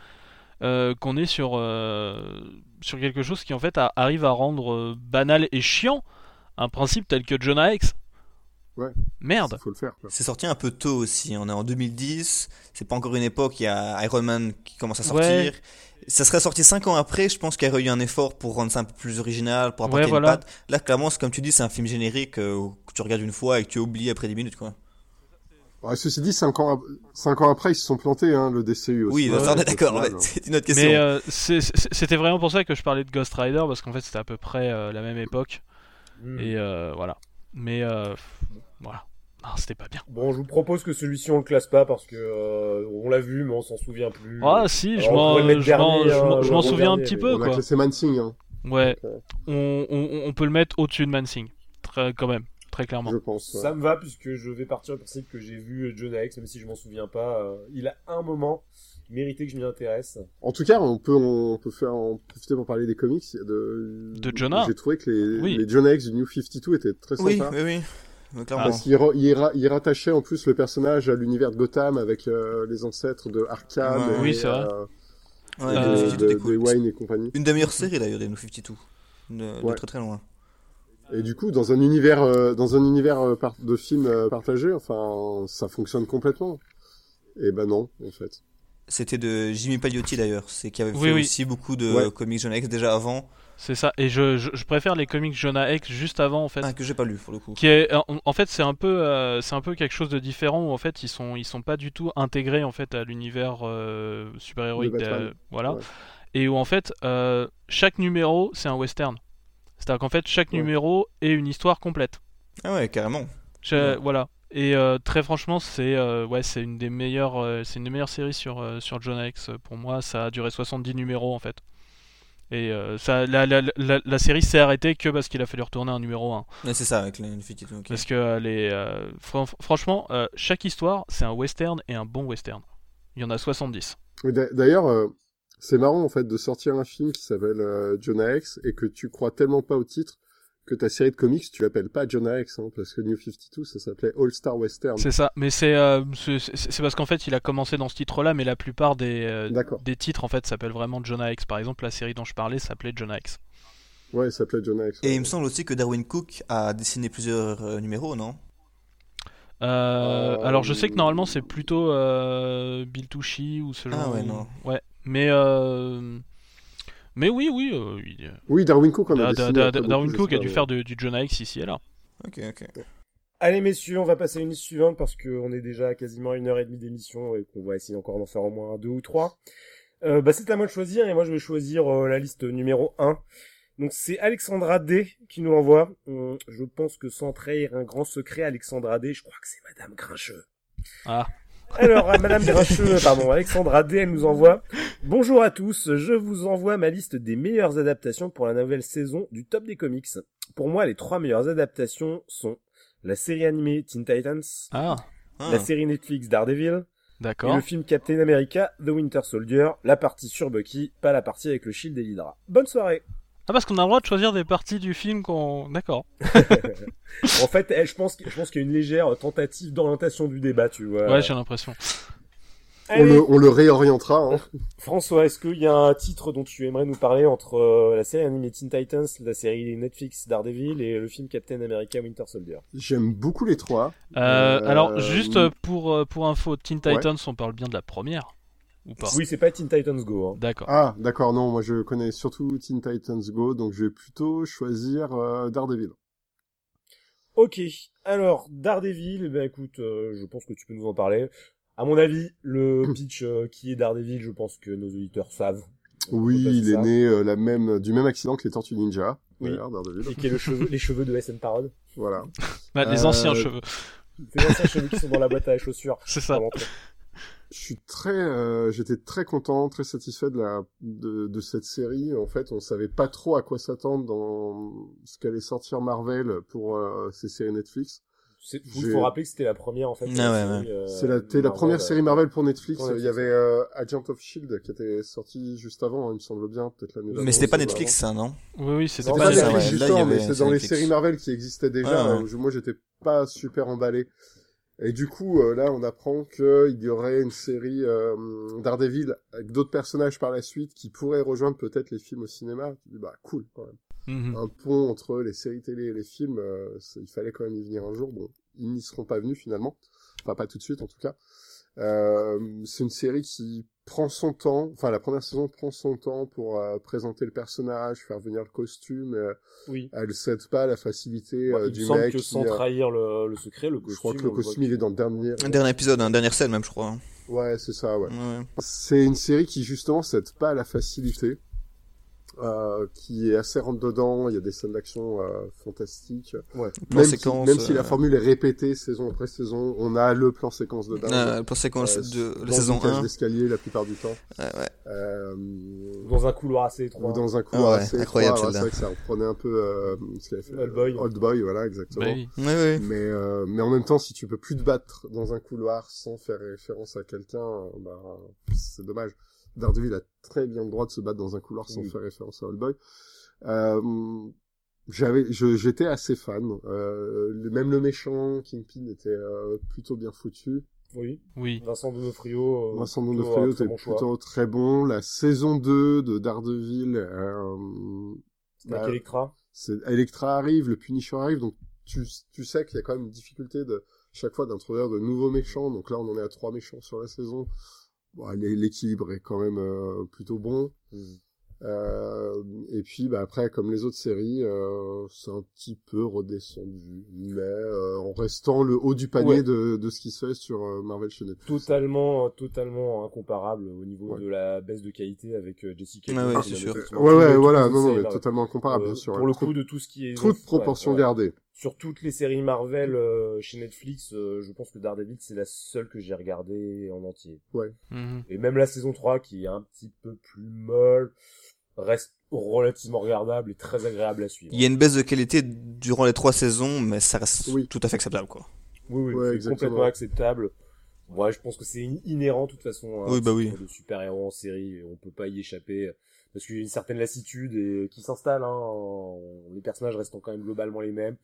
euh, qu'on est sur euh, sur quelque chose qui en fait a- arrive à rendre euh, banal et chiant un principe tel que Jonah X. Ouais. Merde. Faut le faire. Quoi. C'est sorti un peu tôt aussi. On est en 2010. C'est pas encore une époque. Il y a Iron Man qui commence à sortir. Ouais. Ça serait sorti 5 ans après. Je pense qu'il y aurait eu un effort pour rendre ça un peu plus original, pour apporter Ouais, une voilà. patte. Là, clairement, c'est comme tu dis, c'est un film générique euh, que tu regardes une fois et que tu oublies après 10 minutes, quoi. Ouais, ceci dit, cinq ans, ap- cinq ans après, ils se sont plantés, hein, le DCU aussi. Oui, on est d'accord. C'est une autre question. Mais euh, c'était vraiment pour ça que je parlais de Ghost Rider parce qu'en fait c'était à peu près euh, la même époque Hmm. et euh, voilà. Mais euh, voilà, non, c'était pas bien. Bon, je vous propose que celui-ci on le classe pas parce que euh, on l'a vu, mais on s'en souvient plus. Ah si, je m'en hein, je m'en le souviens un petit mais peu On a quoi. classé Mansing, hein, Ouais, euh, on, on, on peut le mettre au-dessus de Mansing, très quand même, très clairement. je pense. ouais. Ça me va puisque je vais partir du principe que j'ai vu Jonah Hex, même si je m'en souviens pas. euh, il a un moment mérité que je m'y intéresse. En tout cas, on peut, on peut faire en profiter pour parler des comics de, De Jonah. J'ai trouvé que les, Oui. les Jonah X du New 52 étaient très Oui, sympas. oui, oui. Clairement. Parce qu'il ra- il ra- il rattachait en plus le personnage à l'univers de Gotham avec euh, les ancêtres de Arkham Ouais. et, Oui, c'est vrai. euh, Ouais, de, Euh, de- 52 était de cool. Wayne et compagnie. Une des meilleures séries d'ailleurs des New 52. De, de Ouais. très très loin. Et du coup, dans un univers, euh, dans un univers euh, de films euh, partagés, enfin, ça fonctionne complètement. Et ben non, en fait. C'était de Jimmy Paliotti d'ailleurs, c'est qui avait Oui, fait oui. aussi beaucoup de Ouais. comics John X déjà avant, C'est ça. Et je, je, je préfère les comics Jonah Hex juste avant en fait. ah, que j'ai pas lu pour le coup. Qui est, en, en fait, c'est un peu, euh, c'est un peu quelque chose de différent où en fait ils sont, ils sont pas du tout intégrés en fait à l'univers euh, super héroïque, De Batman. voilà. Ouais. Et où en fait euh, chaque numéro c'est un western. C'est-à-dire qu'en fait chaque Ouais. numéro est une histoire complète. Ah ouais, carrément. Je- Ouais. Voilà. Et euh, très franchement, c'est euh, ouais, c'est une des meilleures, euh, c'est une des meilleures séries sur euh, sur Jonah X. Pour moi, ça a duré 70 numéros en fait. Et euh, ça, la, la, la, la série s'est arrêtée que parce qu'il a fallu retourner un numéro 1. Ouais, c'est ça avec les New 52. ok. Parce que euh, les, euh, fran- franchement, euh, chaque histoire, c'est un western et un bon western. Il y en a 70. Mais d'a- D'ailleurs, euh, c'est marrant en fait de sortir un film qui s'appelle euh, Jonah X et que tu crois tellement pas au titre que ta série de comics tu l'appelles pas Jonah X hein, parce que New 52 ça s'appelait All Star Western. C'est ça. Mais c'est euh, c'est parce qu'en fait, il a commencé dans ce titre-là, mais la plupart des, euh, D'accord. des titres en fait s'appellent vraiment Jonah X. Par exemple, la série dont je parlais s'appelait Jonah X. Ouais, ça s'appelait Jonah X. Et ouais. il me semble aussi que Darwin Cook a dessiné plusieurs euh, numéros, non? Euh, Euh, alors je sais que normalement c'est plutôt euh, Bill Tucci ou ce Ah genre. ouais, non. Ouais, mais euh, mais oui, oui. euh, il- Oui, Darwin Cook en a Da- dessiné Da- après Da- Darwin Cook a dû faire de- du Jonah X ici et là. Ok, ok. Allez messieurs, on va passer à une liste suivante parce qu'on est déjà à quasiment une heure et demie d'émission et qu'on va essayer encore d'en faire au moins deux ou trois. Euh, bah c'est à moi de choisir et moi je vais choisir euh, la liste numéro 1. Donc c'est Alexandra D qui nous l'envoie. Hum, je pense que sans trahir un grand secret, Alexandra D, je crois que c'est Madame Grincheux. Ah. Alors, à Madame Grincheux, pardon, Alexandra D, elle nous envoie. Bonjour à tous, je vous envoie ma liste des meilleures adaptations pour la nouvelle saison du top des comics. Pour moi, les trois meilleures adaptations sont la série animée Teen Titans, Ah, Ah. la série Netflix Daredevil, et d'accord. le film Captain America The Winter Soldier, la partie sur Bucky, pas la partie avec le shield et l'Hydra. Bonne soirée Ah parce qu'on a le droit de choisir des parties du film qu'on. D'accord. [LAUGHS] En fait, je pense, que- je pense qu'il y a une légère tentative d'orientation du débat, tu vois. Ouais, j'ai l'impression. On le, on le réorientera. Hein. François, est-ce qu'il y a un titre dont tu aimerais nous parler entre euh, la série animée Teen Titans, la série Netflix Daredevil et le film Captain America Winter Soldier? J'aime beaucoup les trois. Euh, Euh, alors juste euh, pour euh, pour info, Teen Ouais. Titans, on parle bien de la première ou pas Oui, c'est pas Teen Titans Go. Hein. D'accord. Ah, d'accord, non, moi je connais surtout Teen Titans Go, donc je vais plutôt choisir euh, Daredevil. Ok, alors Daredevil, eh ben écoute, euh, je pense que tu peux nous en parler. À mon avis, le [COUGHS] pitch euh, qui est Daredevil, je pense que nos auditeurs savent. Oui, il est ça. né euh, la même, du même accident que les Tortues Ninja. Oui. d'ailleurs, Daredevil. Et qui est le cheveu, les cheveux de SN Parod. Voilà. [LAUGHS] Bah, les Euh, anciens cheveux. C'est les anciens cheveux qui sont dans la boîte à chaussures. [LAUGHS] C'est ça. Je suis très, euh, j'étais très content, très satisfait de la, de, de cette série. En fait, on savait pas trop à quoi s'attendre dans ce qu'allait sortir Marvel pour euh, ces séries Netflix. C'est- Il faut rappeler que c'était la première en fait. Ah ouais, série, euh, C'est la, la Marvel, première euh, série Marvel pour Netflix. pour Il y avait euh, Agent of Shield qui était sorti juste avant, il me semble bien, peut-être l'année Mais c'était pas Netflix, ça, non? Oui, oui, c'était pas ça, Netflix ouais, là, il y justement, avait- mais c'est dans les séries Marvel qui existaient déjà. Ouais, ouais. je- moi, j'étais pas super emballé. Et du coup, euh, là, on apprend qu'il y aurait une série euh, Daredevil avec d'autres personnages par la suite qui pourraient rejoindre peut-être les films au cinéma. Tu dis, bah cool quand même. Mhm. Un pont entre les séries télé et les films, euh, il fallait quand même y venir un jour. Bon, ils n'y seront pas venus finalement. Enfin, pas tout de suite en tout cas. Euh, c'est une série qui prend son temps, enfin la première saison prend son temps pour euh, présenter le personnage, faire venir le costume. euh, Oui. elle cède pas à la facilité Ouais, euh, il du me semble mec. que qui, sans euh, trahir le, le secret, le costume. je crois que le costume il est dans le dernier. Un dernier épisode, un dernière scène même, je crois. Ouais, c'est ça, ouais. Ouais, ouais. C'est une série qui justement cède pas à la facilité, euh, qui est assez rentre dedans. Il y a des scènes d'action euh, fantastiques. Ouais. Plan Même, si, séquence, même si la euh, formule est répétée saison après saison, on a le plan séquence de dingue. Euh, pour séquence Euh, de la saison une cage 1. d'escalier la plupart du temps. Ouais, ouais. Euh, Dans un couloir assez étroit. ou dans un couloir Ah ouais, assez incroyable, étroit. C'est vrai que ça reprenait un peu euh, ce qu'il avait fait. Old Boy. Old Boy, voilà, exactement. Bah oui. Ouais, ouais. Mais euh, mais en même temps, si tu peux plus te battre dans un couloir sans faire référence à quelqu'un, bah c'est dommage. Daredevil a très bien le droit de se battre dans un couloir sans Oui. faire référence à Old Boy. Euh, j'avais, je- j'étais assez fan. Euh, le- même le méchant Kingpin était euh, plutôt bien foutu. Oui. Oui. Vincent D'Onofrio. euh, Vincent D'Onofrio était bon choix. plutôt très bon. La saison 2 de Daredevil, euh, avec bah, Electra. c'est Electra arrive, le Punisher arrive, donc tu, tu sais qu'il y a quand même une difficulté de chaque fois d'introduire de nouveaux méchants. Donc là, on en est à trois méchants sur la saison. Bon, l'é- l'équilibre est quand même euh, plutôt bon. Euh, et puis bah, après, comme les autres séries, euh, c'est un petit peu redescendu, mais euh, en restant le haut du panier Ouais. de, de ce qui se fait sur euh, Marvel chez Netflix. Totalement, totalement incomparable au niveau Ouais. de la baisse de qualité avec euh, Jessica. Ah ouais, c'est sûr. Ouais, ouais, voilà, non, non, mais Marvel. totalement incomparable, Euh, bien sûr. Pour le coup de tout ce qui est trop de ouais, proportions ouais. gardées. sur toutes les séries Marvel euh, chez Netflix, euh, je pense que Daredevil c'est la seule que j'ai regardée en entier. Mhm. Et même la saison 3 qui est un petit peu plus molle reste relativement regardable et très agréable à suivre. Il y a une baisse de qualité durant les trois saisons, mais ça reste Oui. tout à fait acceptable, quoi. Oui, oui, Ouais, c'est complètement acceptable. Ouais, je pense que c'est in- inhérent de toute façon à un Oui, bah oui. de super-héros en série, on peut pas y échapper parce qu'il y a une certaine lassitude et qui s'installe. Hein, en- les personnages restant quand même globalement les mêmes.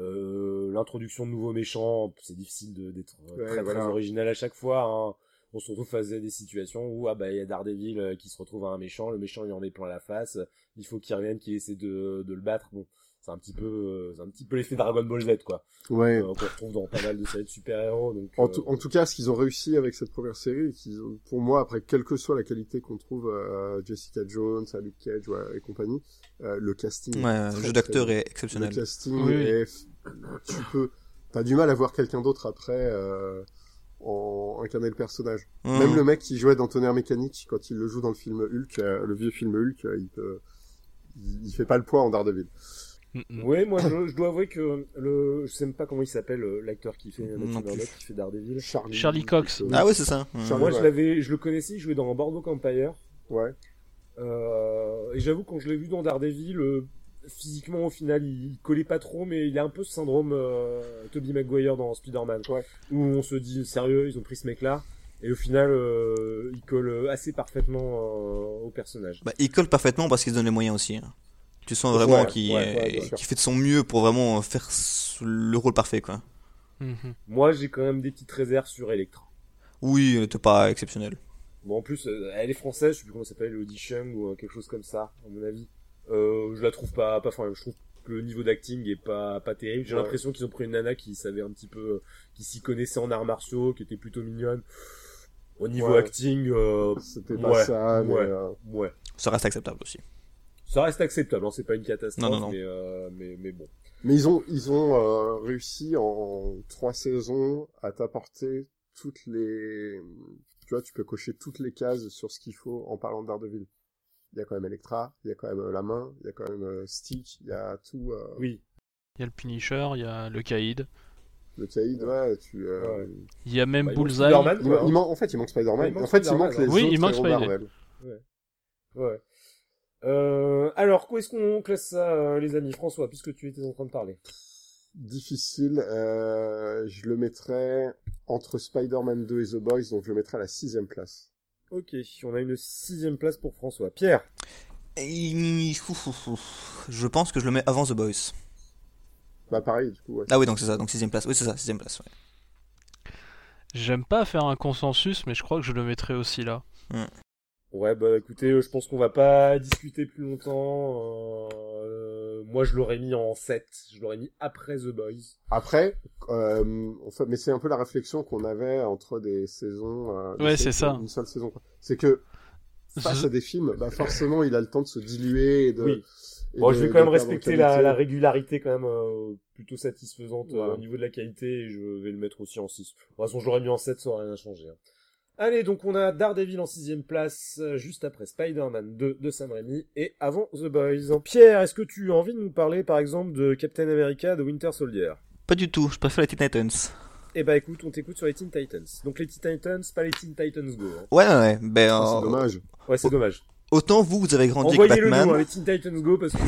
Euh, L'introduction de nouveaux méchants, c'est difficile d'être euh, Ouais, très, voilà. très original à chaque fois. Hein. On se retrouve face à des situations où ah bah il y a Daredevil euh, qui se retrouve à un méchant, le méchant lui en met plein la face, il faut qu'il revienne, qu'il essaie de, de le battre. Bon, c'est un petit peu, euh, c'est un petit peu l'effet Dragon Ball Z quoi. Ouais. Euh, qu'on retrouve dans pas mal de séries de super-héros. Donc, En, euh, tout- en tout cas, ce qu'ils ont réussi avec cette première série, qu'ils ont- pour moi, après quelle que soit la qualité qu'on trouve à Jessica Jones, à Luke Cage ouais, et compagnie, euh, le casting. est Ouais, très, le jeu d'acteur est Le exceptionnel. casting Oui, oui. est, tu peux, t'as du mal à voir quelqu'un d'autre après euh, en incarner le personnage. Mhm. Même le mec qui jouait dans Tonnerre Mécanique, quand il le joue dans le film Hulk, euh, le vieux film Hulk, euh, il peut, il, il fait pas le poids en Daredevil. Mhm. Ouais, moi je, je dois avouer que le, je sais même pas comment il s'appelle euh, l'acteur qui fait qui Daredevil. Charlie, Charlie Cox. euh, Ah ouais, c'est ça. Charlie- Moi ouais. je l'avais, je le connaissais, il jouait dans Boardwalk Empire. Ouais. Euh, et j'avoue quand je l'ai vu dans Daredevil, euh, physiquement au final il, il collait pas trop, mais il a un peu ce syndrome euh, Tobey Maguire dans Spider-Man, Ouais. où on se dit sérieux, ils ont pris ce mec-là. Et au final, euh, il colle assez parfaitement euh, au personnage. Bah, il colle parfaitement parce qu'il se donne les moyens aussi. hein. Tu sens vraiment Ouais, qu'il ouais, euh, fait de son mieux pour vraiment faire le rôle parfait, quoi. Mhm. Moi, j'ai quand même des petites réserves sur Electra. Oui, euh, t'es pas exceptionnel. Bon, en plus, euh, elle est française, je sais plus comment ça s'appelle, Audi Chung ou euh, quelque chose comme ça, à mon avis. Euh, je la trouve pas, pas, enfin, je trouve que le niveau d'acting est pas, pas terrible. J'ai Ouais. l'impression qu'ils ont pris une nana qui savait un petit peu, qui s'y connaissait en arts martiaux, qui était plutôt mignonne. Au niveau Ouais. acting, euh, C'était pas Ouais, ça, mais ouais. euh, ouais. Ça reste acceptable aussi. Ça reste acceptable, hein, c'est pas une catastrophe, Non, non, non. Mais, euh, mais, mais bon. Mais ils ont, ils ont euh, réussi en trois saisons à t'apporter toutes les... Tu vois, tu peux cocher toutes les cases sur ce qu'il faut en parlant de Daredevil. Il y a quand même Electra, il y a quand même euh, la main, il y a quand même euh, Stick, il y a tout... euh, Oui. Il y a le Punisher, il y a le Caïd, Le Caïd, ouais, tu... euh, Ouais. il y a même Bah, Bullseye. Spider-Man, il quoi, man- hein. il man- en fait, il manque Spider-Man. En fait, il manque les hein. Oui, autres il manque. Marvel. Ouais. Euh, alors, où est-ce qu'on classe ça, les amis? François, puisque tu étais en train de parler Difficile, euh, je le mettrais entre Spider-Man 2 et The Boys, donc je le mettrais à la sixième place. Ok, on a une sixième place pour François. Pierre Et- ouf, ouf, ouf. Je pense que je le mets avant The Boys. Bah pareil, du coup, ouais. Ah oui, donc c'est ça, donc sixième place. Oui, c'est ça, sixième place. ouais. J'aime pas faire un consensus, mais je crois que je le mettrai aussi là. Ouais, bah écoutez, euh, je pense qu'on va pas discuter plus longtemps. Euh, moi, je l'aurais mis en 7. Je l'aurais mis après The Boys. Après, euh, enfin, mais c'est un peu la réflexion qu'on avait entre des saisons. euh, des Ouais, c'est ça. Une seule saison. quoi. C'est que face Je- à des films, bah forcément, il a le temps de se diluer et de. Oui. et Bon, de- je vais quand même respecter la, la régularité quand même euh, plutôt satisfaisante euh, Voilà. au niveau de la qualité et je vais le mettre aussi en 6. De toute façon, je l'aurais mis en 7, ça aurait rien changé. hein. Allez, donc on a Daredevil en sixième place, euh, juste après Spider-Man 2 de Sam Raimi et avant The Boys. Pierre, est-ce que tu as envie de nous parler par exemple de Captain America de Winter Soldier? Pas du tout, je préfère les Teen Titans. Eh bah écoute, on t'écoute sur les Teen Titans. Donc les Teen Titans, pas les Teen Titans Go. hein. Ouais, ouais, ouais. Ben, euh, c'est dommage. Ouais, c'est dommage. autant vous, vous avez grandi avec Envoyez-le nous, Batman. hein, les Teen Titans Go, parce que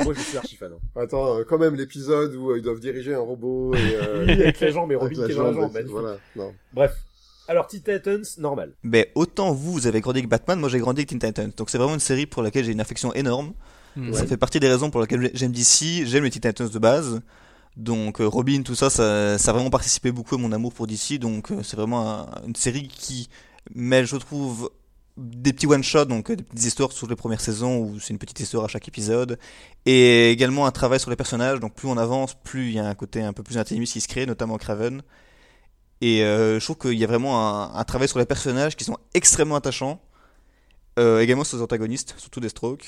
euh, moi je suis archi fan. hein. Attends, euh, quand même l'épisode où euh, ils doivent diriger un robot et. Euh, Oui, [LAUGHS] avec la jambe et avec Robin qui est dans la jambe. Voilà, non. Bref. Alors Teen Titans, normal. Ben, autant vous, vous avez grandi avec Batman, moi j'ai grandi avec Teen Titans. Donc c'est vraiment une série pour laquelle j'ai une affection énorme. Hmm. Ça fait partie des raisons pour lesquelles j'aime DC, j'aime les Teen Titans de base. Donc euh, Robin, tout ça, ça, ça a vraiment participé beaucoup à mon amour pour DC. Donc euh, c'est vraiment un- une série qui mêle, je trouve, des petits one-shots, donc euh, des petites histoires sur les premières saisons où c'est une petite histoire à chaque épisode. Et également un travail sur les personnages. Donc plus on avance, plus il y a un côté un peu plus intimiste qui se crée, notamment Craven. Et euh, je trouve qu'il y a vraiment un, un travail sur les personnages qui sont extrêmement attachants. Euh, également sur les antagonistes, surtout Deathstroke.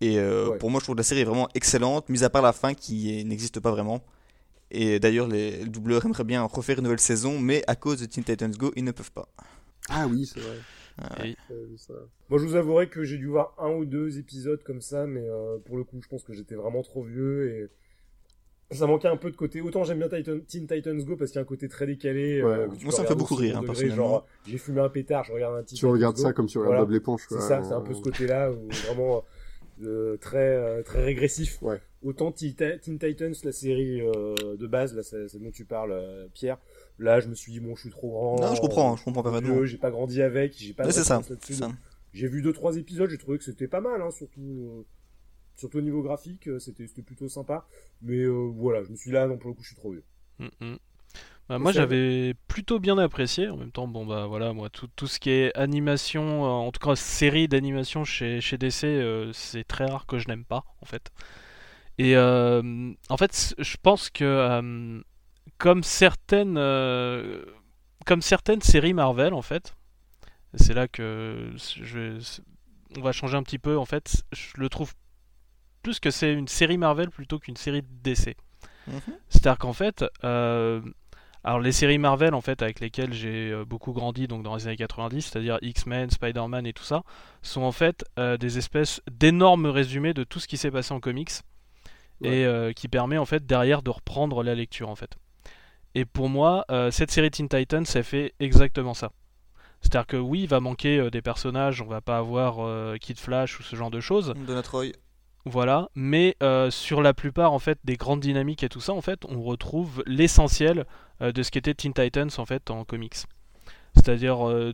Et euh, Ouais. pour moi, je trouve que la série est vraiment excellente, mis à part la fin qui n'existe pas vraiment. Et d'ailleurs, les le doubleur aimerait bien refaire une nouvelle saison, mais à cause de Teen Titans Go, ils ne peuvent pas. Ah oui, c'est vrai. Ah, ça. Moi, je vous avouerai que j'ai dû voir un ou deux épisodes comme ça, mais euh, pour le coup, je pense que j'étais vraiment trop vieux et ça manquait un peu de côté. Autant j'aime bien Titan, Teen Titans Go parce qu'il y a un côté très décalé. Ouais. euh, Moi, ça me fait beaucoup rire, hein, personnellement. Genre, j'ai fumé un pétard, je regarde un Teen Tu regardes ça comme tu regardes Voilà. Bob l'éponge. C'est ça, c'est un peu ce côté-là où vraiment euh, très euh, très régressif. Ouais. Autant Teen Titans, la série euh, de base, là, c'est c'est dont tu parles, euh, Pierre. Là, je me suis dit bon, je suis trop grand. Non, je comprends, euh, je comprends parfaitement. J'ai pas grandi avec, j'ai pas. c'est ça. j'ai vu deux trois épisodes, j'ai trouvé que c'était pas mal, hein, surtout euh, surtout au niveau graphique, euh, c'était c'était plutôt sympa. Mais euh, voilà, je me suis là, non pour le coup, je suis trop vieux. Mm, mm. Bah, moi j'avais plutôt bien apprécié. En même temps, bon bah voilà, moi tout, tout ce qui est animation, euh, en tout cas série d'animation chez, chez DC, euh, c'est très rare que je n'aime pas en fait. Et euh, en fait, je pense que euh, comme certaines, euh, comme certaines séries Marvel en fait, c'est là que je vais, on va changer un petit peu en fait. Je le trouve plus que c'est une série Marvel plutôt qu'une série DC. Mhm. C'est-à-dire qu'en fait, euh, alors les séries Marvel en fait avec lesquelles j'ai euh, beaucoup grandi donc dans les années 90, c'est-à-dire X-Men, Spider-Man et tout ça, sont en fait euh, des espèces d'énormes résumés de tout ce qui s'est passé en comics et euh, qui permet en fait derrière de reprendre la lecture en fait. Et pour moi, cette série Teen Titans, ça fait exactement ça. C'est-à-dire que oui, il va manquer des personnages, on va pas avoir Kid Flash ou ce genre de choses. Voilà, mais euh, sur la plupart en fait des grandes dynamiques et tout ça, en fait, on retrouve l'essentiel euh, de ce qu'était Teen Titans en fait en comics. C'est-à-dire euh,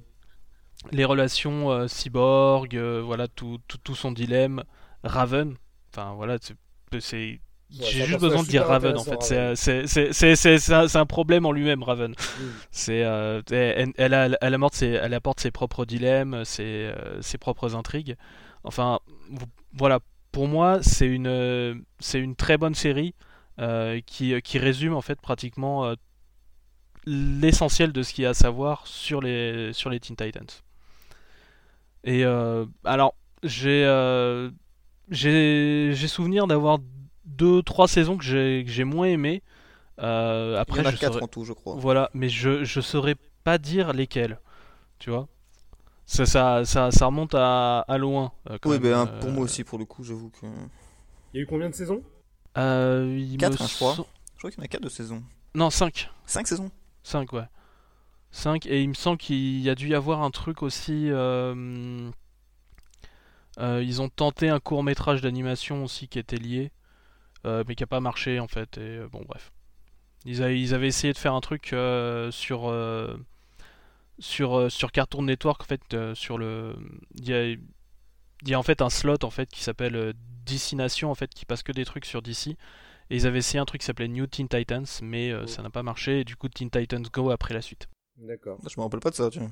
les relations cyborg, voilà tout, tout, tout son dilemme, Raven. Enfin voilà, c'est- Ouais, j'ai juste besoin de dire Raven en fait. C'est- un, un problème en lui-même, Raven. Mm. C'est euh, elle, elle, a- elle apporte ses, elle apporte ses propres dilemmes, ses, euh, ses propres intrigues. Enfin, voilà. Pour moi, c'est une, euh, c'est une très bonne série euh, qui, qui résume en fait pratiquement euh, l'essentiel de ce qu'il y a à savoir sur les, sur les Teen Titans. Et euh, alors, j'ai, euh, j'ai, j'ai souvenir d'avoir deux, trois saisons que j'ai, que j'ai moins aimé. Euh, après, Il y en a je 4 saurais- en tout, je crois. voilà, mais je je saurais pas dire lesquels, tu vois. Ça ça ça, ça remonte à, à loin. euh, quand Oui, même, ben, euh, pour moi aussi, pour le coup, j'avoue que. Il y a eu combien de saisons? Euh, il me Quatre, hein, je crois. Je crois qu'il y en a 4 de saison. Non, 5. 5 saisons? 5 ouais. 5 et il me semble qu'il y a dû y avoir un truc aussi euh, euh, ils ont tenté un court-métrage d'animation aussi qui était lié euh, mais qui a pas marché en fait et euh, bon bref. Ils, a- ils avaient essayé de faire un truc euh, sur euh, sur euh, sur Cartoon Network en fait euh, sur le il y a il y a en fait un slot en fait qui s'appelle euh, DC Nation en fait qui passe que des trucs sur DC et ils avaient essayé un truc qui s'appelait New Teen Titans mais euh, Oh. ça n'a pas marché et du coup Teen Titans Go après la suite. D'accord. Je me rappelle pas de ça, tu vois.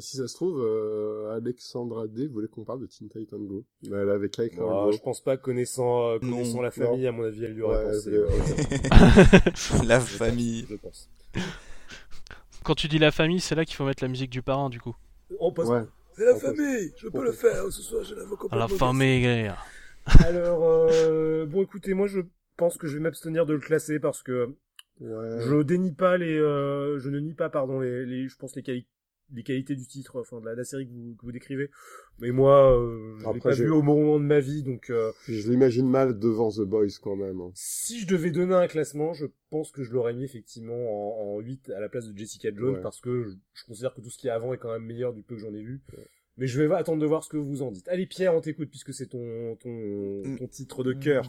Si ça se trouve, euh, Alexandra D voulait qu'on parle de Teen Titan Go. Elle avait Kyle Bah, je pense pas, connaissant, euh, connaissant la famille, à mon avis, elle lui aurait Ouais, pensé. euh, [LAUGHS] [LAUGHS] La Je famille. pense, Je pense. Quand tu dis la famille, c'est là qu'il faut mettre la musique du parrain, du coup. On passe. ouais. C'est la On passe. famille, je peux On le passe. faire, ce soir je l'avoue La famille, gars. Alors, euh, bon écoutez, moi je pense que je vais m'abstenir de le classer parce que Ouais. je dénie pas les, euh, je ne nie pas, pardon, les, les je pense les, quali- les qualités du titre, enfin de la, de la série que vous, que vous décrivez. Mais moi, euh, je l'ai pas vu au moment de ma vie, donc euh, Je l'imagine mal devant The Boys quand même. hein. si je devais donner un classement, je pense que je l'aurais mis effectivement en, en 8 à la place de Jessica Jones Ouais. parce que je, je considère que tout ce qui est avant est quand même meilleur du peu que j'en ai vu. Mais je vais attendre de voir ce que vous en dites. Allez Pierre, on t'écoute puisque c'est ton, ton, ton titre de cœur.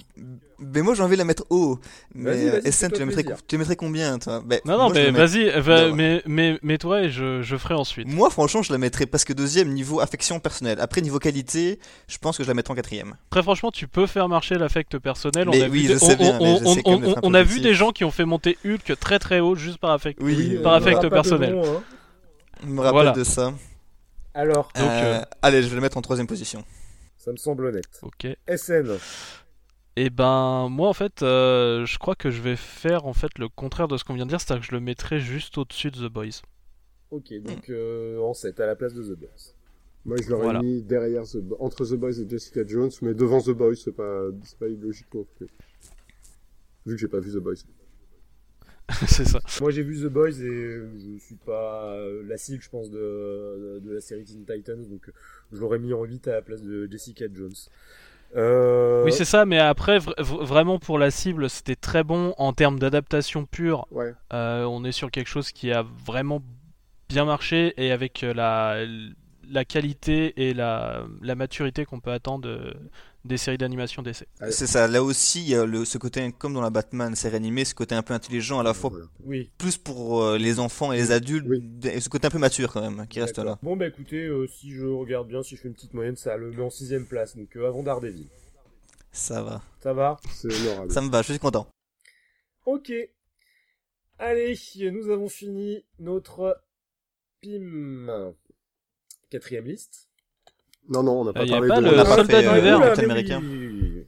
Mais moi j'ai envie de la mettre haut. Mais Vas-y, vas-y, euh, SN, tu la mettrais, tu la mettrais combien toi? Ben, Non, non, moi, mais la mets- vas-y, va- Non. mais, mais, mets-toi et je, je ferai ensuite. Moi franchement je la mettrais presque deuxième niveau affection personnelle. Après niveau qualité, je pense que je la mettrais en quatrième. Très franchement, tu peux faire marcher l'affect personnel. Mais on a oui, vu, je des- sais bien, on- mais a vu des gens qui ont fait monter Hulk très très haut juste par affect. Oui, par euh, affect personnel. hein. Je me rappelle Voilà. de ça. Alors, Donc, Euh, euh, Allez, je vais la mettre en troisième position. ça me semble honnête. Ok. SN. Et ben, moi en fait, euh, je crois que je vais faire en fait le contraire de ce qu'on vient de dire, c'est-à-dire que je le mettrai juste au-dessus de The Boys. Ok, donc euh, en 7 à la place de The Boys. Moi, je l'aurais Voilà. mis derrière The Bo- entre The Boys et Jessica Jones, mais devant The Boys, c'est pas, c'est pas illogique non plus. Vu que j'ai pas vu The Boys. [LAUGHS] c'est ça. Moi j'ai vu The Boys et je suis pas la cible, je pense, de, de, de la série Teen Titans, donc je l'aurais mis en 8 à la place de Jessica Jones. Euh... Oui, c'est ça, mais après, vra- vra- vraiment pour la cible, c'était très bon en termes d'adaptation pure. Ouais. Euh, on est sur quelque chose qui a vraiment bien marché et avec euh, la, la qualité et la, la maturité qu'on peut attendre des séries d'animation d'essai. C'est ça, là aussi, il y a le, ce côté, comme dans la Batman série animée, ce côté un peu intelligent à la fois. Oui. plus pour euh, les enfants et les adultes, Oui. et ce côté un peu mature quand même, qui reste là. Bon bah écoutez, euh, si je regarde bien, si je fais une petite moyenne, ça le met en sixième place, donc euh, avant Daredevil. Ça va. Ça va C'est honorable. Ça me va, je suis content. Ok. Allez, nous avons fini notre PIM. Quatrième liste. Non, non, on n'a pas Euh, y a parlé pas de... le On soldat euh, d'hiver. Mais America. oui.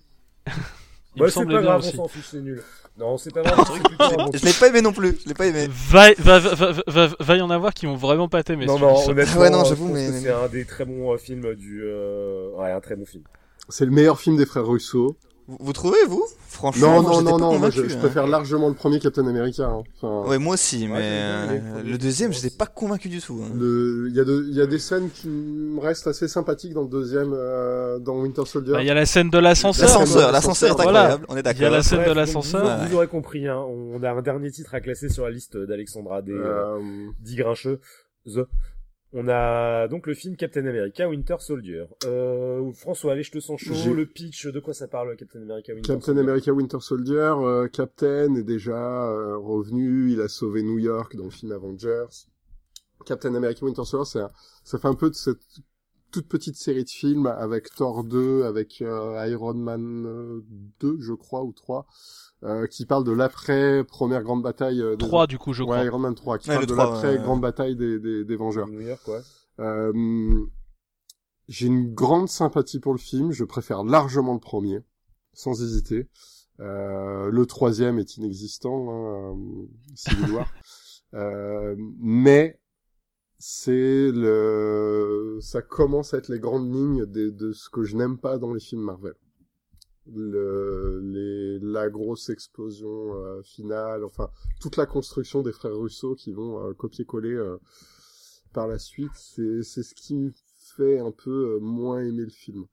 Il Bah, me c'est semblait pas grave, aussi. on s'en fiche, c'est nul. Non, c'est pas [LAUGHS] grave, Je l'ai pas aimé non plus, je l'ai pas aimé. Va, va, va, va, va- va y en avoir qui vont vraiment pas t'aimer. Non, non, honnêtement, Ouais, non, euh, j'avoue, mais- c'est un des très bons euh, films du... euh, Ouais, un très bon film. C'est le meilleur film des frères Russo. Vous, vous trouvez, vous? Franchement, Non, moi, non, non, pas non, moi, je, je hein. préfère largement le premier Captain America. hein. Enfin, Ouais, moi aussi, mais euh, le deuxième, j'étais pas convaincu du tout. hein. le- il y, a de- il y a des scènes qui me restent assez sympathiques dans le deuxième, euh, dans Winter Soldier. Bah, Il y a la scène de l'ascenseur. L'ascenseur, L'ascenseur, est voilà. incroyable, on est Il y a d'accord. la scène de Bref, l'ascenseur. Vous, vous aurez compris, hein, on a un dernier titre à classer sur la liste d'Alexandra des euh, Euh, dit grincheux. The. On a donc le film Captain America Winter Soldier. Euh, François, allez, je te sens chaud. Le pitch, de quoi ça parle Captain America Winter Captain Soldier America Winter Soldier, euh, Captain est déjà euh, revenu, il a sauvé New York dans le film Avengers. Captain America Winter Soldier, un- ça fait un peu de cette toute petite série de films avec Thor 2, avec euh, Iron Man euh, 2, je crois, ou 3, euh, qui parle de l'après première grande bataille. euh, des- 3 du coup, je crois. Ouais, Iron Man 3, qui Ouais, parle le de 3, l'après ouais. grande bataille des, des, des Vengeurs. New York, quoi. Euh, j'ai une grande sympathie pour le film. Je préfère largement le premier, sans hésiter. Euh, le troisième est inexistant, hein, euh, Civil [LAUGHS] War. Euh, mais c'est le, ça commence à être les grandes lignes de, de ce que je n'aime pas dans les films Marvel. Le, les, la grosse explosion euh, finale, enfin toute la construction des frères Russo qui vont euh, copier-coller euh, par la suite, c'est c'est ce qui me fait un peu moins aimer le film.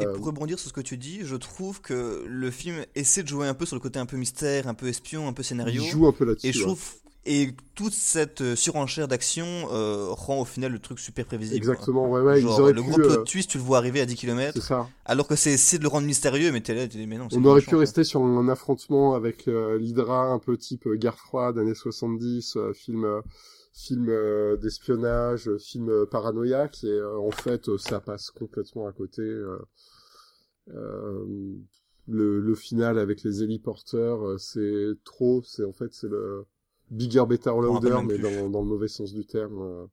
Et pour rebondir sur ce que tu dis, je trouve que le film essaie de jouer un peu sur le côté un peu mystère, un peu espion, un peu il scénario. joue un peu là-dessus. Et je ouais. Et toute cette euh, surenchère d'action euh, rend au final le truc super prévisible. Exactement, ouais, quoi. ouais, Genre, ils auraient le pu, gros plot euh, twist, tu le vois arriver à 10 km, c'est ça. alors que c'est essayer de le rendre mystérieux, mais t'es là, tu dis, mais non. On aurait pu rester sur un affrontement avec euh, l'Hydra, un peu type euh, guerre froide, années 70, euh, film, film euh, d'espionnage, film euh, paranoïaque, et euh, en fait, euh, ça passe complètement à côté. euh, euh, le, le final avec les héliporteurs, euh, c'est trop, c'est en fait c'est le bigger, better, louder, mais dans, dans le mauvais sens du terme. [LAUGHS] euh.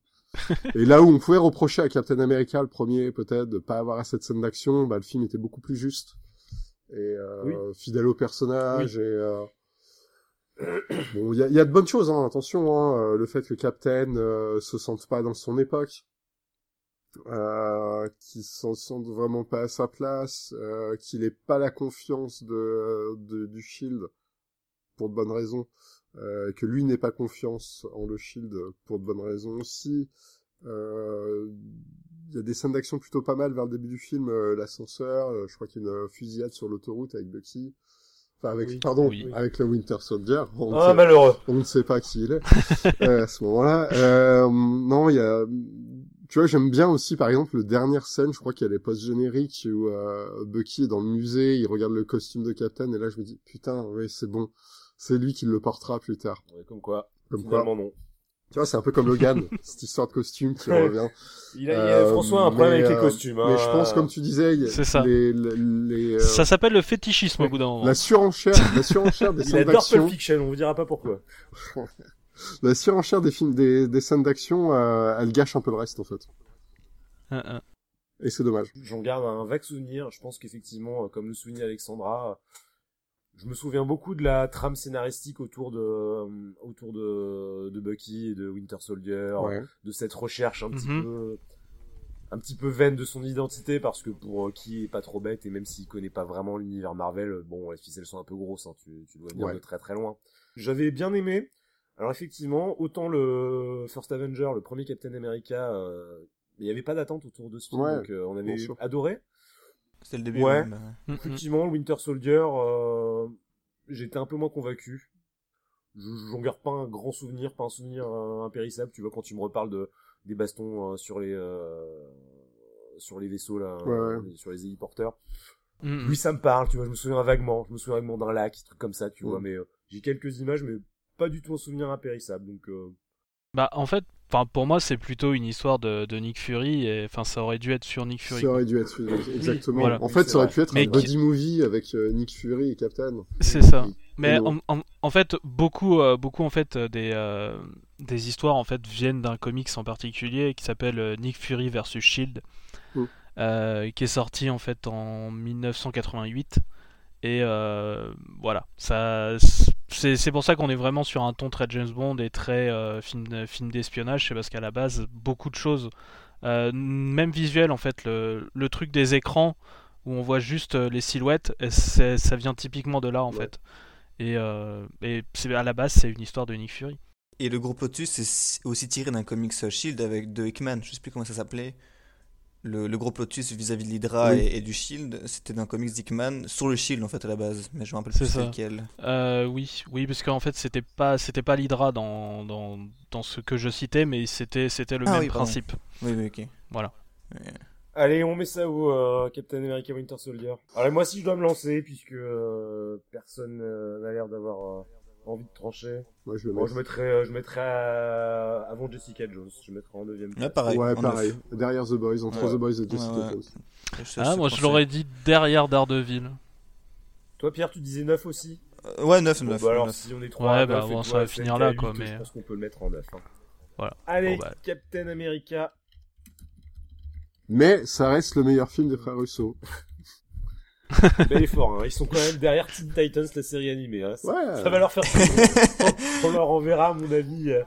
Et là où on pouvait reprocher à Captain America, le premier, peut-être, de pas avoir assez de scènes d'action, bah, le film était beaucoup plus juste. Et euh, fidèle au personnage, et... Euh... [COUGHS] Bon, il y a, y a, de bonnes choses, hein, attention, hein, le fait que Captain euh, se sente pas dans son époque, euh, qu'il s'en sente vraiment pas à sa place, qu'il ait pas la confiance de, de, du Shield pour de bonnes raisons, euh, que lui n'ait pas confiance en le Shield pour de bonnes raisons aussi. Euh, il y a des scènes d'action plutôt pas mal vers le début du film, euh, l'ascenseur, euh, je crois qu'il y a une fusillade sur l'autoroute avec Bucky. Enfin, avec, Oui. pardon, Oui. avec le Winter Soldier. On, Ah, sait, malheureux. on ne sait pas qui il est [LAUGHS] euh, à ce moment-là. Euh, non, il y a, tu vois, j'aime bien aussi, par exemple, le dernière scène, je crois qu'il y a les post-génériques où euh, Bucky est dans le musée, il regarde le costume de Captain, et là je me dis, putain, oui, c'est bon. C'est lui qui le portera plus tard. Ouais, Comme quoi, Comme quoi. finalement non. Tu vois, c'est un peu comme Logan, [LAUGHS] cette histoire de costume qui revient. Il a, il a- Euh, François a un problème mais, avec les euh, costumes. Mais hein. je pense, comme tu disais, il y a C'est ça. les, les, les, euh, Ça s'appelle le fétichisme au ouais. bout d'un moment. la surenchère, la surenchère des Il scènes adore d'action. Pulp Fiction, on vous dira pas pourquoi. [LAUGHS] La surenchère des films, des, des scènes d'action, euh, elle gâche un peu le reste, en fait. Hein, hein. Et c'est dommage. J'en garde un vague souvenir. Je pense qu'effectivement, euh, comme le souligne Alexandra, euh, je me souviens beaucoup de la trame scénaristique autour de euh, autour de, de Bucky et de Winter Soldier, Ouais. de cette recherche un petit Mhm. peu un petit peu vaine de son identité parce que pour euh, qui est pas trop bête et même s'il connaît pas vraiment l'univers Marvel, euh, bon les ficelles sont un peu grosses, hein, tu, tu dois venir Ouais. de très très loin. J'avais bien aimé. Alors effectivement, autant le First Avenger, le premier Captain America, euh, il n'y avait pas d'attente autour de ce film, Ouais, donc euh, on avait adoré. C'était le début. Ouais. même. Mm, mm. Effectivement, le Winter Soldier, euh, j'étais un peu moins convaincu. Je- J'en garde pas un grand souvenir, pas un souvenir euh, impérissable. Tu vois, quand tu me reparles de des bastons euh, sur les euh, sur les vaisseaux là, Ouais, sur les héliporteurs. Mm, mm. Oui, ça me parle. Tu vois, je me souviens vaguement. Je me souviens vaguement d'un lac, truc comme ça. Tu vois, mais euh, j'ai quelques images, mais pas du tout un souvenir impérissable. Donc, euh, Bah en fait, enfin pour moi c'est plutôt une histoire de, de Nick Fury et enfin ça aurait dû être sur Nick Fury. Ça aurait dû être exactement. Voilà. En fait, ça aurait vrai. pu être Mais un qui- buddy movie avec euh, Nick Fury et Captain. C'est ça. Et- Mais en, en- en fait, beaucoup, euh, beaucoup en fait euh, des euh, des histoires en fait viennent d'un comics en particulier qui s'appelle Nick Fury versus Shield, Mm. euh, qui est sorti en fait en 1988. Et euh, voilà, ça, c'est pour ça qu'on est vraiment sur un ton très James Bond et très euh, film, film d'espionnage. C'est parce qu'à la base, beaucoup de choses, euh, même visuel en fait, le, le truc des écrans où on voit juste euh, les silhouettes, ça vient typiquement de là en Ouais. fait. Et, euh, et à la base, c'est une histoire de Nick Fury. Et le groupe Lotus, c'est aussi tiré d'un comics Shield avec de Hickman. Je sais plus comment ça s'appelait. Le, le groupe Lotus vis-à-vis de l'Hydra Oui. et, et du Shield, c'était d'un comics d'Hickman sur le Shield en fait à la base. Mais je me rappelle plus c'est lequel. Euh, oui, oui, parce qu'en fait, c'était pas, c'était pas l'Hydra dans, dans, dans ce que je citais, mais c'était, c'était le Ah même oui, pardon. principe. Oui, oui, ok. Voilà. Ouais. allez, on met ça où euh, Captain America Winter Soldier? Alors moi, si je dois me lancer, puisque euh, personne euh, n'a l'air d'avoir euh, envie de trancher. Moi, je le Moi, je mettrais, euh, je mettrais euh, avant Jessica Jones. Je mettrais en neuvième. Ouais, place. pareil. ouais, pareil. Derrière The Boys, entre Ouais. The Boys et Jessica Ouais, ouais. Jones. Ah, moi, je l'aurais dit derrière Daredevil. Toi, Pierre, tu disais 9 aussi. Euh, Ouais, 9, Bon, 9. bah alors, si on est 3 Ouais, à bah, 9 bon, ça va finir là, à quoi, 8, mais- Je pense qu'on peut le mettre en 9. hein. Voilà. Allez, Bon, bah. Captain America. Mais ça reste le meilleur film des frères Russo. [LAUGHS] [LAUGHS] Bel effort, hein. Ils sont quand même derrière Teen Titans, la série animée. Hein. Ça, Ouais. ça va leur faire plaisir. on, leur enverra, à mon avis. euh.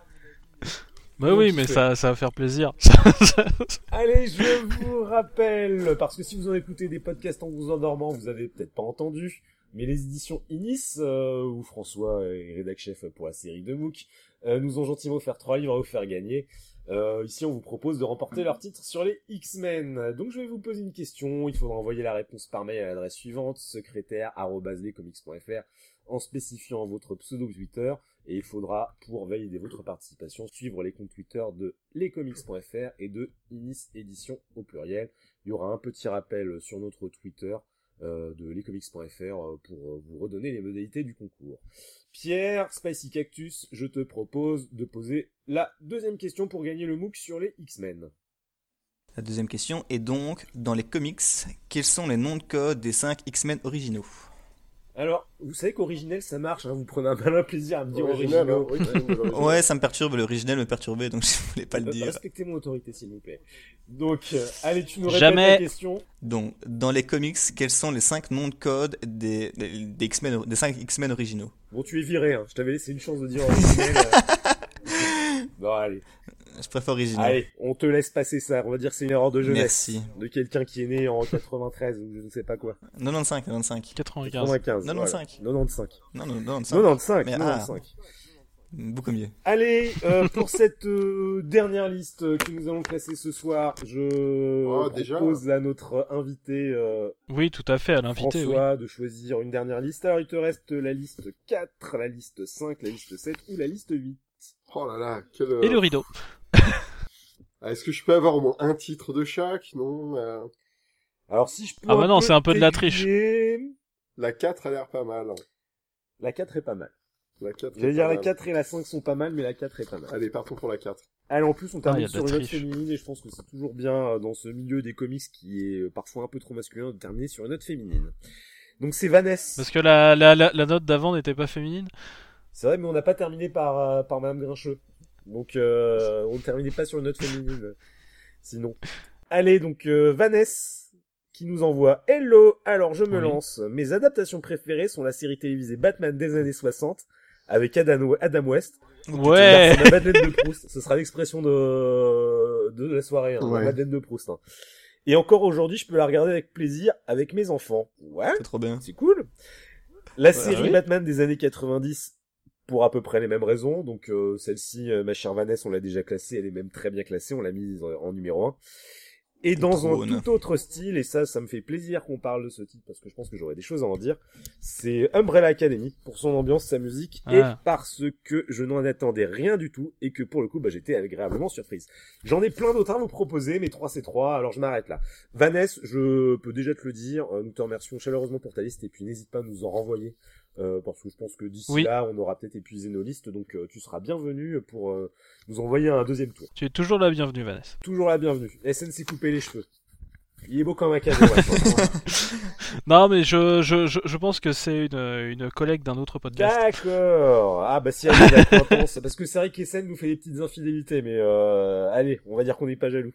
Bah Donc, oui, il mais ça, ça va faire plaisir. [LAUGHS] Allez, je vous rappelle, parce que si vous en écoutez des podcasts en vous endormant, vous avez peut-être pas entendu, mais les éditions Inis, euh, où François est rédac chef pour la série de MOOC, euh, nous ont gentiment offert trois livres à vous faire gagner. Euh, ici, on vous propose de remporter leur titre sur les X-Men. Donc, je vais vous poser une question. Il faudra envoyer la réponse par mail à l'adresse suivante, secrétaire.lescomics.fr, en spécifiant votre pseudo Twitter. Et il faudra, pour valider votre participation, suivre les comptes Twitter de lescomics.fr et de Inis Édition au pluriel. Il y aura un petit rappel sur notre Twitter de lescomics.fr euh, pour euh, vous redonner les modalités du concours. Pierre, Spicy Cactus, je te propose de poser la deuxième question pour gagner le MOOC sur les X-Men. La deuxième question est donc, dans les comics, quels sont les noms de code des 5 X-Men originaux? Alors, vous savez qu'originel ça marche, hein, vous prenez un malin plaisir à me dire Original, original. hein, original. [LAUGHS] Ouais, ça me perturbe, l'original me perturbait, donc [LAUGHS] je voulais pas le dire. Respectez mon autorité, s'il vous plaît. Donc, euh, allez, tu nous répètes Jamais. la question. Donc, dans les comics, quels sont les 5 noms de code des, des, des X-Men, des 5 X-Men originaux? Bon, tu es viré, hein. je t'avais laissé une chance de dire originel. [LAUGHS] bon, allez. Je préfère original. Allez, on te laisse passer ça. On va dire que c'est une erreur de jeunesse. Merci. De quelqu'un qui est né en 93 ou je ne sais pas quoi. 95, 95. 95. 95. 95. voilà. 95. Non, non, 95. 95. Mais, 95. Beaucoup mieux. Allez, euh, [LAUGHS] pour cette euh, dernière liste euh, que nous allons classer ce soir, je Oh, déjà propose à notre invité euh, Oui, tout à fait, à l'invité, oui. François de choisir une dernière liste. Alors, il te reste la liste 4, la liste 5, la liste 7 ou la liste 8. Oh là là, quel... Et le rideau. [LAUGHS] Ah, Est-ce que je peux avoir au moins un titre de chaque? Non euh, Alors, si je peux Ah bah non, c'est un peu de la triche. La 4 a l'air pas mal. La 4 est pas mal. La 4 est J'allais dire la mal. 4 et la 5 sont pas mal, mais la 4 est pas mal. Allez, partons pour la 4. Allez, en plus, on Ah, termine sur une note féminine et je pense que c'est toujours bien euh, dans ce milieu des comics qui est euh, parfois un peu trop masculin de terminer sur une note féminine. Donc c'est Vanessa. Parce que la, la, la, la note d'avant n'était pas féminine? C'est vrai, mais on n'a pas terminé par, euh, par Madame Grincheux. Donc euh, on ne terminait pas sur une note féminine. euh, Sinon. Allez, donc euh, Vanessa qui nous envoie Hello, alors je me Oui. lance. Mes adaptations préférées sont la série télévisée Batman des années 60 avec Adam, Adam West. Ouais. C'est ma Madeleine de Proust. Ce sera l'expression de, de la soirée, hein, la Ouais. Madeleine de Proust. hein. Et encore aujourd'hui, je peux la regarder avec plaisir avec mes enfants. Ouais, C'est trop bien. c'est cool. La Bah série oui. Batman des années 90 pour à peu près les mêmes raisons. Donc euh, celle-ci, euh, ma chère Vanessa, on l'a déjà classée, elle est même très bien classée, on l'a mise en, en numéro 1. Et dans un tout autre style, et ça, ça me fait plaisir qu'on parle de ce titre parce que je pense que j'aurais des choses à en dire, c'est Umbrella Academy pour son ambiance, sa musique et Ah. parce que je n'en attendais rien du tout et que pour le coup, bah, j'étais agréablement surprise. J'en ai plein d'autres à vous proposer, mais 3 c'est 3, alors je m'arrête là. Vanessa, je peux déjà te le dire, euh, nous te remercions chaleureusement pour ta liste et puis n'hésite pas à nous en renvoyer euh, parce que je pense que d'ici Oui. là, on aura peut-être épuisé nos listes, donc euh, tu seras bienvenu pour euh, nous envoyer un deuxième tour. Tu es toujours la bienvenue, Vanessa. Toujours la bienvenue. SN s'est coupé les cheveux. Il est beau comme un cadeau. [LAUGHS] Non, mais je, je, je, je pense que c'est une, une collègue d'un autre podcast. D'accord. Ah bah si elle est d'acquaintance, [LAUGHS] parce que c'est vrai qu'Essen nous fait des petites infidélités, mais euh, allez, on va dire qu'on n'est pas jaloux.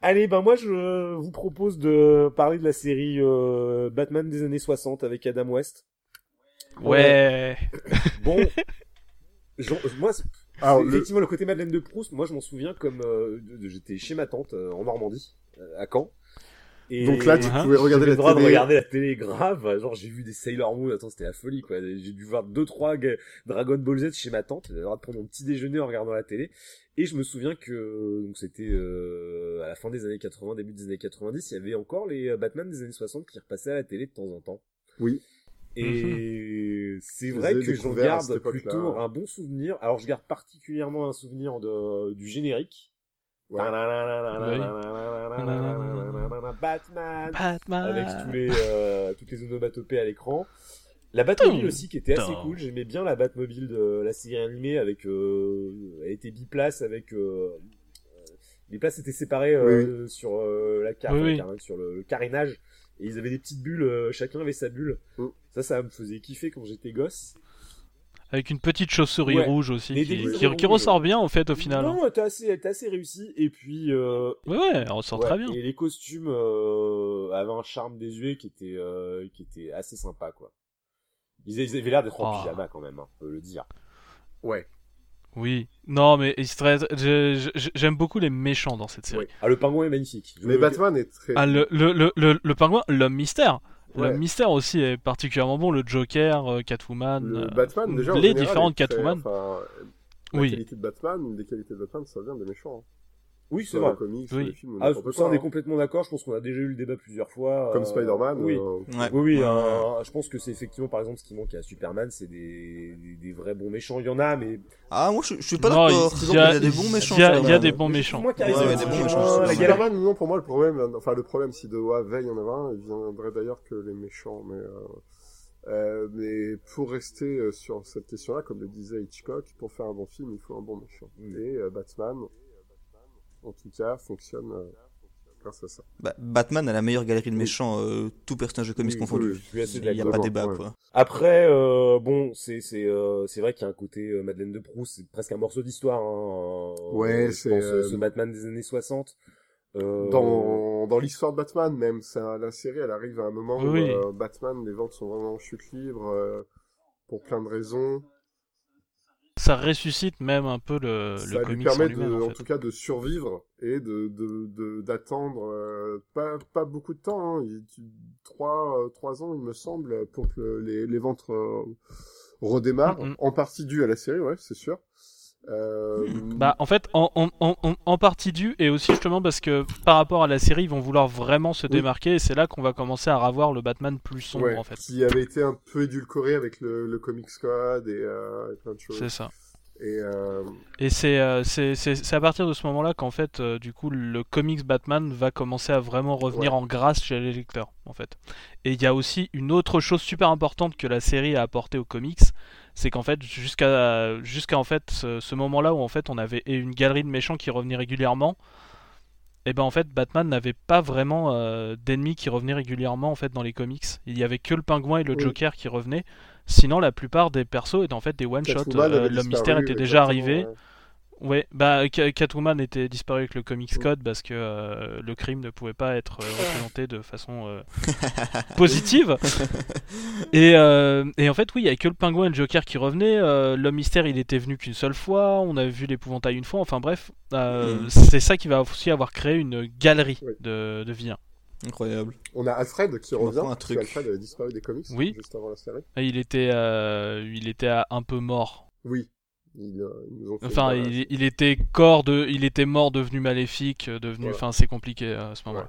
Allez, ben moi je vous propose de parler de la série euh, Batman des années 60 avec Adam West. Ouais. [LAUGHS] Bon, j'en- moi, c'est- Alors, le... effectivement, le côté Madeleine de Proust, moi je m'en souviens comme euh, j'étais chez ma tante euh, en Normandie, euh, à Caen. Et Donc là, tu [LAUGHS] pouvais regarder j'avais la le droit télé. de regarder la télé grave. Genre, j'ai vu des Sailor Moon. Attends, c'était la folie, quoi. J'ai dû voir deux, trois Dragon Ball Z chez ma tante. J'avais le droit de prendre mon petit déjeuner en regardant la télé. Et je me souviens que, donc c'était, euh, à la fin des années 80, début des années 90, il y avait encore les euh, Batman des années 60 qui repassaient à la télé de temps en temps. Oui. Et c'est Je vrai les ai que cette garde plutôt un bon souvenir. Alors, je garde particulièrement un souvenir de, du générique. Ouais. Batman Batman. avec tous les euh, toutes les onomatopées à l'écran. La Batmobile aussi qui était assez cool. J'aimais bien la Batmobile de la série animée avec euh, elle était biplace avec euh, les places étaient séparées euh, sur euh, la carte oui. sur le, le carénage et ils avaient des petites bulles. euh, chacun avait sa bulle. Mm. Ça, ça me faisait kiffer quand j'étais gosse. Avec une petite chauve-souris Ouais. rouge aussi, qui, ressort bien au fait au final. hein. Non, elle était assez, assez réussie. Et puis euh, Ouais, ouais, elle ressort Ouais, très bien. Et les costumes euh, avaient un charme désuet qui était euh, qui était assez sympa quoi. Ils, ils avaient l'air d'être en Oh. pyjama quand même, hein, on peut le dire. Ouais. Oui. Non, mais il se traite- je- je- j'aime beaucoup les méchants dans cette série. Ah le pingouin est magnifique. Je- Mais Batman est très... Ah, le, le, le, le, le pingouin, l'homme mystère. Ouais. L'homme mystère aussi est particulièrement bon. Le Joker, euh, Catwoman. Le euh, Batman, déjà, les général, différentes Catwoman. Enfin, la Oui. qualité de Batman, une des qualités de Batman, ça vient des méchants. hein. Oui, c'est vrai. comics, Oui. ou Ah, ça on est hein. complètement d'accord. Je pense qu'on a déjà eu le débat plusieurs fois. Comme euh, Spider-Man. Oui. euh, Ouais. Oui, oui. Ouais. un- je pense que c'est effectivement par exemple ce qui manque à Superman, c'est des, des, des vrais bons méchants. Il y en a, mais Ah, moi je, je suis pas d'accord. il y a- qu'il y a des bons méchants. Il y a, il y a des bons méchants. Moi Ouais, ouais, des bons euh, méchants, Superman, non, pour moi, le problème, enfin, le problème, si devait y en avait un, il viendrait d'ailleurs que les méchants, mais, euh, euh, mais pour rester euh, sur cette question-là, comme le disait Hitchcock, pour faire un bon film, il faut un bon méchant. Mm. Et euh, Batman, en tout cas, fonctionne euh, grâce à ça. Bah, Batman a la meilleure galerie de méchants, euh, tout personnage de comics Oui, confondu. oui, Il n'y a pas débat, ouais. quoi. Après, euh, bon, c'est c'est euh, c'est vrai qu'il y a un côté euh, Madeleine de Proust, c'est presque un morceau d'histoire. Hein, Ouais, je c'est, pense, ce Batman des années 60. Euh, Dans, dans l'histoire de Batman, même, ça, la série, elle arrive à un moment Oui. où euh, Batman, les ventes sont vraiment en chute libre euh, pour plein de raisons. Ça ressuscite même un peu le, ça le lui comics en permet, de, en, En fait. tout cas, de survivre et de de- de- d'attendre euh, pas, pas beaucoup de temps, hein, trois, euh, trois ans, il me semble, pour que le- les, les ventes euh, redémarrent. Mhm. En partie dû à la série, ouais, c'est sûr. Euh, Bah, en fait, en, en, en, en- en partie dû, et aussi justement parce que par rapport à la série, ils vont vouloir vraiment se Oui. démarquer, et c'est là qu'on va commencer à revoir le Batman plus sombre, ouais, en fait. qui avait été un peu édulcoré avec le, le Comics Code et, euh, et plein de choses. C'est ça. Et euh, Et c'est c'est c'est- c'est à partir de ce moment-là qu'en fait, du coup, le comics Batman va commencer à vraiment revenir Ouais. en grâce chez les lecteurs, en fait. Et il y a aussi une autre chose super importante que la série a apporté aux comics, c'est qu'en fait, jusqu'à jusqu'à en fait ce, ce moment-là où en fait on avait une galerie de méchants qui revenait régulièrement, et ben en fait Batman n'avait pas vraiment euh, d'ennemis qui revenaient régulièrement en fait dans les comics. Il y avait que le Pingouin et le Oui. Joker qui revenaient. Sinon, la plupart des persos étaient en fait des one L'homme disparu, mystère était exactement, déjà arrivé. ouais. Ouais, bah Ca- Catwoman était disparu avec le Comics. Code parce que euh, le crime ne pouvait pas être euh, représenté de façon euh, [LAUGHS] positive. [LAUGHS] et, euh, et en fait, oui, il y avait que le pingouin et le Joker qui revenaient. euh, L'homme mystère, il était venu qu'une seule fois. On avait vu l'épouvantail une fois. Enfin bref, euh, Mm. c'est ça qui va aussi avoir créé une galerie Oui. de, de vilains. Incroyable. On a Alfred qui revient. un truc. qu'Alfred avait disparu des comics Oui. juste avant la série. Et Il était, euh, il était un peu mort. Oui. Ils, euh, ils nous ont fait Enfin, il, il était corps de, il était mort, devenu maléfique, euh, devenu. Voilà. Enfin, c'est compliqué euh, à ce moment-là.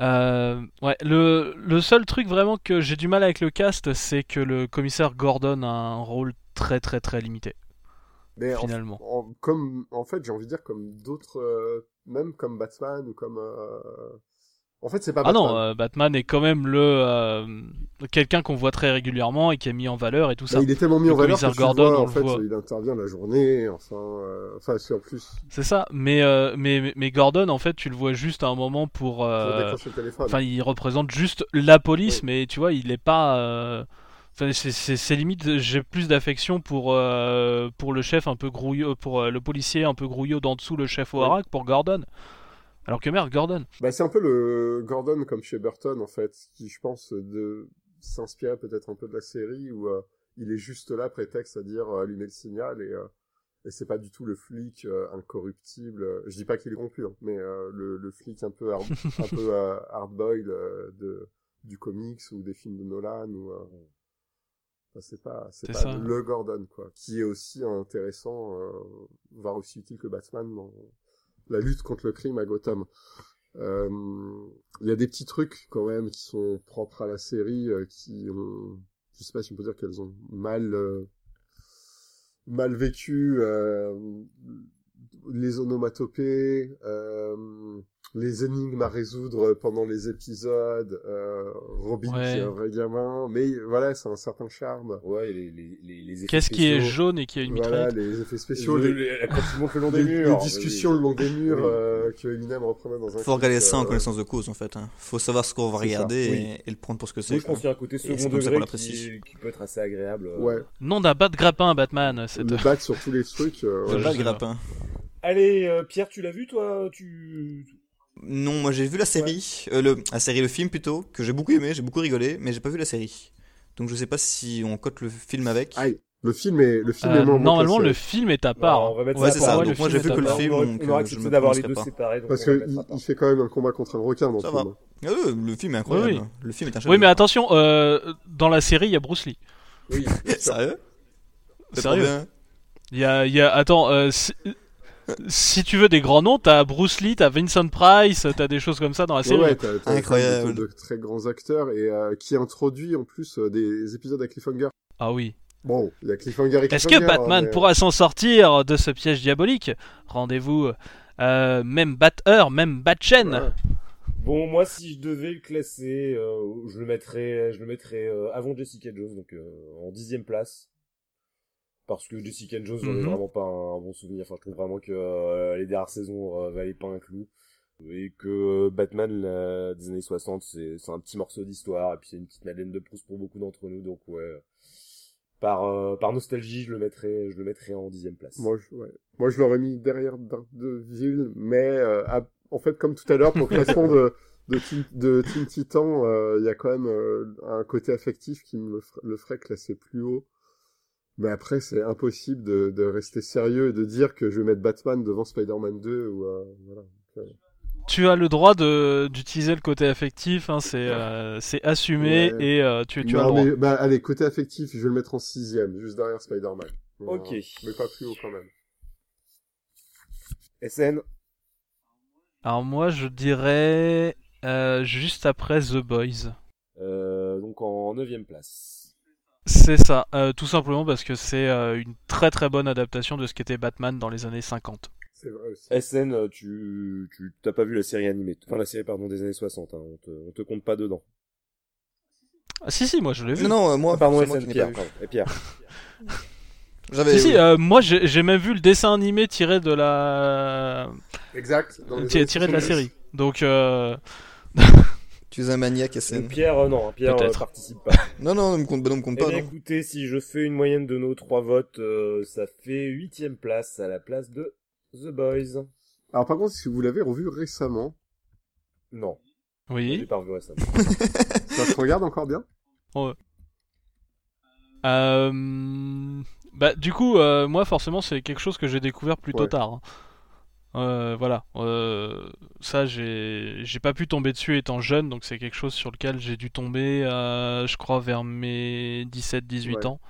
Euh, ouais, le, le seul truc vraiment que j'ai du mal avec le cast, c'est que le commissaire Gordon a un rôle très très très limité, Mais en, finalement. en- comme, en fait, j'ai envie de dire comme d'autres, euh, même comme Batman ou comme. En fait, c'est pas Ah Batman. non, euh, Batman est quand même le euh, quelqu'un qu'on voit très régulièrement et qui est mis en valeur et tout ça. Il est tellement mis Le en valeur que tu Gordon, vois, en fait, voit. il intervient la journée. Enfin, euh, enfin, c'est en plus C'est ça. Mais, euh, mais mais- mais Gordon, en fait, tu le vois juste à un moment pour. Enfin, il représente juste la police, mais tu vois, il est pas. Enfin, c'est- limite, j'ai plus d'affection pour euh, pour le chef un peu grouillot, pour euh, le policier un peu grouillot d'en dessous, le chef au harac, pour Gordon. Alors que merde, Gordon. Bah, c'est un peu le Gordon comme chez Burton, en fait, qui, je pense, de s'inspirait peut-être un peu de la série où euh, il est juste là, prétexte à dire euh, allumer le signal et, euh, et c'est pas du tout le flic euh, incorruptible. Je dis pas qu'il est corrompu, hein, mais euh, le, le flic un peu hard, [LAUGHS] un peu euh, hard-boiled euh, de du comics ou des films de Nolan ou euh, enfin, c'est pas c'est pas ça. le Gordon quoi, qui est aussi intéressant, euh, voire aussi utile que Batman dans la lutte contre le crime à Gotham. Euh, Il y a des petits trucs quand même qui sont propres à la série, euh, qui ont, je sais pas si on peut dire qu'elles ont mal euh, mal vécu euh, les onomatopées, euh, les énigmes à résoudre pendant les épisodes, euh, Robin Ouais. qui est un vrai gamin, mais voilà, c'est un certain charme. Ouais, les, les, les, les effets Qu'est-ce qui est jaune et qui a une Voilà, les effets spéciaux, Le- les, le- le long [LAUGHS] des les- murs. les discussions le long des murs Oui. euh, que Eminem reprenait dans un Faut regarder ça en euh, connaissance de cause, en fait. Hein. Faut savoir ce qu'on va regarder oui. et, et le prendre pour ce que Oui, c'est. je pense qu'il y a un côté second degré qui, qui peut être assez agréable. Ouais, Non d'un bas de grappin, Batman. C'est le bat sur tous les trucs. euh, Ouais, ouais. je Pas sais le grappin. Allez, euh, Pierre, tu l'as vu toi? Tu Non, moi j'ai vu la série, euh, le, la série, le film plutôt, que j'ai beaucoup aimé, j'ai beaucoup rigolé, mais j'ai pas vu la série. Donc je sais pas si on cote le film avec. Aïe, le film est, le film Euh, est que normalement, le film est à part. Non, on va mettre Ouais, ça c'est ça. moi, Donc le moi, film j'ai vu que le à part. film, On aurait euh, accepté d'avoir les deux séparés. donc Parce on va que mettre il, à part. il fait quand même un combat contre un requin dans Ça le va. film. Ah le film est incroyable. Oui, Le film est un Oui, mais attention, euh, dans la série, il y a Bruce Lee. Oui, [LAUGHS] Sérieux? Sérieux. Il y a, il y a, attends, euh, si, tu veux des grands noms, t'as Bruce Lee, t'as Vincent Price, t'as des choses comme ça dans la Ouais, série. ouais, t'as, t'as Incroyable. De, de très grands acteurs et euh, qui introduit en plus euh, des épisodes à cliffhanger. Ah oui. Bon, il y a cliffhanger et Est-ce que Batman hein, mais, euh, pourra s'en sortir de ce piège diabolique? Rendez-vous, euh, même Bat-Heure, même Bat-Chaîne. ouais. Bon, moi, si je devais le classer, euh, je le mettrais, je le mettrais euh, avant Jessica Jones, donc euh, en dixième place. Parce que Jessica Jones, j'en ai Mhm. vraiment pas un, un bon souvenir. Enfin, je trouve vraiment que euh, les dernières saisons euh, valaient pas un clou. et que Batman la, des années 60 c'est c'est un petit morceau d'histoire et puis c'est une petite Madeleine de Proust pour beaucoup d'entre nous donc ouais par euh, par nostalgie je le mettrais je le mettrais en dixième place Moi, je, ouais. Moi, je l'aurais mis derrière Daredevil, mais euh, à- en fait, comme tout à l'heure, pour [LAUGHS] le classement de, de, Teen, de Teen Titan, euh, il y a quand même euh, un côté affectif qui me le ferait classer plus haut. Mais après, c'est impossible de, de rester sérieux et de dire que je vais mettre Batman devant Spider-Man 2 ou euh, voilà. Tu as le droit de d'utiliser le côté affectif, hein, c'est euh, c'est assumé Ouais. et euh, tu, tu as le Non, droit. mais, bah, allez, côté affectif, je vais le mettre en sixième, juste derrière Spider-Man. Ok. Mais pas plus haut quand même. SN Alors moi je dirais euh, juste après The Boys. euh, donc en neuvième place C'est ça, euh, tout simplement parce que c'est euh, une très très bonne adaptation de ce qu'était Batman dans les années 50. C'est vrai aussi. SN euh, tu tu t'as pas vu la série animée enfin la série pardon des années 60 hein, on te on te compte pas dedans Ah si si, moi je l'ai vu. Non, non, euh, moi, Ah, pardon SN Pierre pas vu. pardon. et Pierre [LAUGHS] J'avais. Si si, oui. euh, moi j'ai j'ai même vu le dessin animé tiré de la Exact. dans les tiré, de la 70. série. Donc euh... [LAUGHS] Tu es un maniaque, Donc, SN. Pierre euh, non Pierre euh, participe pas [LAUGHS] Non, non, ne me compte, bah, non, me compte Eh pas, bien, non. écoutez, si je fais une moyenne de nos trois votes, euh, ça fait huitième place à la place de The Boys. Alors par contre, si vous l'avez revu récemment, Non, j'ai oui. pas revu récemment. [LAUGHS] ça se regarde encore bien? Euh... Bah du coup, euh, moi forcément c'est quelque chose que j'ai découvert plutôt Ouais. tard. hein. Euh, voilà, euh, ça j'ai j'ai pas pu tomber dessus étant jeune, donc c'est quelque chose sur lequel j'ai dû tomber, euh, je crois, vers mes 17-18 Ouais. ans.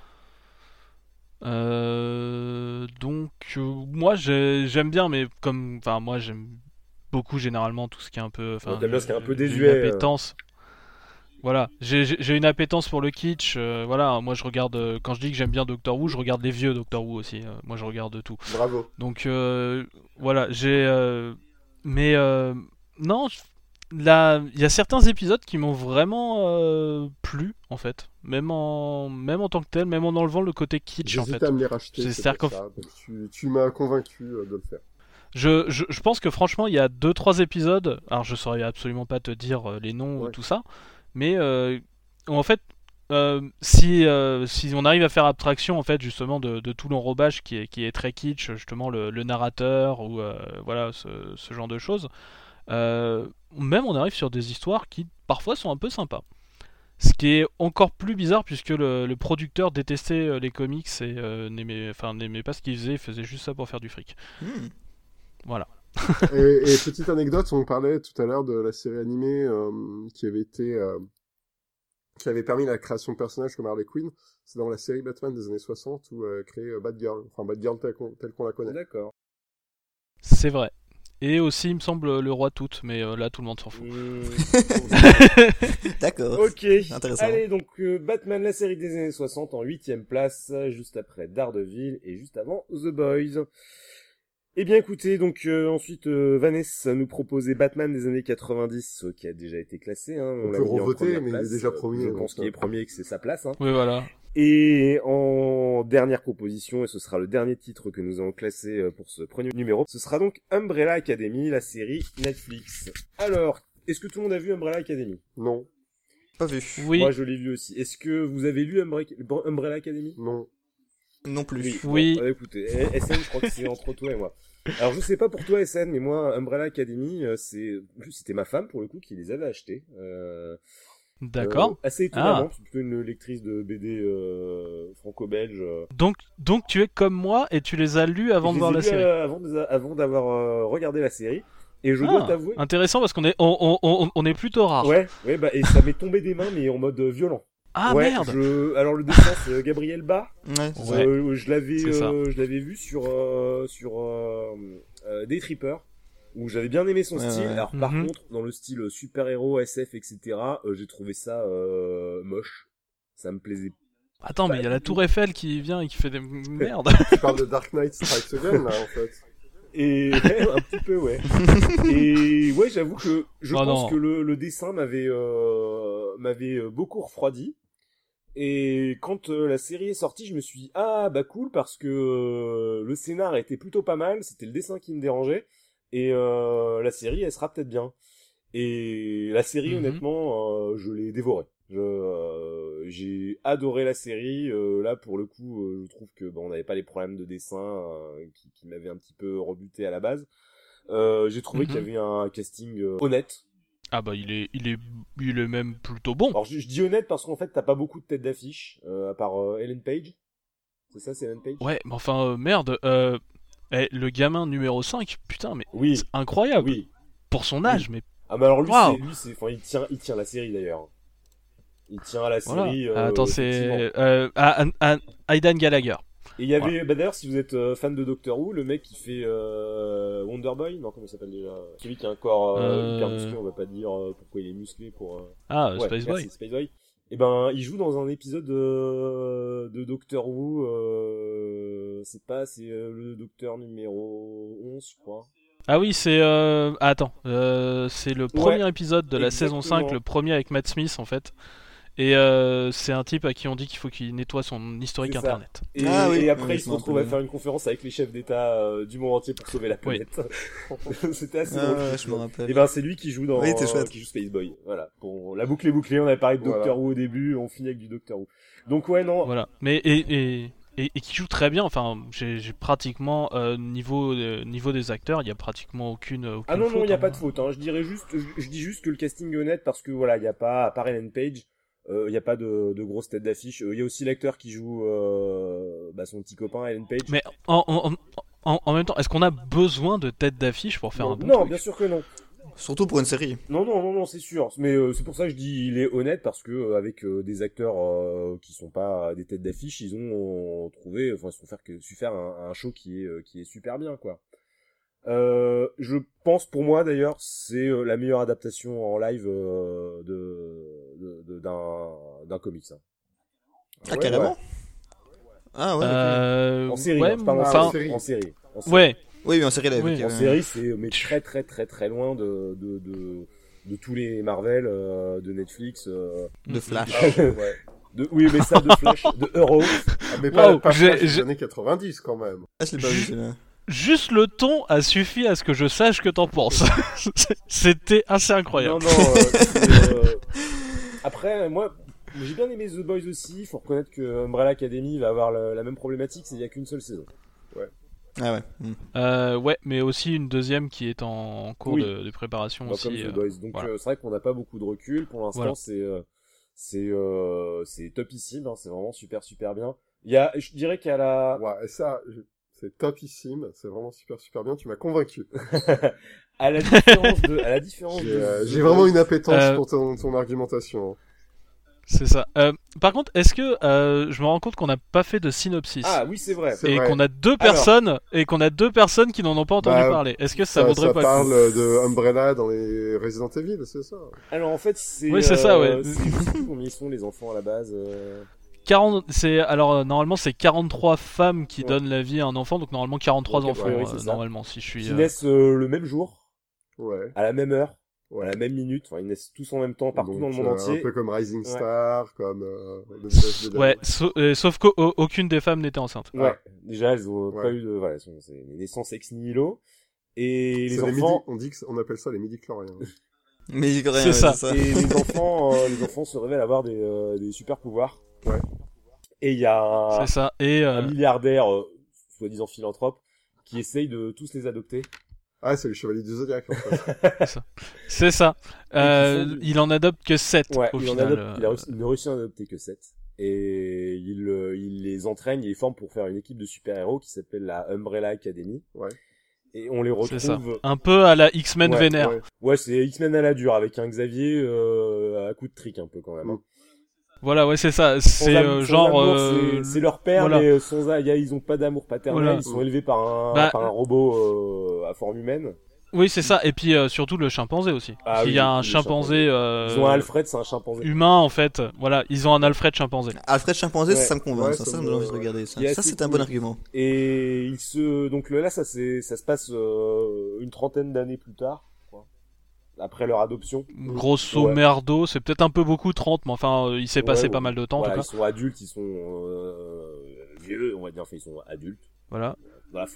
Euh, donc moi j'ai- j'aime bien, mais comme, enfin moi j'aime beaucoup généralement tout ce qui est un peu, enfin Ouais, ce qui est un peu désuet. Voilà, j'ai une appétence pour le kitsch. euh, voilà, moi je regarde euh, quand je dis que j'aime bien Doctor Who, je regarde les vieux Doctor Who aussi. euh, moi je regarde tout. Bravo. Donc voilà, j'ai mais non, là il y a certains épisodes qui m'ont vraiment plu en fait, même en même en tant que tel, même en enlevant le côté kitsch en fait. à me les racheter. C'est- tu, tu m'as convaincu de le faire. Je, je, je pense que franchement, il y a deux trois épisodes. Alors, je saurais absolument pas te dire les noms ou tout ça, mais euh, en fait, euh, si euh, si on arrive à faire abstraction en fait justement de, de tout l'enrobage qui est qui est très kitsch, justement le, le narrateur ou voilà ce, ce genre de choses, même on arrive sur des histoires qui parfois sont un peu sympas. Ce qui est encore plus bizarre puisque le, le producteur détestait les comics et euh, n'aimait enfin n'aimait pas ce qu'il faisait, il faisait juste ça pour faire du fric. Hmm. Voilà. Et, et petite anecdote, on parlait tout à l'heure de la série animée euh, qui avait été euh, qui avait permis la création de personnages comme Harley Quinn. C'est dans la série Batman des années 60 où euh, créé euh, Batgirl, enfin Batgirl telle qu'on la connaît. D'accord. C'est vrai. Et aussi, il me semble, le roi tout, mais euh, là, tout le monde s'en fout. Hmm. [LAUGHS] D'accord. ok. Intéressant. Allez, donc euh, Batman, la série des années 60 en huitième place, juste après Daredevil et juste avant The Boys. Eh bien écoutez, donc euh, ensuite euh, Vanessa nous proposait Batman des années 90 euh, qui a déjà été classé. Hein, On l'a peut revoter, première mais il est place. déjà Euh, premier, Je pense qu'il euh. est premier et que c'est sa place. Hein. Oui, voilà. Et en dernière proposition, et ce sera le dernier titre que nous allons classer euh, pour ce premier numéro, ce sera donc Umbrella Academy, la série Netflix. Alors, est-ce que tout le monde a vu Umbrella Academy? Non, Pas vu. Oui, Moi, je l'ai vu aussi. Est-ce que vous avez lu Umbre- Umbrella Academy? Non. Non plus. Oui. Bon, bah, écoutez, eh, SN, je crois que c'est entre toi et moi. Alors, je sais pas pour toi, SN, mais moi, Umbrella Academy, euh, c'est, c'était ma femme, pour le coup, qui les avait achetés. Euh, d'accord. euh, assez étonnamment, c'est plutôt une lectrice de BD euh, franco-belge. euh. Donc, donc, tu es comme moi et tu les as lus avant de voir la lus, série. euh, avant de- avant d'avoir euh, regardé la série. Et je dois Ah, t'avouer. intéressant parce qu'on est, on, on, on, on est plutôt rare. Ouais, ouais, bah, et ça m'est tombé des mains, mais en mode euh, violent. Ah ouais, merde. je- Alors, le dessin, c'est euh, Gabriel Bas. [LAUGHS] Ouais. Ouais. Euh, je l'avais, euh, je l'avais vu sur euh, sur euh, euh, Day Tripper où j'avais bien aimé son Ouais, style. ouais. Alors par Mhm. contre, dans le style super héros, SF, etc., euh, j'ai trouvé ça euh, moche. Ça me plaisait. Attends, mais il y a la Tour Eiffel qui vient et qui fait des [LAUGHS] merde. Tu parles de Dark Knight Strikes Again là en fait. Et ouais, un petit peu, ouais. [LAUGHS] Et ouais, j'avoue que je Oh pense non. que le, le dessin m'avait euh, m'avait euh, beaucoup refroidi. Et quand euh, la série est sortie, je me suis dit ah bah cool parce que euh, le scénar était plutôt pas mal, c'était le dessin qui me dérangeait Et euh, la série, elle sera peut-être bien. Et la série, Mhm. honnêtement, euh, je l'ai dévorée. J'ai adoré la série. là, pour le coup, je trouve que bon, on n'avait pas les problèmes de dessin qui, qui m'avaient un petit peu rebuté à la base. J'ai trouvé qu'il y avait un casting honnête. Ah bah il est, il est, il est même plutôt bon. Alors je, je dis honnête parce qu'en fait, t'as pas beaucoup de têtes d'affiche, euh, à part euh, Ellen Page. C'est ça, c'est Ellen Page? Ouais, mais enfin euh, merde. Euh, eh, le gamin numéro 5, putain, mais Oui, c'est incroyable oui. pour son âge, mais Ah mais alors lui, c'est, lui, il tient, il tient la série d'ailleurs. Il tient à la série. euh, Attends, c'est euh, ah, ah, ah, Aidan Gallagher. Et il y avait, bah d'ailleurs, si vous êtes euh, fan de Doctor Who, le mec qui fait euh, Wonder Boy, non, comment il s'appelle déjà? Celui qui a un corps euh, Euh. hyper musclé, on va pas dire pourquoi il est musclé pour. Ah, ouais, Space Boy. Space Boy. Et ben, il joue dans un épisode de, de Doctor Who. Euh, c'est pas, c'est le Docteur numéro 11, je crois. Ah oui, c'est euh... ah, attends, euh, c'est le premier épisode de la saison 5, exactement. le premier avec Matt Smith en fait. Et euh, c'est un type à qui on dit qu'il faut qu'il nettoie son historique internet. Et, Ah oui, et après, oui, il se retrouve à faire une conférence avec les chefs d'État euh, du monde entier pour sauver la Oui. planète. [LAUGHS] C'était assez Ah drôle. ouais, je me rappelle. Et ben c'est lui qui joue dans Oui, c'était chouette. qui joue Space Boy. Voilà. Bon, la boucle est bouclée, on avait parlé de Voilà. Doctor Who au début, on finit avec du Doctor Who. Donc ouais non, Voilà. Mais et, et, et, et qui joue très bien. Enfin, j'ai j'ai pratiquement euh, niveau euh, niveau des acteurs, il y a pratiquement aucune. aucune ah non non, il y a hein. pas de faute hein. Je dirais juste je, je dis juste que le casting est honnête parce que voilà, il y a pas à part Ellen Page, il y a pas de, de grosses têtes d'affiche. Euh, Il y a aussi l'acteur qui joue euh, bah, son petit copain Ellen Page. Mais en, en, en, en même temps, est-ce qu'on a besoin de tête d'affiche pour faire non, un bon non, truc? bien sûr que non. Surtout pour une série. Non, non, non, non, c'est sûr. Mais euh, c'est pour ça que je dis il est honnête parce que euh, avec euh, des acteurs euh, qui sont pas des têtes d'affiche, ils ont euh, trouvé, enfin, ils se sont faire que su faire un, un show qui est euh, qui est super bien, quoi. Euh, je pense pour moi d'ailleurs c'est euh, la meilleure adaptation en live euh, de de- de- d'un d'un comics. hein. Ah, Ouais, carrément ouais. Ah ouais. Euh, En série, ouais, hein, je parle en enfin, série. En série. En série. ouais. Oui, oui, en série live. oui, En série, c'est mais très très très très loin de de de, de tous les Marvel, euh, de Netflix. euh, De Flash. [LAUGHS] Ouais. De, oui, mais ça, de Flash, de Euro. Ah, mais pas, Wow, pas j'ai- Flash des j'ai- années 90 quand même. Ah, je l'ai pas vu celui-là. Juste le ton a suffi à ce que je sache que t'en penses. [LAUGHS] C'était assez incroyable. Non, non, euh, [LAUGHS] euh, Après, moi, j'ai bien aimé The Boys aussi. Il faut reconnaître que Umbrella Academy va avoir la, la même problématique, c'est qu'il n'y a qu'une seule saison. Ah ouais. hmm. Euh, ouais, mais aussi une deuxième qui est en, en cours Oui. de, de préparation Bah, comme aussi. The euh, Boys. Donc, voilà. euh, c'est vrai qu'on n'a pas beaucoup de recul. Pour l'instant, Voilà. c'est euh, c'est euh, c'est topissime. Hein, c'est vraiment super, super bien. Il y a, je dirais qu'il y a la... Ouais, et ça, je- c'est topissime, c'est vraiment super super bien, tu m'as convaincu. [LAUGHS] à la différence de... À la différence J'ai de... euh, vraiment une appétence Euh, pour ton, ton argumentation. C'est ça. Euh, par contre, est-ce que euh, je me rends compte qu'on n'a pas fait de synopsis Ah oui, c'est vrai. C'est et vrai. qu'on a deux personnes et qu'on a deux personnes qui n'en ont pas entendu Bah, parler. Est-ce que ça, Ça, vaudrait ça pas parle le coup de Umbrella dans les Resident Evil, c'est ça? Alors en fait, c'est... Oui, c'est ça, ouais. combien ils sont les enfants à la base. Euh. 40 c'est alors euh, normalement c'est 43 femmes qui Ouais. donnent la vie à un enfant donc normalement 43 Ok, enfants ouais, oui, euh, c'est ça. normalement si je suis qui euh, naissent euh, le même jour, Ouais. à la même heure, Ouais. à la même minute. Enfin, ils naissent tous en même temps partout Donc, dans le monde euh, entier. Un peu comme Rising Ouais. Star, comme euh, [LAUGHS] Ouais, euh, sauf qu'aucune des femmes n'était enceinte. Ouais. Déjà, elles ont Ouais. pas eu de, voilà, elles sont- c'est des naissances ex nihilo. Et les C'est les midi, enfants, on dit que on appelle ça les midi chloriens. Mais C'est ça. et les [LAUGHS] enfants, euh, les enfants se révèlent avoir des, euh, des super pouvoirs. Ouais. Et il y a un, ça. Et euh, un milliardaire, euh, soi-disant philanthrope, qui essaye de tous les adopter. Ah, c'est les chevaliers du Zodiac, en fait. [LAUGHS] c'est ça. Euh, font du- il en adopte que 7 Ouais, au il, en adopte- euh, il a réussi, il ne réussit à en adopter que 7. Et il, euh, il les entraîne, il les forme pour faire une équipe de super-héros qui s'appelle la Umbrella Academy. Ouais. Et on les ça. retrouve... Un peu à la X-Men Ouais, vénère. Ouais. Ouais, c'est X-Men à la dure, avec un Xavier euh, à coup de trick un peu quand même. hein. Voilà, ouais, c'est ça. C'est euh, genre. euh, c'est- leur père, voilà. mais euh, sans, a- y a- ils ont pas d'amour paternel, Voilà. ils sont élevés par un, Bah, par un robot euh, à forme humaine. Oui, c'est ça. Et puis euh, surtout le chimpanzé aussi. Ah il oui, y a un chimpanzé. euh, Ils ont un Alfred, c'est un chimpanzé. Humain en fait. Voilà, ils ont un Alfred chimpanzé. Alfred Chimpanzé, Ouais. ça me convainc. Ouais, ça, ça ça me donne envie de regarder. Ça, ça c'est un bon argument. Et il se, donc là, ça, se passe euh, une trentaine d'années plus tard. Après leur adoption. Grosso Ouais. merdo, c'est peut-être un peu beaucoup 30, mais enfin, euh, il s'est Ouais, passé ouais. pas mal de temps Voilà, en ils tout cas. sont adultes, ils sont euh, vieux, on va dire, enfin ils sont adultes. Voilà.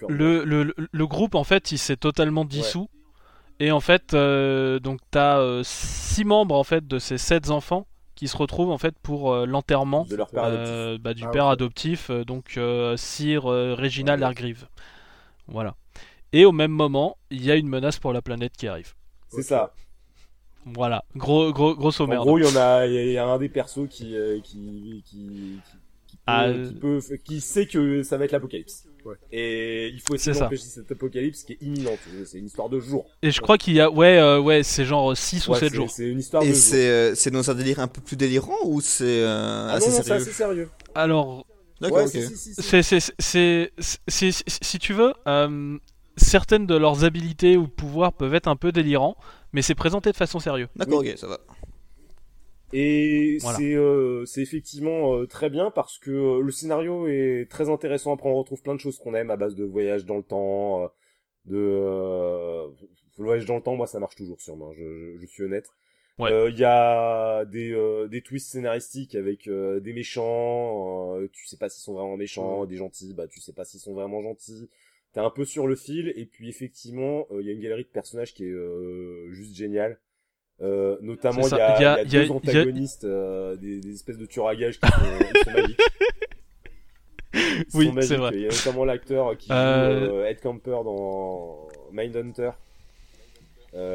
le, le, le- groupe en fait il s'est totalement dissous et en fait euh, donc t'as euh, six membres en fait de ces sept enfants qui se retrouvent en fait pour l'enterrement père adoptif. bah, du Ah, père adoptif donc Sir Reginald. Hargreave voilà et au même moment il y a une menace pour la planète qui arrive C'est ça. voilà gros gros grosso En merde gros, il y en a, il y a un des persos qui, euh, qui, qui, qui, qui peut, Ah, qui peut- qui sait que ça va être l'apocalypse. Ouais. Et il faut essayer d'empêcher cet apocalypse qui est imminent. C'est une histoire de jour. et je crois qu'il y a ouais euh, ouais c'est genre 6 ou Ouais, 7 c'est- jours C'est une histoire de Et c'est euh, c'est dans un délire un peu plus délirant ou c'est euh, Ah assez non, non, c'est sérieux assez sérieux. alors D'accord, Ouais, ok. si, si, si, si. c'est c'est c'est c'est- c'est- c'est- si tu veux euh, certaines de leurs habilités ou pouvoirs peuvent être un peu délirants mais c'est présenté de façon sérieuse D'accord, ok, ça va. Et Voilà. c'est euh, c'est effectivement euh, très bien parce que euh, le scénario est très intéressant. Après, on retrouve plein de choses qu'on aime à base de voyage dans le temps, euh, de euh, voyage dans le temps. Moi, ça marche toujours sur moi. Je, je, je suis honnête. Ouais. Euh, Il y a des euh, des twists scénaristiques avec euh, des méchants. euh, tu sais pas s'ils sont vraiment méchants, des gentils. Bah, tu sais pas s'ils sont vraiment gentils. T'es un peu sur le fil. Et puis effectivement, euh, il y a une galerie de personnages qui est euh, juste géniale. Euh, notamment, il y a, y y deux il y a- antagonistes, euh, des, des espèces de tueurs à gages qui sont, sont magiques. [LAUGHS] Oui, c'est vrai. Il y a notamment l'acteur qui joue Euh, euh, Ed Camper dans Mindhunter, euh,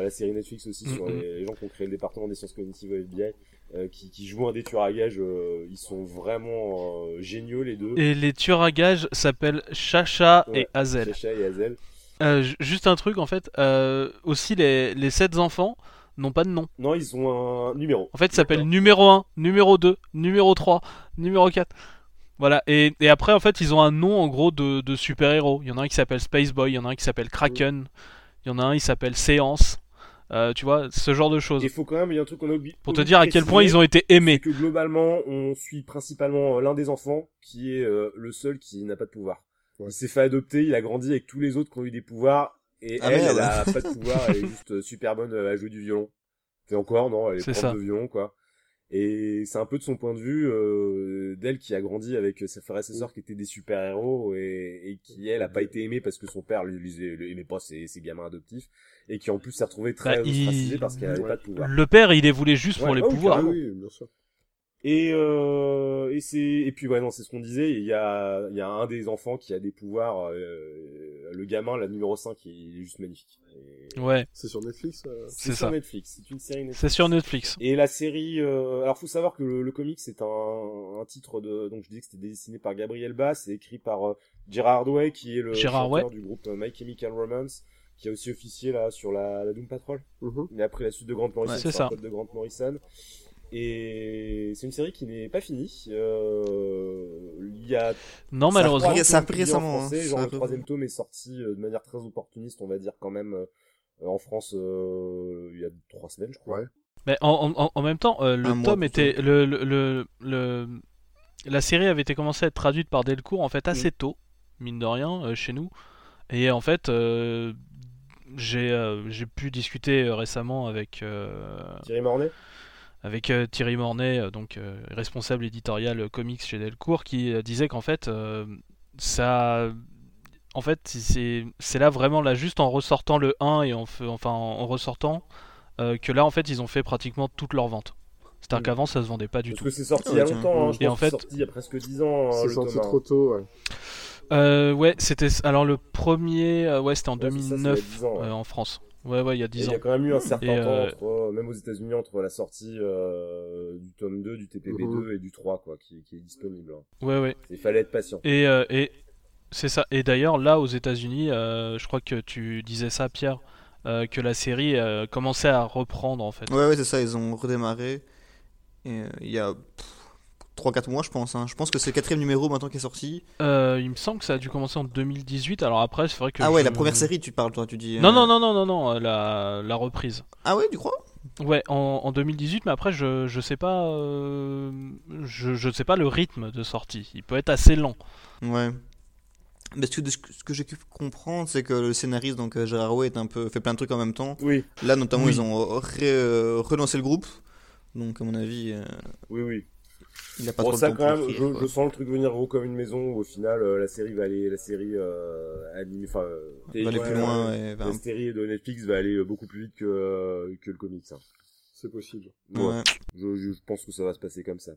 la série Netflix aussi sur les, les gens qui ont créé le département des sciences cognitives au FBI, euh, qui, qui joue un des tueurs à gages. euh, ils sont vraiment euh, géniaux les deux. et les tueurs à gages s'appellent Chacha Ouais, et Hazel Chacha et Hazel. Euh, ju- juste un truc en fait euh, aussi les les sept enfants n'ont pas de nom Non, ils ont un numéro. En fait, ça s'appelle numéro 1, numéro 2, numéro 3, numéro 4. Voilà, et, et après, en fait, ils ont un nom en gros de, de super-héros. Il y en a un qui s'appelle Space Boy, il y en a un qui s'appelle Kraken, il y en a un qui s'appelle Séance. Euh, tu vois, ce genre de choses. Il faut quand même, il y a un truc qu'on a oublié. Pour te dire à quel point ils ont été c'est aimés. que globalement, on suit principalement euh, l'un des enfants qui est euh, le seul qui n'a pas de pouvoir. Ouais. Il s'est fait adopter, il a grandi avec tous les autres qui ont eu des pouvoirs et Ah, elle, merde. elle a pas de pouvoir, elle est juste euh, super bonne à jouer du violon. Et encore, non, elle est, C'est prof ça. de violon, quoi. Et c'est un peu de son point de vue euh, d'elle qui a grandi avec ses frères et ses sœurs qui étaient des super-héros et, et qui, elle, a pas été aimée parce que son père lui, lui, lui aimait pas ses, ses gamins adoptifs et qui en plus s'est retrouvée très Bah, ostracisée il- parce qu'elle avait Ouais. pas de pouvoir. Le père, il les voulait juste pour les oui, pouvoirs. Ah oui, bien sûr. Et euh, et c'est et puis ouais non c'est ce qu'on disait il y a il y a un des enfants qui a des pouvoirs euh, le gamin la numéro 5 il est juste magnifique. Et Ouais, C'est sur Netflix euh C'est c'est sur ça. Netflix, c'est une série Netflix. C'est sur Netflix. Et la série euh, alors faut savoir que le, le comic c'est un, un titre de donc je disais que c'était dessiné par Gabriel Bass et écrit par euh, Gerard Way qui est le Gérard chanteur Way. du groupe euh, My Chemical Romance qui a aussi officié là sur la, la Doom Patrol. Mhm. Il a pris la suite de Grant Morrison, Ouais, c'est ça. de Grant Morrison. Et c'est une série qui n'est pas finie. Euh, il y a Non, Ça malheureusement. ça a récemment, hein. français, genre le troisième tome est sorti euh, de manière très opportuniste, on va dire quand même euh, en France euh, il y a trois semaines, je crois. Ouais. Mais en, en, en même temps, euh, le Un tome était. Le, le, le, le- la série avait été commencée à être traduite par Delcourt en fait assez tôt, mine de rien, euh, chez nous. Et en fait, euh, j'ai euh, j'ai pu discuter récemment avec, euh, Thierry Mornay? Avec euh, Thierry Mornay, euh, donc euh, responsable éditorial comics chez Delcourt, qui euh, disait qu'en fait, euh, ça. En fait, c'est là vraiment là juste en ressortant le 1 et en, enfin, en ressortant euh, que là en fait ils ont fait pratiquement toutes leurs ventes. C'est-à-dire Mm. qu'avant ça se vendait pas du Parce tout. que c'est sorti Ah il y a tiens. longtemps, hein, je Et pense en que c'est fait- sorti il y a presque 10 ans. hein, C'est sorti trop tôt, ouais. Euh, ouais, c'était alors le premier, euh, ouais, c'était en Ouais, c'est ça, ça, il y a 2009 10 ans, ouais. euh, en France. Ouais, ouais, il y a Et 10 il ans. y a quand même eu un certain Et, temps, euh, entre, euh, même aux États-Unis, entre la sortie euh, du tome 2, du TPB2 et du 3, quoi, qui, qui est disponible. hein. Ouais, ouais. Il fallait être patient. Et, euh, et c'est ça. Et d'ailleurs, là, aux États-Unis, euh, je crois que tu disais ça, Pierre, euh, que la série euh, commençait à reprendre en fait. Ouais, ouais, c'est ça, ils ont redémarré. Et euh, il y a 3-4 mois, je pense. hein. Je pense que c'est le quatrième numéro maintenant qui est sorti. Euh, il me semble que ça a dû commencer en 2018. Alors après, c'est vrai que. ah ouais, je- la première série, tu parles, toi, tu dis. Non, euh, non, non, non, non, non, euh, la, la reprise. Ah ouais, tu crois? Ouais, en, en 2018, mais après, je, je sais pas. euh, je, je sais pas le rythme de sortie. Il peut être assez lent. Ouais. Mais ce que, ce que- j'ai pu comprendre, c'est que le scénariste, donc Gérard Way, est un peu, fait plein de trucs en même temps. Oui, Là, notamment, Oui. ils ont ré- relancé le groupe. Donc, à mon avis. euh, oui, oui. Il a pas Bon, trop ça temps quand même, écrire, je, sens le truc venir gros comme une maison où au final euh, la série va aller, la série euh, anime, enfin, euh, Va aller ouais, plus loin ouais. La série de Netflix va aller beaucoup plus vite que euh, que le comics. hein. C'est possible. Ouais. Ouais. Je, je pense que ça va se passer comme ça.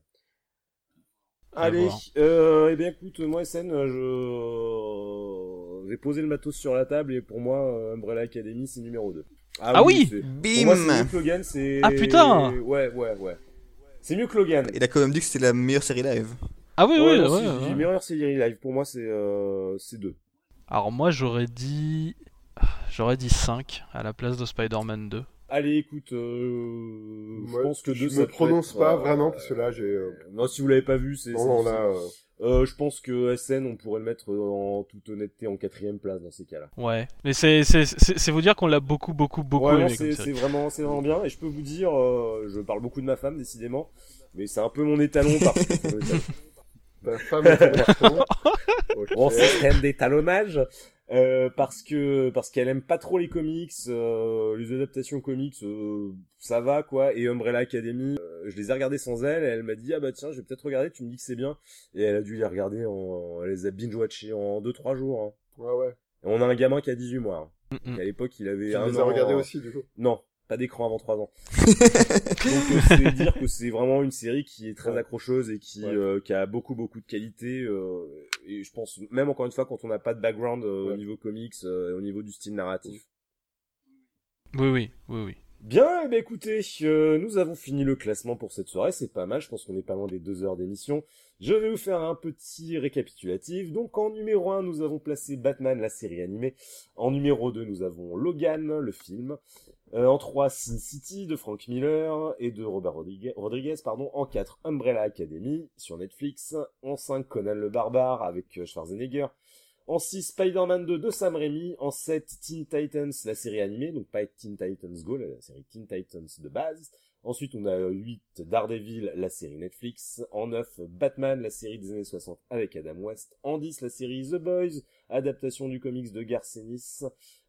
Allez, euh, eh bien écoute, moi SN, je vais poser le matos sur la table et pour moi, euh, Umbrella Academy c'est numéro 2. Ah oui c'est- Pour Bim moi Logan, c'est... Ah, putain Ouais, ouais, ouais. C'est mieux que Logan. Il a quand même dit que c'était la meilleure série live. Ah oui, Ouais, oui, ouais, ouais. meilleure série live, pour moi c'est euh, c'est 2. Alors moi j'aurais dit... J'aurais dit 5 à la place de Spider-Man 2. Allez, écoute, euh, je Ouais, pense que 2 je me prononce être, pas euh, vraiment parce que là j'ai. euh, Non, si vous l'avez pas vu, c'est... Non, là. Euh, je pense que SN, on pourrait le mettre euh, en toute honnêteté en quatrième place dans ces cas-là. Ouais. Mais c'est c'est- c'est- c'est vous dire qu'on l'a beaucoup, beaucoup, beaucoup Ouais, non, aimé c'est vraiment, c'est vraiment bien. Et je peux vous dire, euh, je parle beaucoup de ma femme, décidément, mais c'est un peu mon étalon parce que. Ta femme est ton garçon. Ok. Bon, c'est quand même d'étalonnage. Euh, parce que parce qu'elle aime pas trop les comics, euh, les adaptations comics, euh, ça va quoi. Et Umbrella Academy, euh, je les ai regardés sans elle. Et elle m'a dit ah bah tiens, je vais peut-être regarder. Tu me dis que c'est bien. Et elle a dû les regarder en, elle les a binge watchés en 2-3 jours. hein. Ouais, ouais. Et on a un gamin qui a 18 mois. hein. Mm, mm. Et à l'époque, il avait Tu un les as regardés aussi, du coup? Non, pas d'écran avant 3 ans. [LAUGHS] Donc euh, c'est dire que c'est vraiment une série qui est très accrocheuse et qui Ouais. euh, qui a beaucoup beaucoup de qualité euh, et je pense même encore une fois quand on n'a pas de background euh, au niveau comics euh, et au niveau du style narratif. Oui, oui, oui, oui. Bien, eh ben écoutez, euh, nous avons fini le classement pour cette soirée, c'est pas mal, je pense qu'on est pas loin des deux heures d'émission. Je vais vous faire un petit récapitulatif. Donc en numéro 1, nous avons placé Batman, la série animée. En numéro 2, nous avons Logan, le film. Euh, en 3, Sin City de Frank Miller et de Robert Rodriguez. Pardon. En 4, Umbrella Academy sur Netflix. En 5, Conan le Barbare avec euh, Schwarzenegger. En 6, Spider-Man 2 de Sam Raimi. En 7, Teen Titans, la série animée. Donc pas Teen Titans Go, la série Teen Titans de base. Ensuite, on a 8, Daredevil, la série Netflix. En 9, Batman, la série des années 60 avec Adam West. En 10, la série The Boys, adaptation du comics de Garth Ennis,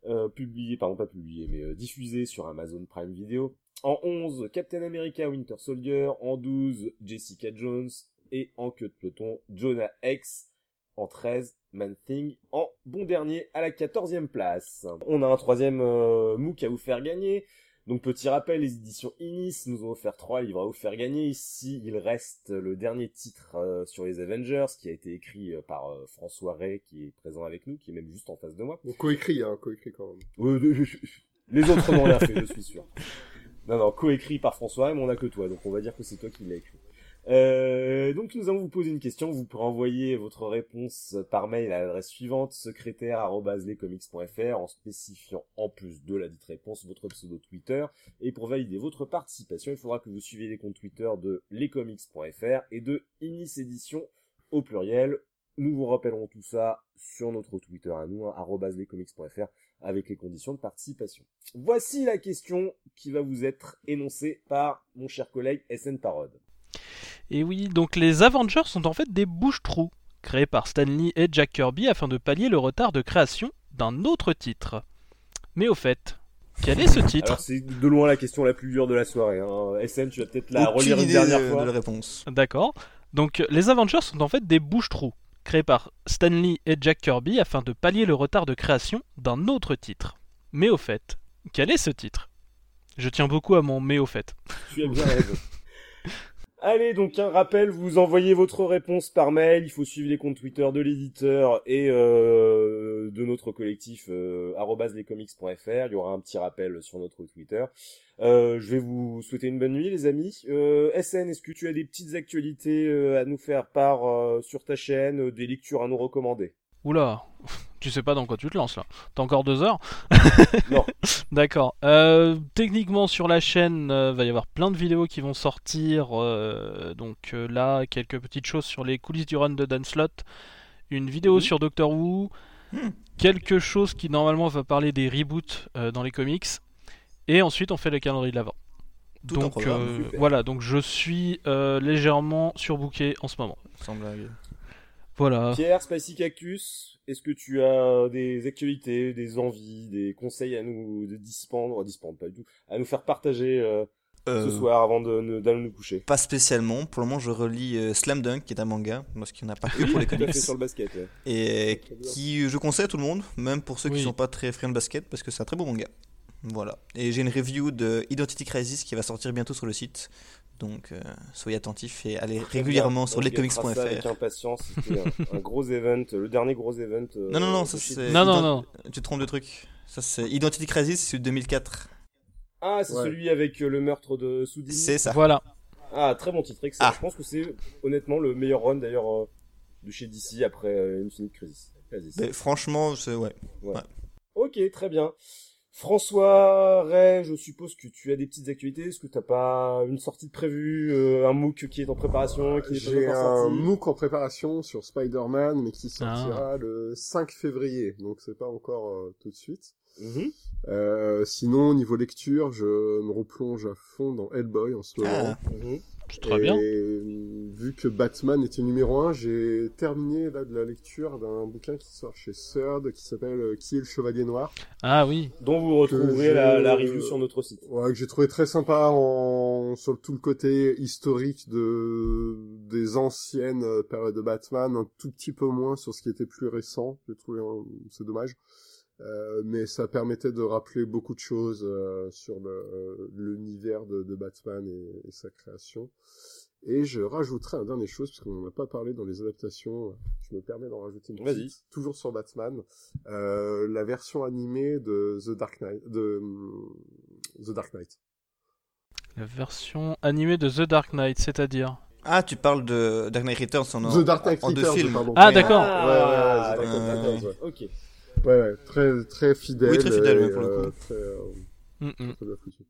euh, publié, pardon pas publié, mais euh, diffusé sur Amazon Prime Video. En 11, Captain America Winter Soldier. En 12, Jessica Jones. Et en queue de peloton, Jonah X. En 13, Man Thing. En bon dernier, à la 14e place. On a un troisième euh, MOOC à vous faire gagner. Donc petit rappel, les éditions Inis nous ont offert trois livres à vous faire gagner. Ici, il reste le dernier titre euh, sur les Avengers qui a été écrit euh, par euh, François Ray qui est présent avec nous, qui est même juste en face de moi. Bon, coécrit, hein, coécrit quand même. Les autres n'ont rien fait, je suis sûr. Non, non, coécrit par François, mais on a que toi, donc on va dire que c'est toi qui l'as écrit. Euh, donc nous allons vous poser une question, vous pourrez envoyer votre réponse par mail à l'adresse suivante, secrétaire.lescomics.fr en spécifiant en plus de la dite réponse votre pseudo Twitter. Et pour valider votre participation, il faudra que vous suiviez les comptes Twitter de lescomics.fr et de Inis Édition au pluriel. Nous vous rappellerons tout ça sur notre Twitter à nous, hein, lescomics.fr avec les conditions de participation. Voici la question qui va vous être énoncée par mon cher collègue SN Parod. Et oui, donc les Avengers sont en fait des bouches-trous, créés par Stan Lee et Jack Kirby afin de pallier le retard de création d'un autre titre. Mais au fait, quel est ce titre? Alors c'est de loin la question la plus dure de la soirée. Hein. SN, tu vas peut-être la Aucune relire une idée dernière de, fois. de la réponse. D'accord. Donc les Avengers sont en fait des bouches-trous, créés par Stan Lee et Jack Kirby afin de pallier le retard de création d'un autre titre. Mais au fait, quel est ce titre? Je tiens beaucoup à mon mais au fait. Tu as bien raison. Allez, donc un rappel, vous envoyez votre réponse par mail, il faut suivre les comptes Twitter de l'éditeur et euh, de notre collectif euh, il y aura un petit rappel sur notre Twitter. Euh, je vais vous souhaiter une bonne nuit les amis. Euh, SN, est-ce que tu as des petites actualités euh, à nous faire part sur ta chaîne, des lectures à nous recommander? Oula, tu sais pas dans quoi tu te lances là. T'as encore deux heures [LAUGHS] Non. [LAUGHS] D'accord. Euh, techniquement sur la chaîne, euh, va y avoir plein de vidéos qui vont sortir. euh, donc euh, là, quelques petites choses sur les coulisses du run de Dan Slott, une vidéo Mhm. sur Doctor Who, Hmm. quelque chose qui normalement va parler des reboots dans les comics, et ensuite on fait le calendrier de l'avant. Donc voilà, donc je suis légèrement surbooké en ce moment. Voilà. Pierre, Spicy Cactus, est-ce que tu as des actualités, des envies, des conseils à nous de dispendre, dispendre pas du tout, à nous faire partager euh, ce Euh, soir avant de- de- d'aller nous coucher? Pas spécialement. Pour le moment, je relis euh, Slam Dunk, qui est un manga, parce qu'il n'y en a pas que [LAUGHS] pour les comics. sur le basket. ouais. Et qui je conseille à tout le monde, même pour ceux qui Oui. sont pas très friands de basket, parce que c'est un très beau manga. Voilà. Et j'ai une review de Identity Crisis qui va sortir bientôt sur le site. Donc euh, soyez attentifs et allez régulièrement sur ça Avec lescomics.fr. impatience, c'était un, un gros event, le dernier gros event. euh, Non, non, non, ça c'est. Non, non, non. Tu te trompes de truc. Ça c'est Identity Crisis, c'est de 2004. Ah, c'est Ouais. celui avec euh, le meurtre de Soudini. C'est ça. Voilà. Ah, très bon titre. Ah. Je pense que c'est honnêtement le meilleur run d'ailleurs euh, de chez DC après euh, Infinite Crisis. C'est- franchement, c'est ouais. Ok, très bien. François Ray, je suppose que tu as des petites actualités. Est-ce que t'as pas une sortie de prévue, euh, un MOOC qui est en préparation, qui est J'ai pas encore un sorti MOOC en préparation sur Spider-Man, mais qui sortira Ah. le 5 février, donc c'est pas encore euh, tout de suite. Mhm. Euh, sinon, niveau lecture, je me replonge à fond dans Hellboy en ce moment. Ah. C'est très et bien. vu que Batman était numéro 1, j'ai terminé là de la lecture d'un bouquin qui sort chez Third qui s'appelle euh, Qui est le Chevalier Noir? Ah oui. Dont vous retrouverez la, la review sur notre site. Ouais, que j'ai trouvé très sympa en sur tout le côté historique de des anciennes euh, périodes de Batman, un tout petit peu moins sur ce qui était plus récent. J'ai trouvé euh, c'est dommage. Euh, mais ça permettait de rappeler beaucoup de choses euh, sur le, euh, l'univers de, de Batman et, et sa création. Et je rajouterai un dernier chose, parce qu'on n'en a pas parlé dans les adaptations, je me permets d'en rajouter une Vas-y. petite, toujours sur Batman, euh, la version animée de The Dark Knight, de hum, The Dark Knight. La version animée de The Dark Knight, c'est-à-dire? Ah, tu parles de Dark Knight Returns en, The Dark Knight en deux Returns, films. pardon. Ah. Ah, Ouais, ouais, ouais, d'accord, euh, d'accord. ouais. Ok. Ouais, ouais, très, très fidèle. Oui, très fidèle, et, ouais, pour le euh, coup. très, euh, Mm, mm. très bien foutu.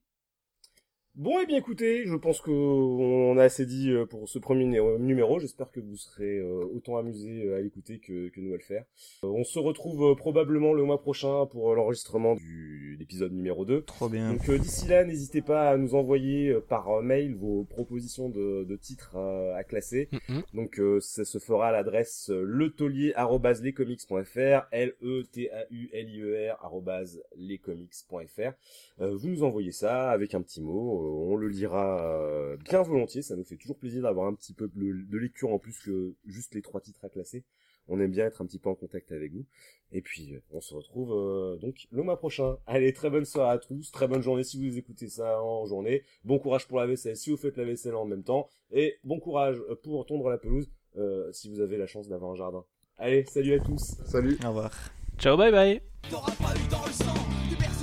Bon, et bien écoutez, je pense qu'on a assez dit euh, pour ce premier numéro. J'espère que vous serez euh, autant amusés euh, à l'écouter que, que nous à le faire. On se retrouve probablement le mois prochain pour l'enregistrement du l'épisode numéro 2. Trop bien. Donc d'ici là, n'hésitez pas à nous envoyer par mail vos propositions de, de titres à classer. Mm, mm. Donc ça se fera à l'adresse letaulier@lescomics.fr, L T A U L I R arobase lescomics.fr. Euh, vous nous envoyez ça avec un petit mot, on le lira euh, bien volontiers, ça nous fait toujours plaisir d'avoir un petit peu de, de lecture en plus que juste les trois titres à classer. On aime bien être un petit peu en contact avec vous. Et puis euh, on se retrouve euh, donc le mois prochain. Allez, très bonne soirée à tous, très bonne journée si vous écoutez ça en journée. Bon courage pour la vaisselle si vous faites la vaisselle en même temps. Et bon courage pour tondre la pelouse euh, si vous avez la chance d'avoir un jardin. Allez, salut à tous Salut. Au revoir. Ciao, bye bye. T'auras pas eu